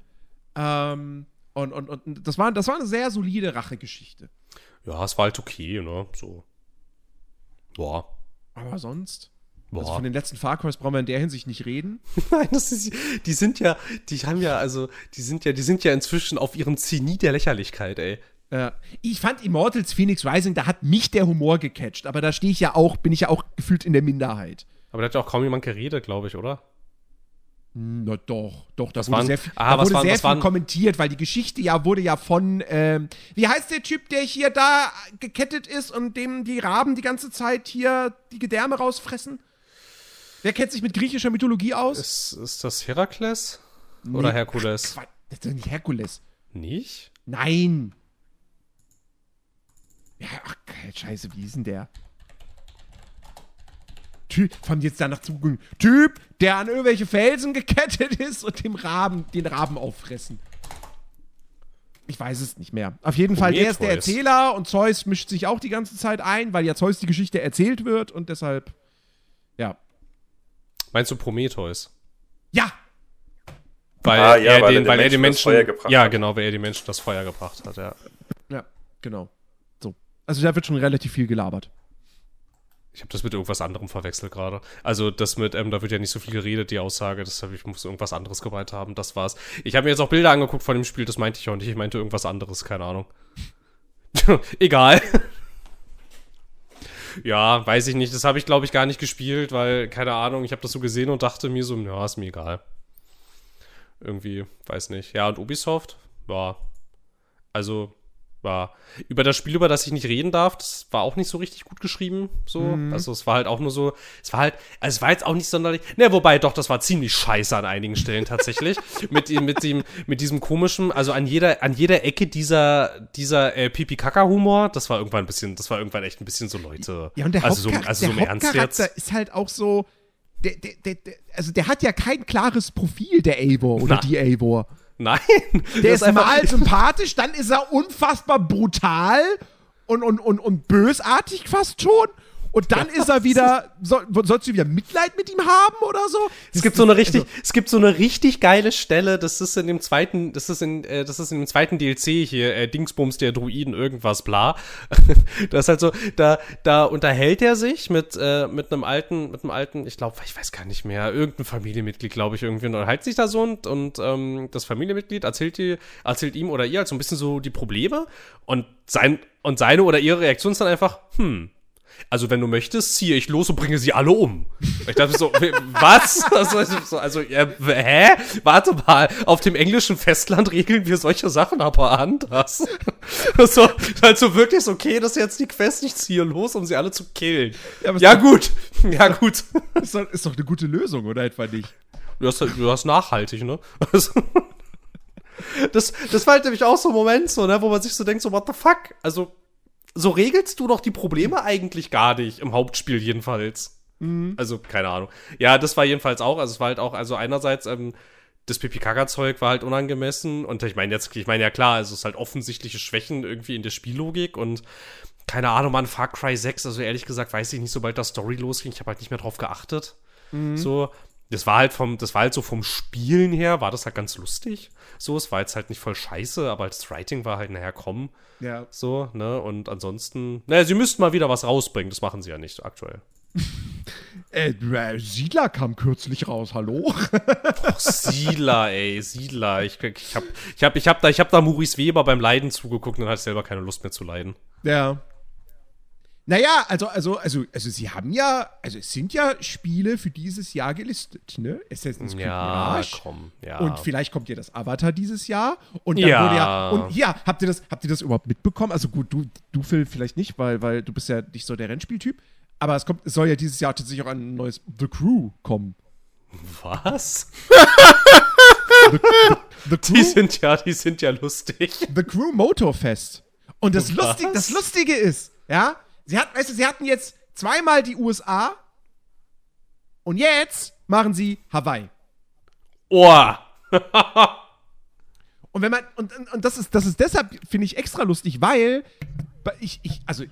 Ähm, und, und, und das, war, das war eine sehr solide Rachegeschichte. Ja, es war halt okay, ne? So. Boah. Aber sonst. Boah. Also von den letzten Far Crys brauchen wir in der Hinsicht nicht reden. Nein, das ist, die sind ja, die haben ja, also, die sind ja, die sind ja inzwischen auf ihrem Zenit der Lächerlichkeit, ey. Äh, ich fand Immortals Phoenix Rising, da hat mich der Humor gecatcht, aber da stehe ich ja auch, bin ich ja auch gefühlt in der Minderheit. Aber da hat ja auch kaum jemand geredet, glaube ich, oder? Na doch, doch, das wurde waren- sehr, viel, ah, da was wurde waren- sehr was viel waren- kommentiert, weil die Geschichte ja wurde ja von, ähm, wie heißt der Typ, der hier da gekettet ist und dem die Raben die ganze Zeit hier die Gedärme rausfressen? Wer kennt sich mit griechischer Mythologie aus? Ist, ist das Herakles? Oder Nee. Herkules? Quatsch, Das ist doch nicht Herkules. Nicht? Nein. Ja, ach, scheiße, wie ist denn der? Typ, von jetzt danach zugucken. Typ, der an irgendwelche Felsen gekettet ist und dem Raben, den Raben auffressen. Ich weiß es nicht mehr. Auf jeden Fall, der ist der. Erzähler und Zeus mischt sich auch die ganze Zeit ein, weil ja Zeus die Geschichte erzählt wird und deshalb, ja. Meinst du Prometheus? Ja, Weil Ah, ja, er weil er den, den weil er den Menschen das Menschen, Feuer gebracht ja, genau, weil er die Menschen das Feuer gebracht hat, ja. ja, genau. So. Also da wird schon relativ viel gelabert. Ich habe das mit irgendwas anderem verwechselt gerade. Also das mit, ähm, da wird ja nicht so viel geredet, die Aussage, das hab, ich muss irgendwas anderes gemeint haben, das war's. Ich habe mir jetzt auch Bilder angeguckt von dem Spiel, das meinte ich auch nicht, ich meinte irgendwas anderes, keine Ahnung. Egal. ja, weiß ich nicht, das habe ich glaube ich gar nicht gespielt, weil, keine Ahnung, ich habe das so gesehen und dachte mir so, ja, ist mir egal. Irgendwie, weiß nicht. Ja, und Ubisoft, war, also, war über das Spiel, über das ich nicht reden darf, das war auch nicht so richtig gut geschrieben. So. Also es war halt auch nur so, es war halt, also es war jetzt auch nicht sonderlich. Ne, wobei doch, das war ziemlich scheiße an einigen Stellen tatsächlich. mit, mit, dem, mit diesem komischen, also an jeder, an jeder Ecke dieser, dieser äh, Pipi-Kaka-Humor, das war irgendwann ein bisschen, das war irgendwann echt ein bisschen so Leute. Ja, und der, also so, also so der im Ernst jetzt. ist halt auch so, der, der, der, also der hat ja kein klares Profil, der Eivor oder Na. die Eivor. Nein. Der das ist, mal sympathisch, dann ist er unfassbar brutal und, und, und, und bösartig fast schon. Und dann ist er wieder, soll, sollst du wieder Mitleid mit ihm haben oder so? Es gibt so eine richtig, es gibt so eine richtig geile Stelle, das ist in dem zweiten, das ist in, äh, das ist in dem zweiten DLC hier, äh, Dingsbums der Druiden, irgendwas, bla. das ist halt so, da, da unterhält er sich mit, äh, mit einem alten, mit einem alten, ich glaube, ich weiß gar nicht mehr, irgendein Familienmitglied, glaube ich, irgendwie, und unterhält sich da so und, und ähm, das Familienmitglied erzählt, die, erzählt ihm oder ihr halt so ein bisschen so die Probleme und sein, und seine oder ihre Reaktion ist dann einfach, hm, also wenn du möchtest, ziehe ich los und bringe sie alle um. Ich dachte so, was? Also, also, also äh, hä? Warte mal, auf dem englischen Festland regeln wir solche Sachen aber anders. so, also wirklich so, okay, das ist jetzt die Quest, ich ziehe los, um sie alle zu killen. Ja, Ja, ist gut, ja gut. Ist doch, ist doch eine gute Lösung, oder etwa nicht? Du hast, du hast nachhaltig, ne? Also, das, das war halt nämlich auch so ein Moment, so, ne, wo man sich so denkt, so, what the fuck? Also, so regelst du doch die Probleme eigentlich gar nicht, im Hauptspiel jedenfalls. Also, keine Ahnung. Ja, das war jedenfalls auch, also es war halt auch, also einerseits, ähm, das Pipi-Kaka-Zeug war halt unangemessen und ich meine jetzt, ich meine ja klar, also es ist halt offensichtliche Schwächen irgendwie in der Spiellogik und keine Ahnung, man, Far Cry 6, also ehrlich gesagt weiß ich nicht, sobald das Story losging, ich habe halt nicht mehr drauf geachtet. So, das war halt vom, das war halt so vom Spielen her, war das halt ganz lustig. So, es war jetzt halt nicht voll scheiße, aber das Writing war halt, naja, komm, Ja. so, ne, und ansonsten, naja, sie müssten mal wieder was rausbringen, das machen sie ja nicht aktuell. Äh, Siedler kam kürzlich raus, hallo? Och, Siedler, ey, Siedler. Ich, ich hab, ich hab, ich hab da, ich hab da Maurice Weber beim Leiden zugeguckt und dann hatte selber keine Lust mehr zu leiden. Ja. Naja, also, also, also, also sie haben ja, also es sind ja Spiele für dieses Jahr gelistet, ne? Assassin's Creed Ja, Mirage. komm, ja. Und vielleicht kommt ja das Avatar dieses Jahr. Und dann Ja. wurde ja. Und hier, habt ihr das, habt ihr das überhaupt mitbekommen? Also gut, du, du Phil, vielleicht nicht, weil, weil du bist ja nicht so der Rennspieltyp. Aber es kommt, es soll ja dieses Jahr tatsächlich auch ein neues The Crew kommen. Was? The Die Crew, sind ja, die sind ja lustig. The Crew Motorfest. Und das, Was? Lustig, das Lustige ist, ja, sie hat, weißt du, sie hatten jetzt zweimal die USA und jetzt machen sie Hawaii. Oh. Und wenn man, und, und, das ist, das ist deshalb, finde ich, extra lustig, weil ich, ich, also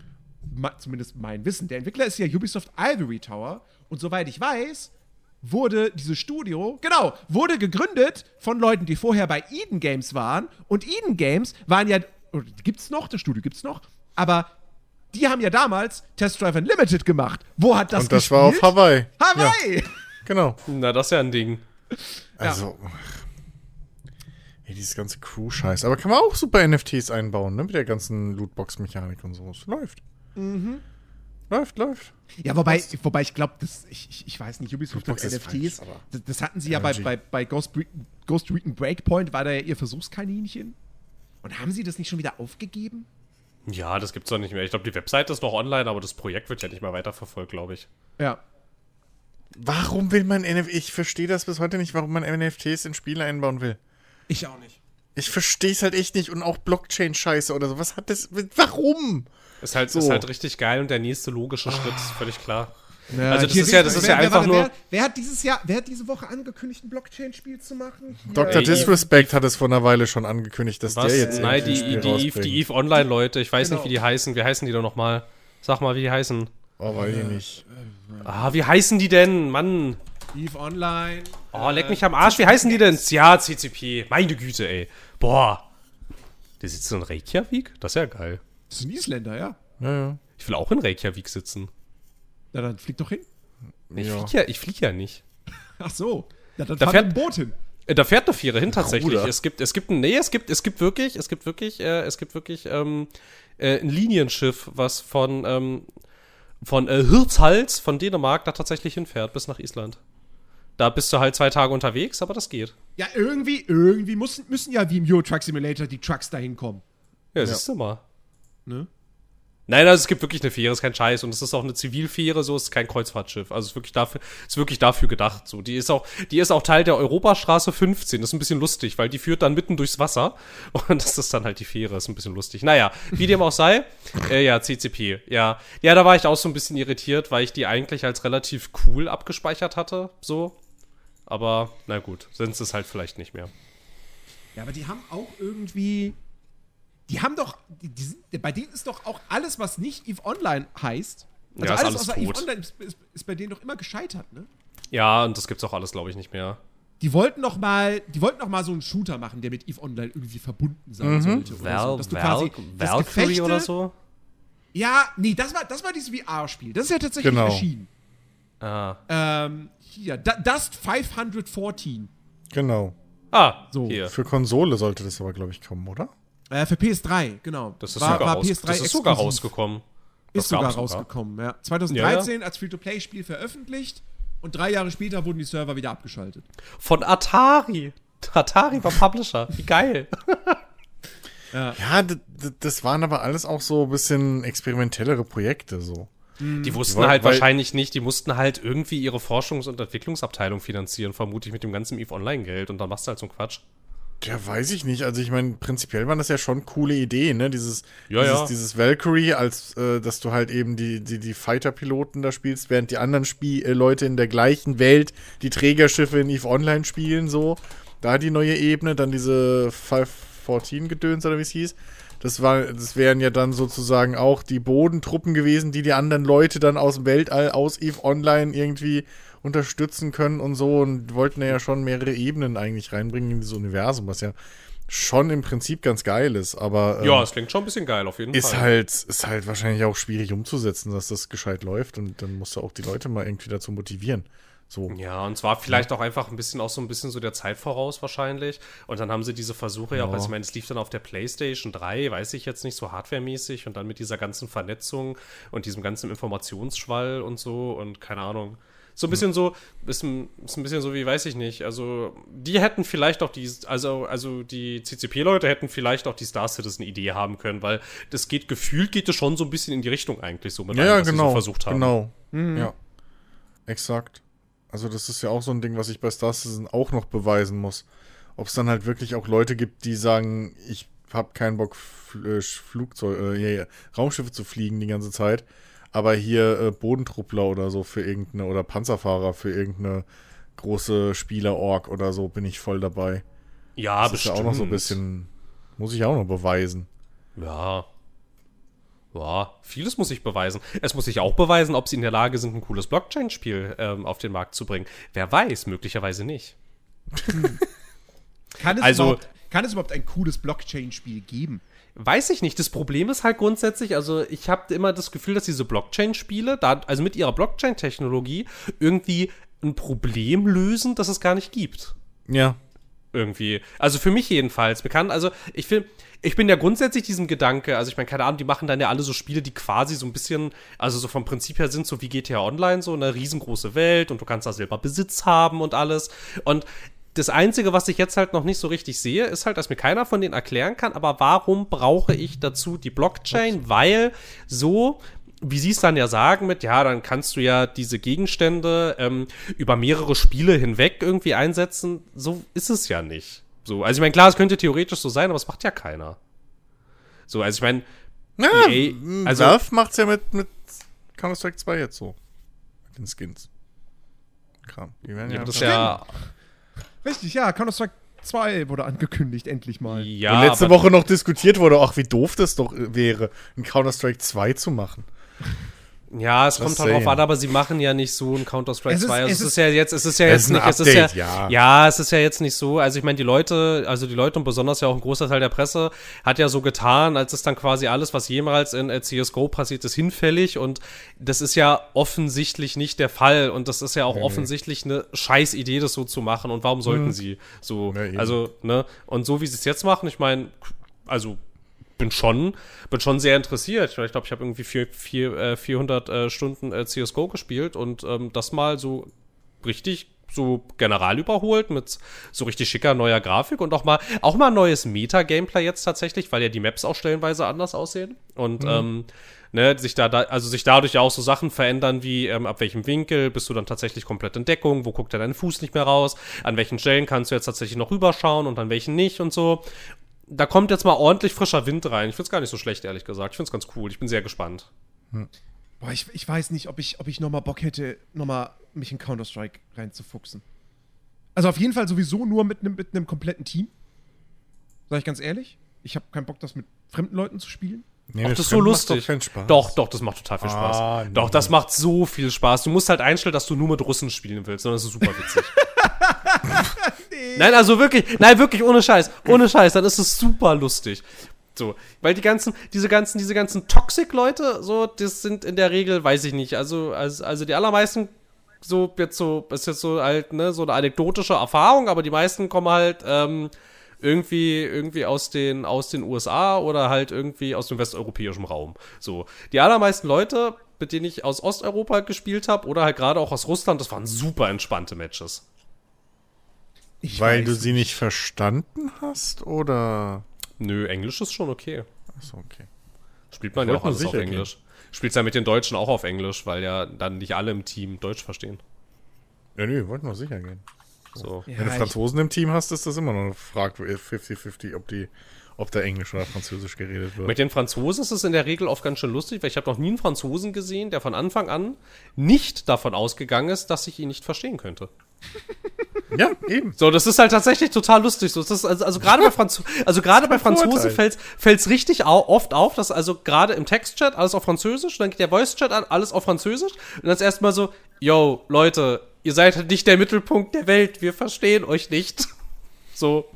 zumindest mein Wissen, der Entwickler ist ja Ubisoft Ivory Tower und soweit ich weiß, wurde dieses Studio, genau, wurde gegründet von Leuten, die vorher bei Eden Games waren und Eden Games waren ja, oder gibt's noch, das Studio gibt's noch, aber die haben ja damals Test Drive Unlimited gemacht. Wo hat das Und das gespielt? war auf Hawaii. Hawaii! Genau. Na, das ist ja ein Ding. Also. Ey, dieses ganze Crew-Scheiß. Aber kann man auch super NFTs einbauen, ne? Mit der ganzen Lootbox-Mechanik und so. Es läuft. Mhm. Läuft, läuft. Ja, wobei, wobei ich glaube, ich, ich, ich weiß nicht, Ubisoft ist NFTs, falsch, das, das hatten sie ja bei, bei, bei Ghost Recon Breakpoint, war da ja ihr Versuchskaninchen. Und haben sie das nicht schon wieder aufgegeben? Ja, das gibt's doch nicht mehr. Ich glaube, die Webseite ist noch online, aber das Projekt wird ja nicht mehr weiterverfolgt, glaube ich. Ja. Warum will man NFT? Ich verstehe das bis heute nicht, warum man NFTs in Spiele einbauen will. Ich auch nicht. Ich verstehe es halt echt nicht. Und auch Blockchain-Scheiße oder so. Was hat das. Warum? Ist halt, So. ist halt richtig geil und der nächste logische Schritt ist völlig klar. Ja, Also das ist ja- das ist ja einfach warte, nur- Wer, wer hat dieses Jahr, wer hat diese Woche angekündigt, ein Blockchain-Spiel zu machen? Hier, Dr. Ey, Disrespect hat es vor einer Weile schon angekündigt, dass Was? der jetzt Nein, die, Spiel die, Eve, die Eve Online-Leute. Ich weiß Genau. nicht, wie die heißen. Wie heißen die doch nochmal? Sag mal, wie die heißen. Oh, weiß ich nicht. Ah, wie heißen die denn? Mann. Eve Online. Oh, leck mich am Arsch. Wie heißen die denn? Ja, CCP. Meine Güte, ey. Boah. Der sitzt in Reykjavik? Das ist ja geil. Das ist ein Isländer, ja. Ja, ja. Ich will auch in Reykjavik sitzen. Na dann flieg doch hin. Ich Ja. flieg ja, ich flieg ja nicht. Ach so. Ja, dann Da fährt- dem Boot hin. Äh, Da fährt eine Fähre hin tatsächlich. Ruder. Es gibt, es gibt, ein- nee, es gibt, es gibt wirklich, es gibt wirklich, äh, es gibt wirklich ähm, äh, ein Linienschiff, was von ähm, von äh, Hirtshals von Dänemark da tatsächlich hinfährt bis nach Island. Da bist du halt zwei Tage unterwegs, aber das geht. Ja, irgendwie, irgendwie müssen, müssen ja wie im Euro Truck Simulator die Trucks dahin kommen. Ja, siehst du mal. Ne? Nein, also es gibt wirklich eine Fähre, ist kein Scheiß. Und es ist auch eine Zivilfähre, so ist kein Kreuzfahrtschiff. Also es ist wirklich dafür, ist wirklich dafür gedacht. So, die ist auch, die ist auch Teil der Europastraße 15. Das ist ein bisschen lustig, weil die führt dann mitten durchs Wasser. Und das ist dann halt die Fähre, ist ein bisschen lustig. Naja, wie dem auch sei. Äh, ja, CCP. Ja. Ja, da war ich auch so ein bisschen irritiert, weil ich die eigentlich als relativ cool abgespeichert hatte. So. Aber, na gut, sind es halt vielleicht nicht mehr. Ja, aber die haben auch irgendwie die haben doch, die, die sind, bei denen ist doch auch alles, was nicht EVE Online heißt, also ja, alles, alles außer tot. EVE Online ist, ist, ist bei denen doch immer gescheitert, ne? Ja, und das gibt's auch alles, glaube ich, nicht mehr. Die wollten noch mal, die wollten noch mal so einen Shooter machen, der mit EVE Online irgendwie verbunden sein sollte. Oder so. Val, Dass du Val, quasi das Valkyrie Gefechte- oder so? Ja, nee, das war, das war dieses VR-Spiel. Das ist ja tatsächlich Genau. erschienen. Ah. Ähm, hier, Du- Dust 514. Genau. Ah, So. hier. Für Konsole sollte das aber, glaube ich, kommen, oder? Äh, für PS3, genau. Das ist, war, sogar, war raus, PS3 das ist sogar rausgekommen. Das Ist sogar rausgekommen, ja. 2013 als Free-to-Play-Spiel veröffentlicht und drei Jahre später wurden die Server wieder abgeschaltet. Von Atari. Atari war Publisher. Wie geil. Ja, d- das waren aber alles auch so ein bisschen experimentellere Projekte, so. Die wussten Weil- halt wahrscheinlich nicht, die mussten halt irgendwie ihre Forschungs- und Entwicklungsabteilung finanzieren, vermutlich mit dem ganzen EVE Online-Geld und dann machst du halt so einen Quatsch. Ja, weiß ich nicht. Also ich meine, prinzipiell waren das ja schon coole Ideen, ne? Dieses, Ja, dieses, ja. dieses Valkyrie, als äh, dass du halt eben die, die, die Fighter-Piloten da spielst, während die anderen Spiel äh, Leute in der gleichen Welt die Trägerschiffe in EVE Online spielen, so. Da die neue Ebene, dann diese 514-Gedöns oder wie es hieß. Das, war, das wären ja dann sozusagen auch die Bodentruppen gewesen, die die anderen Leute dann aus dem Weltall, aus EVE Online irgendwie unterstützen können und so und wollten ja schon mehrere Ebenen eigentlich reinbringen in dieses Universum, was ja schon im Prinzip ganz geil ist, aber ähm, Ja, es klingt schon ein bisschen geil, auf jeden ist Fall. halt, ist halt wahrscheinlich auch schwierig umzusetzen, dass das gescheit läuft und dann musst du auch die Leute mal irgendwie dazu motivieren. So. Ja, und zwar vielleicht auch einfach ein bisschen auch so ein bisschen so der Zeit voraus wahrscheinlich. Und dann haben sie diese Versuche ja auch, also ich meine, es lief dann auf der PlayStation 3, weiß ich jetzt nicht so hardwaremäßig und dann mit dieser ganzen Vernetzung und diesem ganzen Informationsschwall und so und keine Ahnung. So ein bisschen so, ist ein, ist ein bisschen so wie, weiß ich nicht. Also, die hätten vielleicht auch die, also, also die CCP-Leute hätten vielleicht auch die Star Citizen-Idee haben können, weil das geht gefühlt, geht es schon so ein bisschen in die Richtung eigentlich so mit Ja, allem, was sie genau. so versucht haben. Genau. Ja. Exakt. Also, das ist ja auch so ein Ding, was ich bei Star Citizen auch noch beweisen muss. Ob es dann halt wirklich auch Leute gibt, die sagen, ich habe keinen Bock, Fl äh, Flugzeug, äh, ja, Raumschiffe zu fliegen die ganze Zeit, aber hier äh, Bodentruppler oder so für irgendeine, oder Panzerfahrer für irgendeine große Spieler-Org oder so, bin ich voll dabei. Ja, das bestimmt. ist ja auch noch so ein bisschen, muss ich auch noch beweisen. Ja. Ja, vieles muss ich beweisen. Es muss sich auch beweisen, ob sie in der Lage sind, ein cooles Blockchain-Spiel ähm, auf den Markt zu bringen. Wer weiß, möglicherweise nicht. Kann es, Also- kann es überhaupt ein cooles Blockchain-Spiel geben? Weiß ich nicht. Das Problem ist halt grundsätzlich, also ich habe immer das Gefühl, dass diese Blockchain-Spiele, da, also mit ihrer Blockchain-Technologie, irgendwie ein Problem lösen, das es gar nicht gibt. Ja. irgendwie. Also für mich jedenfalls bekannt. Also ich finde, ich bin ja grundsätzlich diesem Gedanke, also ich meine, keine Ahnung, die machen dann ja alle so Spiele, die quasi so ein bisschen, also so vom Prinzip her sind so wie GTA Online, so eine riesengroße Welt und du kannst da selber Besitz haben und alles. Und das Einzige, was ich jetzt halt noch nicht so richtig sehe, ist halt, dass mir keiner von denen erklären kann, aber warum brauche ich dazu die Blockchain? Weil so, wie sie es dann ja sagen mit, ja, dann kannst du ja diese Gegenstände ähm, über mehrere Spiele hinweg irgendwie einsetzen. So ist es ja nicht. So, also ich meine, klar, es könnte theoretisch so sein, aber es macht ja keiner. So, also ich meine, Ja, EA, m, also- Valve macht's ja mit, mit Counter-Strike 2 jetzt so. Mit den Skins. Kram. Die werden ja, ja, das ja, Richtig, ja, Counter-Strike 2 wurde angekündigt, endlich mal. ja, Wo letzte Woche noch diskutiert wurde, ach, wie doof das doch äh, wäre, ein Counter-Strike 2 zu machen. Ja, es kommt halt drauf an, aber sie machen ja nicht so ein Counter-Strike Es ist- 2. Also es es ist, ja jetzt, es ist ja jetzt nicht, es ist ja, ja. ja, es ist ja jetzt nicht so. Also ich meine, die Leute, also die Leute und besonders ja auch ein großer Teil der Presse hat ja so getan, als ist dann quasi alles, was jemals in äh, CSGO passiert ist, hinfällig und das ist ja offensichtlich nicht der Fall und das ist ja auch offensichtlich eine scheiß Idee, das so zu machen und warum sollten sie so, Ja, eben. also, ne, und so wie sie es jetzt machen, ich meine, also bin schon, bin schon sehr interessiert. Ich glaube, ich habe irgendwie vier, vier, äh, 400 äh, Stunden äh, CSGO gespielt und ähm, das mal so richtig so general überholt mit so richtig schicker neuer Grafik und auch mal auch mal neues Meta-Gameplay jetzt tatsächlich, weil ja die Maps auch stellenweise anders aussehen und mhm. ähm, ne, sich da, da, also sich dadurch ja auch so Sachen verändern wie ähm, ab welchem Winkel bist du dann tatsächlich komplett in Deckung, wo guckt der dein Fuß nicht mehr raus, an welchen Stellen kannst du jetzt tatsächlich noch rüberschauen und an welchen nicht und so. Da kommt jetzt mal ordentlich frischer Wind rein. Ich find's gar nicht so schlecht, ehrlich gesagt. Ich find's ganz cool. Ich bin sehr gespannt. Hm. Boah, ich, ich weiß nicht, ob ich, ob ich nochmal Bock hätte, nochmal mich in Counter-Strike reinzufuchsen. Also auf jeden Fall sowieso nur mit einem mit kompletten Team. Sag ich ganz ehrlich. Ich habe keinen Bock, das mit fremden Leuten zu spielen. Nee, Ach, das ist so lustig. Doch, doch, doch, das macht total viel Spaß. Ah, doch, das macht so viel Spaß. Du musst halt einstellen, dass du nur mit Russen spielen willst, und das ist super witzig. nee. Nein, also wirklich, nein, wirklich ohne Scheiß, ohne Scheiß, dann ist es super lustig. So, weil die ganzen, diese ganzen, diese ganzen Toxic-Leute, so, das sind in der Regel, weiß ich nicht, also, also, also die allermeisten, so, jetzt so, ist jetzt so halt, ne, so eine anekdotische Erfahrung, aber die meisten kommen halt, ähm, irgendwie, irgendwie aus den, aus den USA oder halt irgendwie aus dem westeuropäischen Raum. So. Die allermeisten Leute, mit denen ich aus Osteuropa gespielt habe oder halt gerade auch aus Russland, das waren super entspannte Matches. Ich Weil du sie nicht verstanden hast, oder? Nö, Englisch ist schon okay. Achso, okay. Spielt man ja auch alles auf Englisch. Gehen. Spielst ja mit den Deutschen auch auf Englisch, weil ja dann nicht alle im Team Deutsch verstehen. Ja, nö, wollten wir sicher gehen. So. Ja, Wenn du Franzosen im Team hast, ist das immer noch eine Frage 50-50, ob die ob da Englisch oder Französisch geredet wird. Mit den Franzosen ist es in der Regel oft ganz schön lustig, weil ich habe noch nie einen Franzosen gesehen, der von Anfang an nicht davon ausgegangen ist, dass ich ihn nicht verstehen könnte. Ja, eben. So, das ist halt tatsächlich total lustig. So, das also, also gerade bei, Franz also gerade bei Franzosen fällt es richtig au oft auf, dass also gerade im Textchat alles auf Französisch, dann geht der Voice-Chat an, alles auf Französisch und dann ist erstmal so, yo, Leute, ihr seid halt nicht der Mittelpunkt der Welt, wir verstehen euch nicht. So.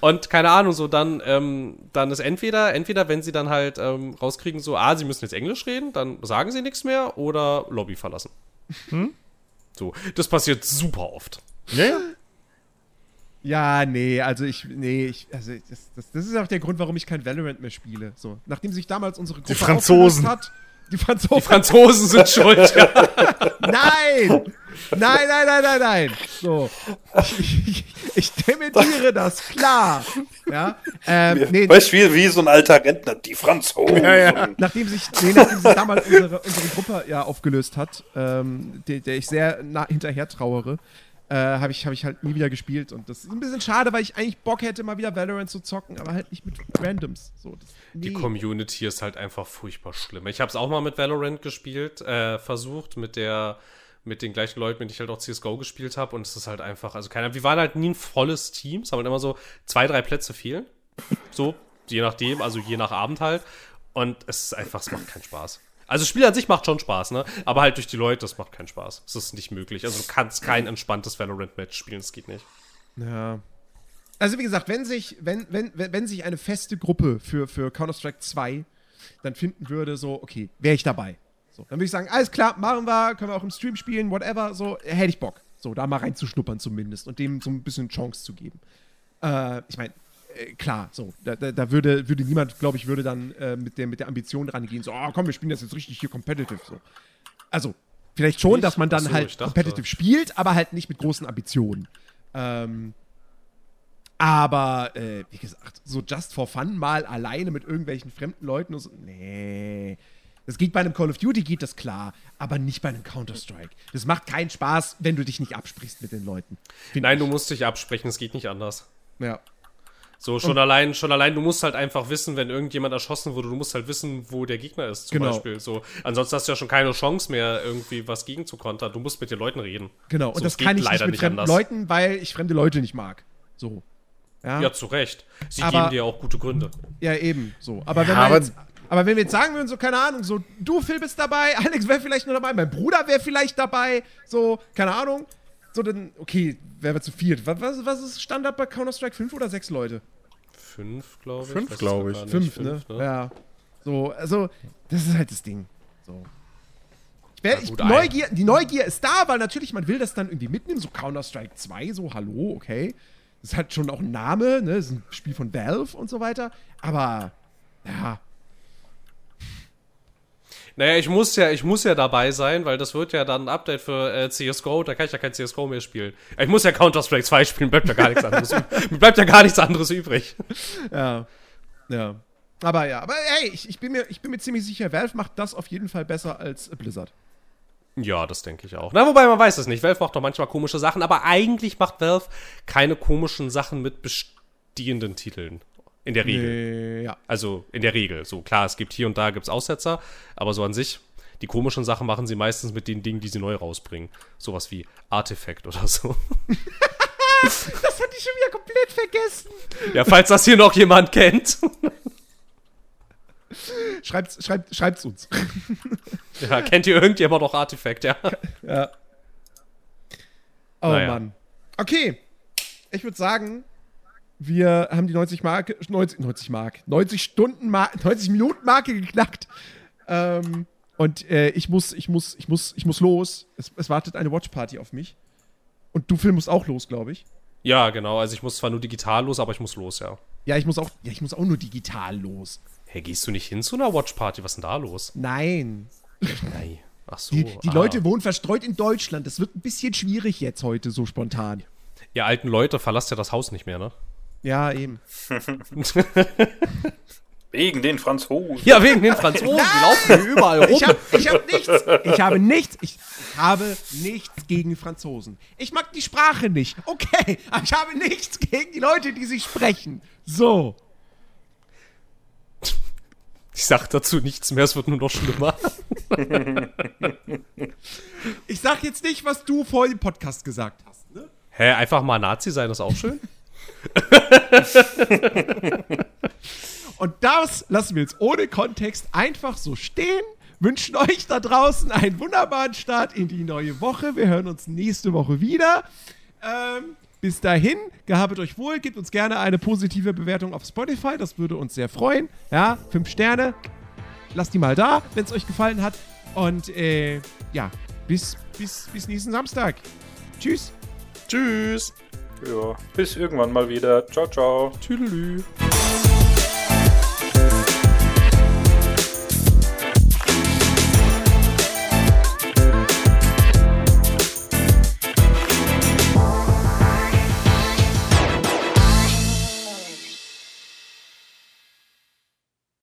Und keine Ahnung, so dann, ähm, dann ist entweder, entweder, wenn sie dann halt ähm, rauskriegen, so, ah, sie müssen jetzt Englisch reden, dann sagen sie nichts mehr oder Lobby verlassen. Hm? So, das passiert super oft. Ja, ja. Ja, nee, also ich, nee, ich, also das, das, das ist auch der Grund, warum ich kein Valorant mehr spiele. So, nachdem sich damals unsere Gruppe Die Franzosen hat, die Franzosen. Die Franzosen sind schuld. nein! Nein, nein, nein, nein, nein. So. Ich, ich, ich dementiere das, klar. Ja. Ähm, nee, weißt du, wie, wie so ein alter Rentner, die Franzosen. Ja, ja. Nachdem sich, nee, nachdem sich damals unsere, unsere Gruppe ja aufgelöst hat, ähm, der, der ich sehr nah hinterher trauere, äh, habe ich, hab ich halt nie wieder gespielt. Und das ist ein bisschen schade, weil ich eigentlich Bock hätte, mal wieder Valorant zu zocken, aber halt nicht mit Randoms. So, das, nee. Die Community ist halt einfach furchtbar schlimm. Ich habe es auch mal mit Valorant gespielt, äh, versucht, mit der mit den gleichen Leuten, mit denen ich halt auch CSGO gespielt habe. Und es ist halt einfach, also keiner, wir waren halt nie ein volles Team. Es haben halt immer so zwei, drei Plätze fehlen. So, je nachdem, also je nach Abend halt. Und es ist einfach, es macht keinen Spaß. Also Spiel an sich macht schon Spaß, ne? Aber halt durch die Leute, das macht keinen Spaß. Es ist nicht möglich. Also du kannst kein entspanntes Valorant-Match spielen, das geht nicht. Ja. Also wie gesagt, wenn sich, wenn, wenn, wenn sich eine feste Gruppe für, für Counter-Strike 2 dann finden würde, so, okay, wäre ich dabei. So, dann würde ich sagen, alles klar, machen wir, können wir auch im Stream spielen, whatever, so, hätte ich Bock. So, da mal reinzuschnuppern zumindest und dem so ein bisschen Chance zu geben. Äh, ich meine, äh, klar, so, da, da, würde, würde niemand, glaube ich, würde dann äh, mit, der, mit der Ambition rangehen, so, oh, komm, wir spielen das jetzt richtig hier competitive, so. Also, vielleicht schon, dass man dann so, halt competitive spielt, aber halt nicht mit großen Ambitionen. Ähm, aber, äh, wie gesagt, so just for fun mal alleine mit irgendwelchen fremden Leuten und so, nee. Das geht bei einem Call of Duty, geht das klar, aber nicht bei einem Counter-Strike. Das macht keinen Spaß, wenn du dich nicht absprichst mit den Leuten. Nein, ich. du musst dich absprechen, es geht nicht anders. Ja. So, schon allein, schon allein, du musst halt einfach wissen, wenn irgendjemand erschossen wurde, du musst halt wissen, wo der Gegner ist, zum genau. Beispiel. So, ansonsten hast du ja schon keine Chance mehr, irgendwie was gegen zu kontern. Du musst mit den Leuten reden. Genau, und so, das kann ich nicht mit fremden anders. Leuten, weil ich fremde Leute nicht mag. So. Ja, ja zu Recht. Sie aber, geben dir auch gute Gründe. Ja, eben, so. Aber wenn ja, aber, jetzt, aber wenn wir jetzt sagen würden, so, keine Ahnung, so, du, Phil, bist dabei, Alex wäre vielleicht nur dabei, mein Bruder wäre vielleicht dabei, so, keine Ahnung, so, dann, okay, wären wir zu viert. Was, was, was ist Standard bei Counter-Strike? Fünf oder sechs Leute? Fünf, glaube ich. Fünf, glaube ich. Fünf, Fünf, ne? ne? Ja. So, also, das ist halt das Ding. So. Ich wär, ich, Neugier, die Neugier ist da, weil natürlich, man will das dann irgendwie mitnehmen, so Counter-Strike 2, so, hallo, okay. Das hat schon auch einen Namen, ne? Das ist ein Spiel von Valve und so weiter. Aber, ja, Naja, ich muss ja, ich muss ja dabei sein, weil das wird ja dann ein Update für äh, CSGO, da kann ich ja kein CSGO mehr spielen. Ich muss ja Counter-Strike 2 spielen, bleibt ja gar nichts anderes, bleibt ja gar nichts anderes übrig. Ja. Ja. Aber ja, aber hey, ich, ich, bin mir, ich bin mir ziemlich sicher, Valve macht das auf jeden Fall besser als Blizzard. Ja, das denke ich auch. Na, wobei man weiß es nicht. Valve macht doch manchmal komische Sachen, aber eigentlich macht Valve keine komischen Sachen mit bestehenden Titeln. In der Regel. Nee, ja. Also in der Regel. So klar, es gibt hier und da gibt's Aussetzer, aber so an sich, die komischen Sachen machen sie meistens mit den Dingen, die sie neu rausbringen. Sowas wie Artefakt oder so. das hatte ich schon wieder komplett vergessen. Ja, falls das hier noch jemand kennt. Schreibt, schreibt, schreibt's uns. ja, kennt ihr irgendjemand noch Artefakt, ja? Ja. Oh naja. Mann. Okay. Ich würde sagen, wir haben die 90 Marke, 90, 90 Mark, 90 Stunden Marke, 90 Minuten Marke geknackt. Ähm, und äh, ich muss, ich muss, ich muss, ich muss los. Es, es wartet eine Watchparty auf mich. Und du Film musst auch los, glaube ich. Ja, genau. Also ich muss zwar nur digital los, aber ich muss los, ja. Ja, ich muss auch, ja, ich muss auch nur digital los. Hey, gehst du nicht hin zu einer Watchparty? Was ist denn da los? Nein. Nein. Ach so. Die, die ah. Leute wohnen verstreut in Deutschland. Das wird ein bisschen schwierig jetzt heute, so spontan. Ihr alten Leute verlasst ja das Haus nicht mehr, ne? Ja, eben. wegen den Franzosen. Ja, wegen den Franzosen. Die laufen hier überall rum. Ich, hab, ich habe nichts. Ich habe nichts. Ich habe nichts gegen Franzosen. Ich mag die Sprache nicht. Okay, aber ich habe nichts gegen die Leute, die sie sprechen. So. Ich sag dazu nichts mehr, es wird nur noch schlimmer. ich sag jetzt nicht, was du vor dem Podcast gesagt hast, ne? Hä, einfach mal Nazi sein ist auch schön. Und das lassen wir jetzt ohne Kontext einfach so stehen. Wünschen euch da draußen einen wunderbaren Start in die neue Woche. Wir hören uns nächste Woche wieder. Ähm, bis dahin, gehabet euch wohl, gebt uns gerne eine positive Bewertung auf Spotify, das würde uns sehr freuen. Ja, fünf Sterne, lasst die mal da, wenn es euch gefallen hat. Und äh, ja, bis, bis, bis nächsten Samstag. Tschüss. Tschüss. Ja. Bis irgendwann mal wieder. Ciao, ciao. Tüdelü.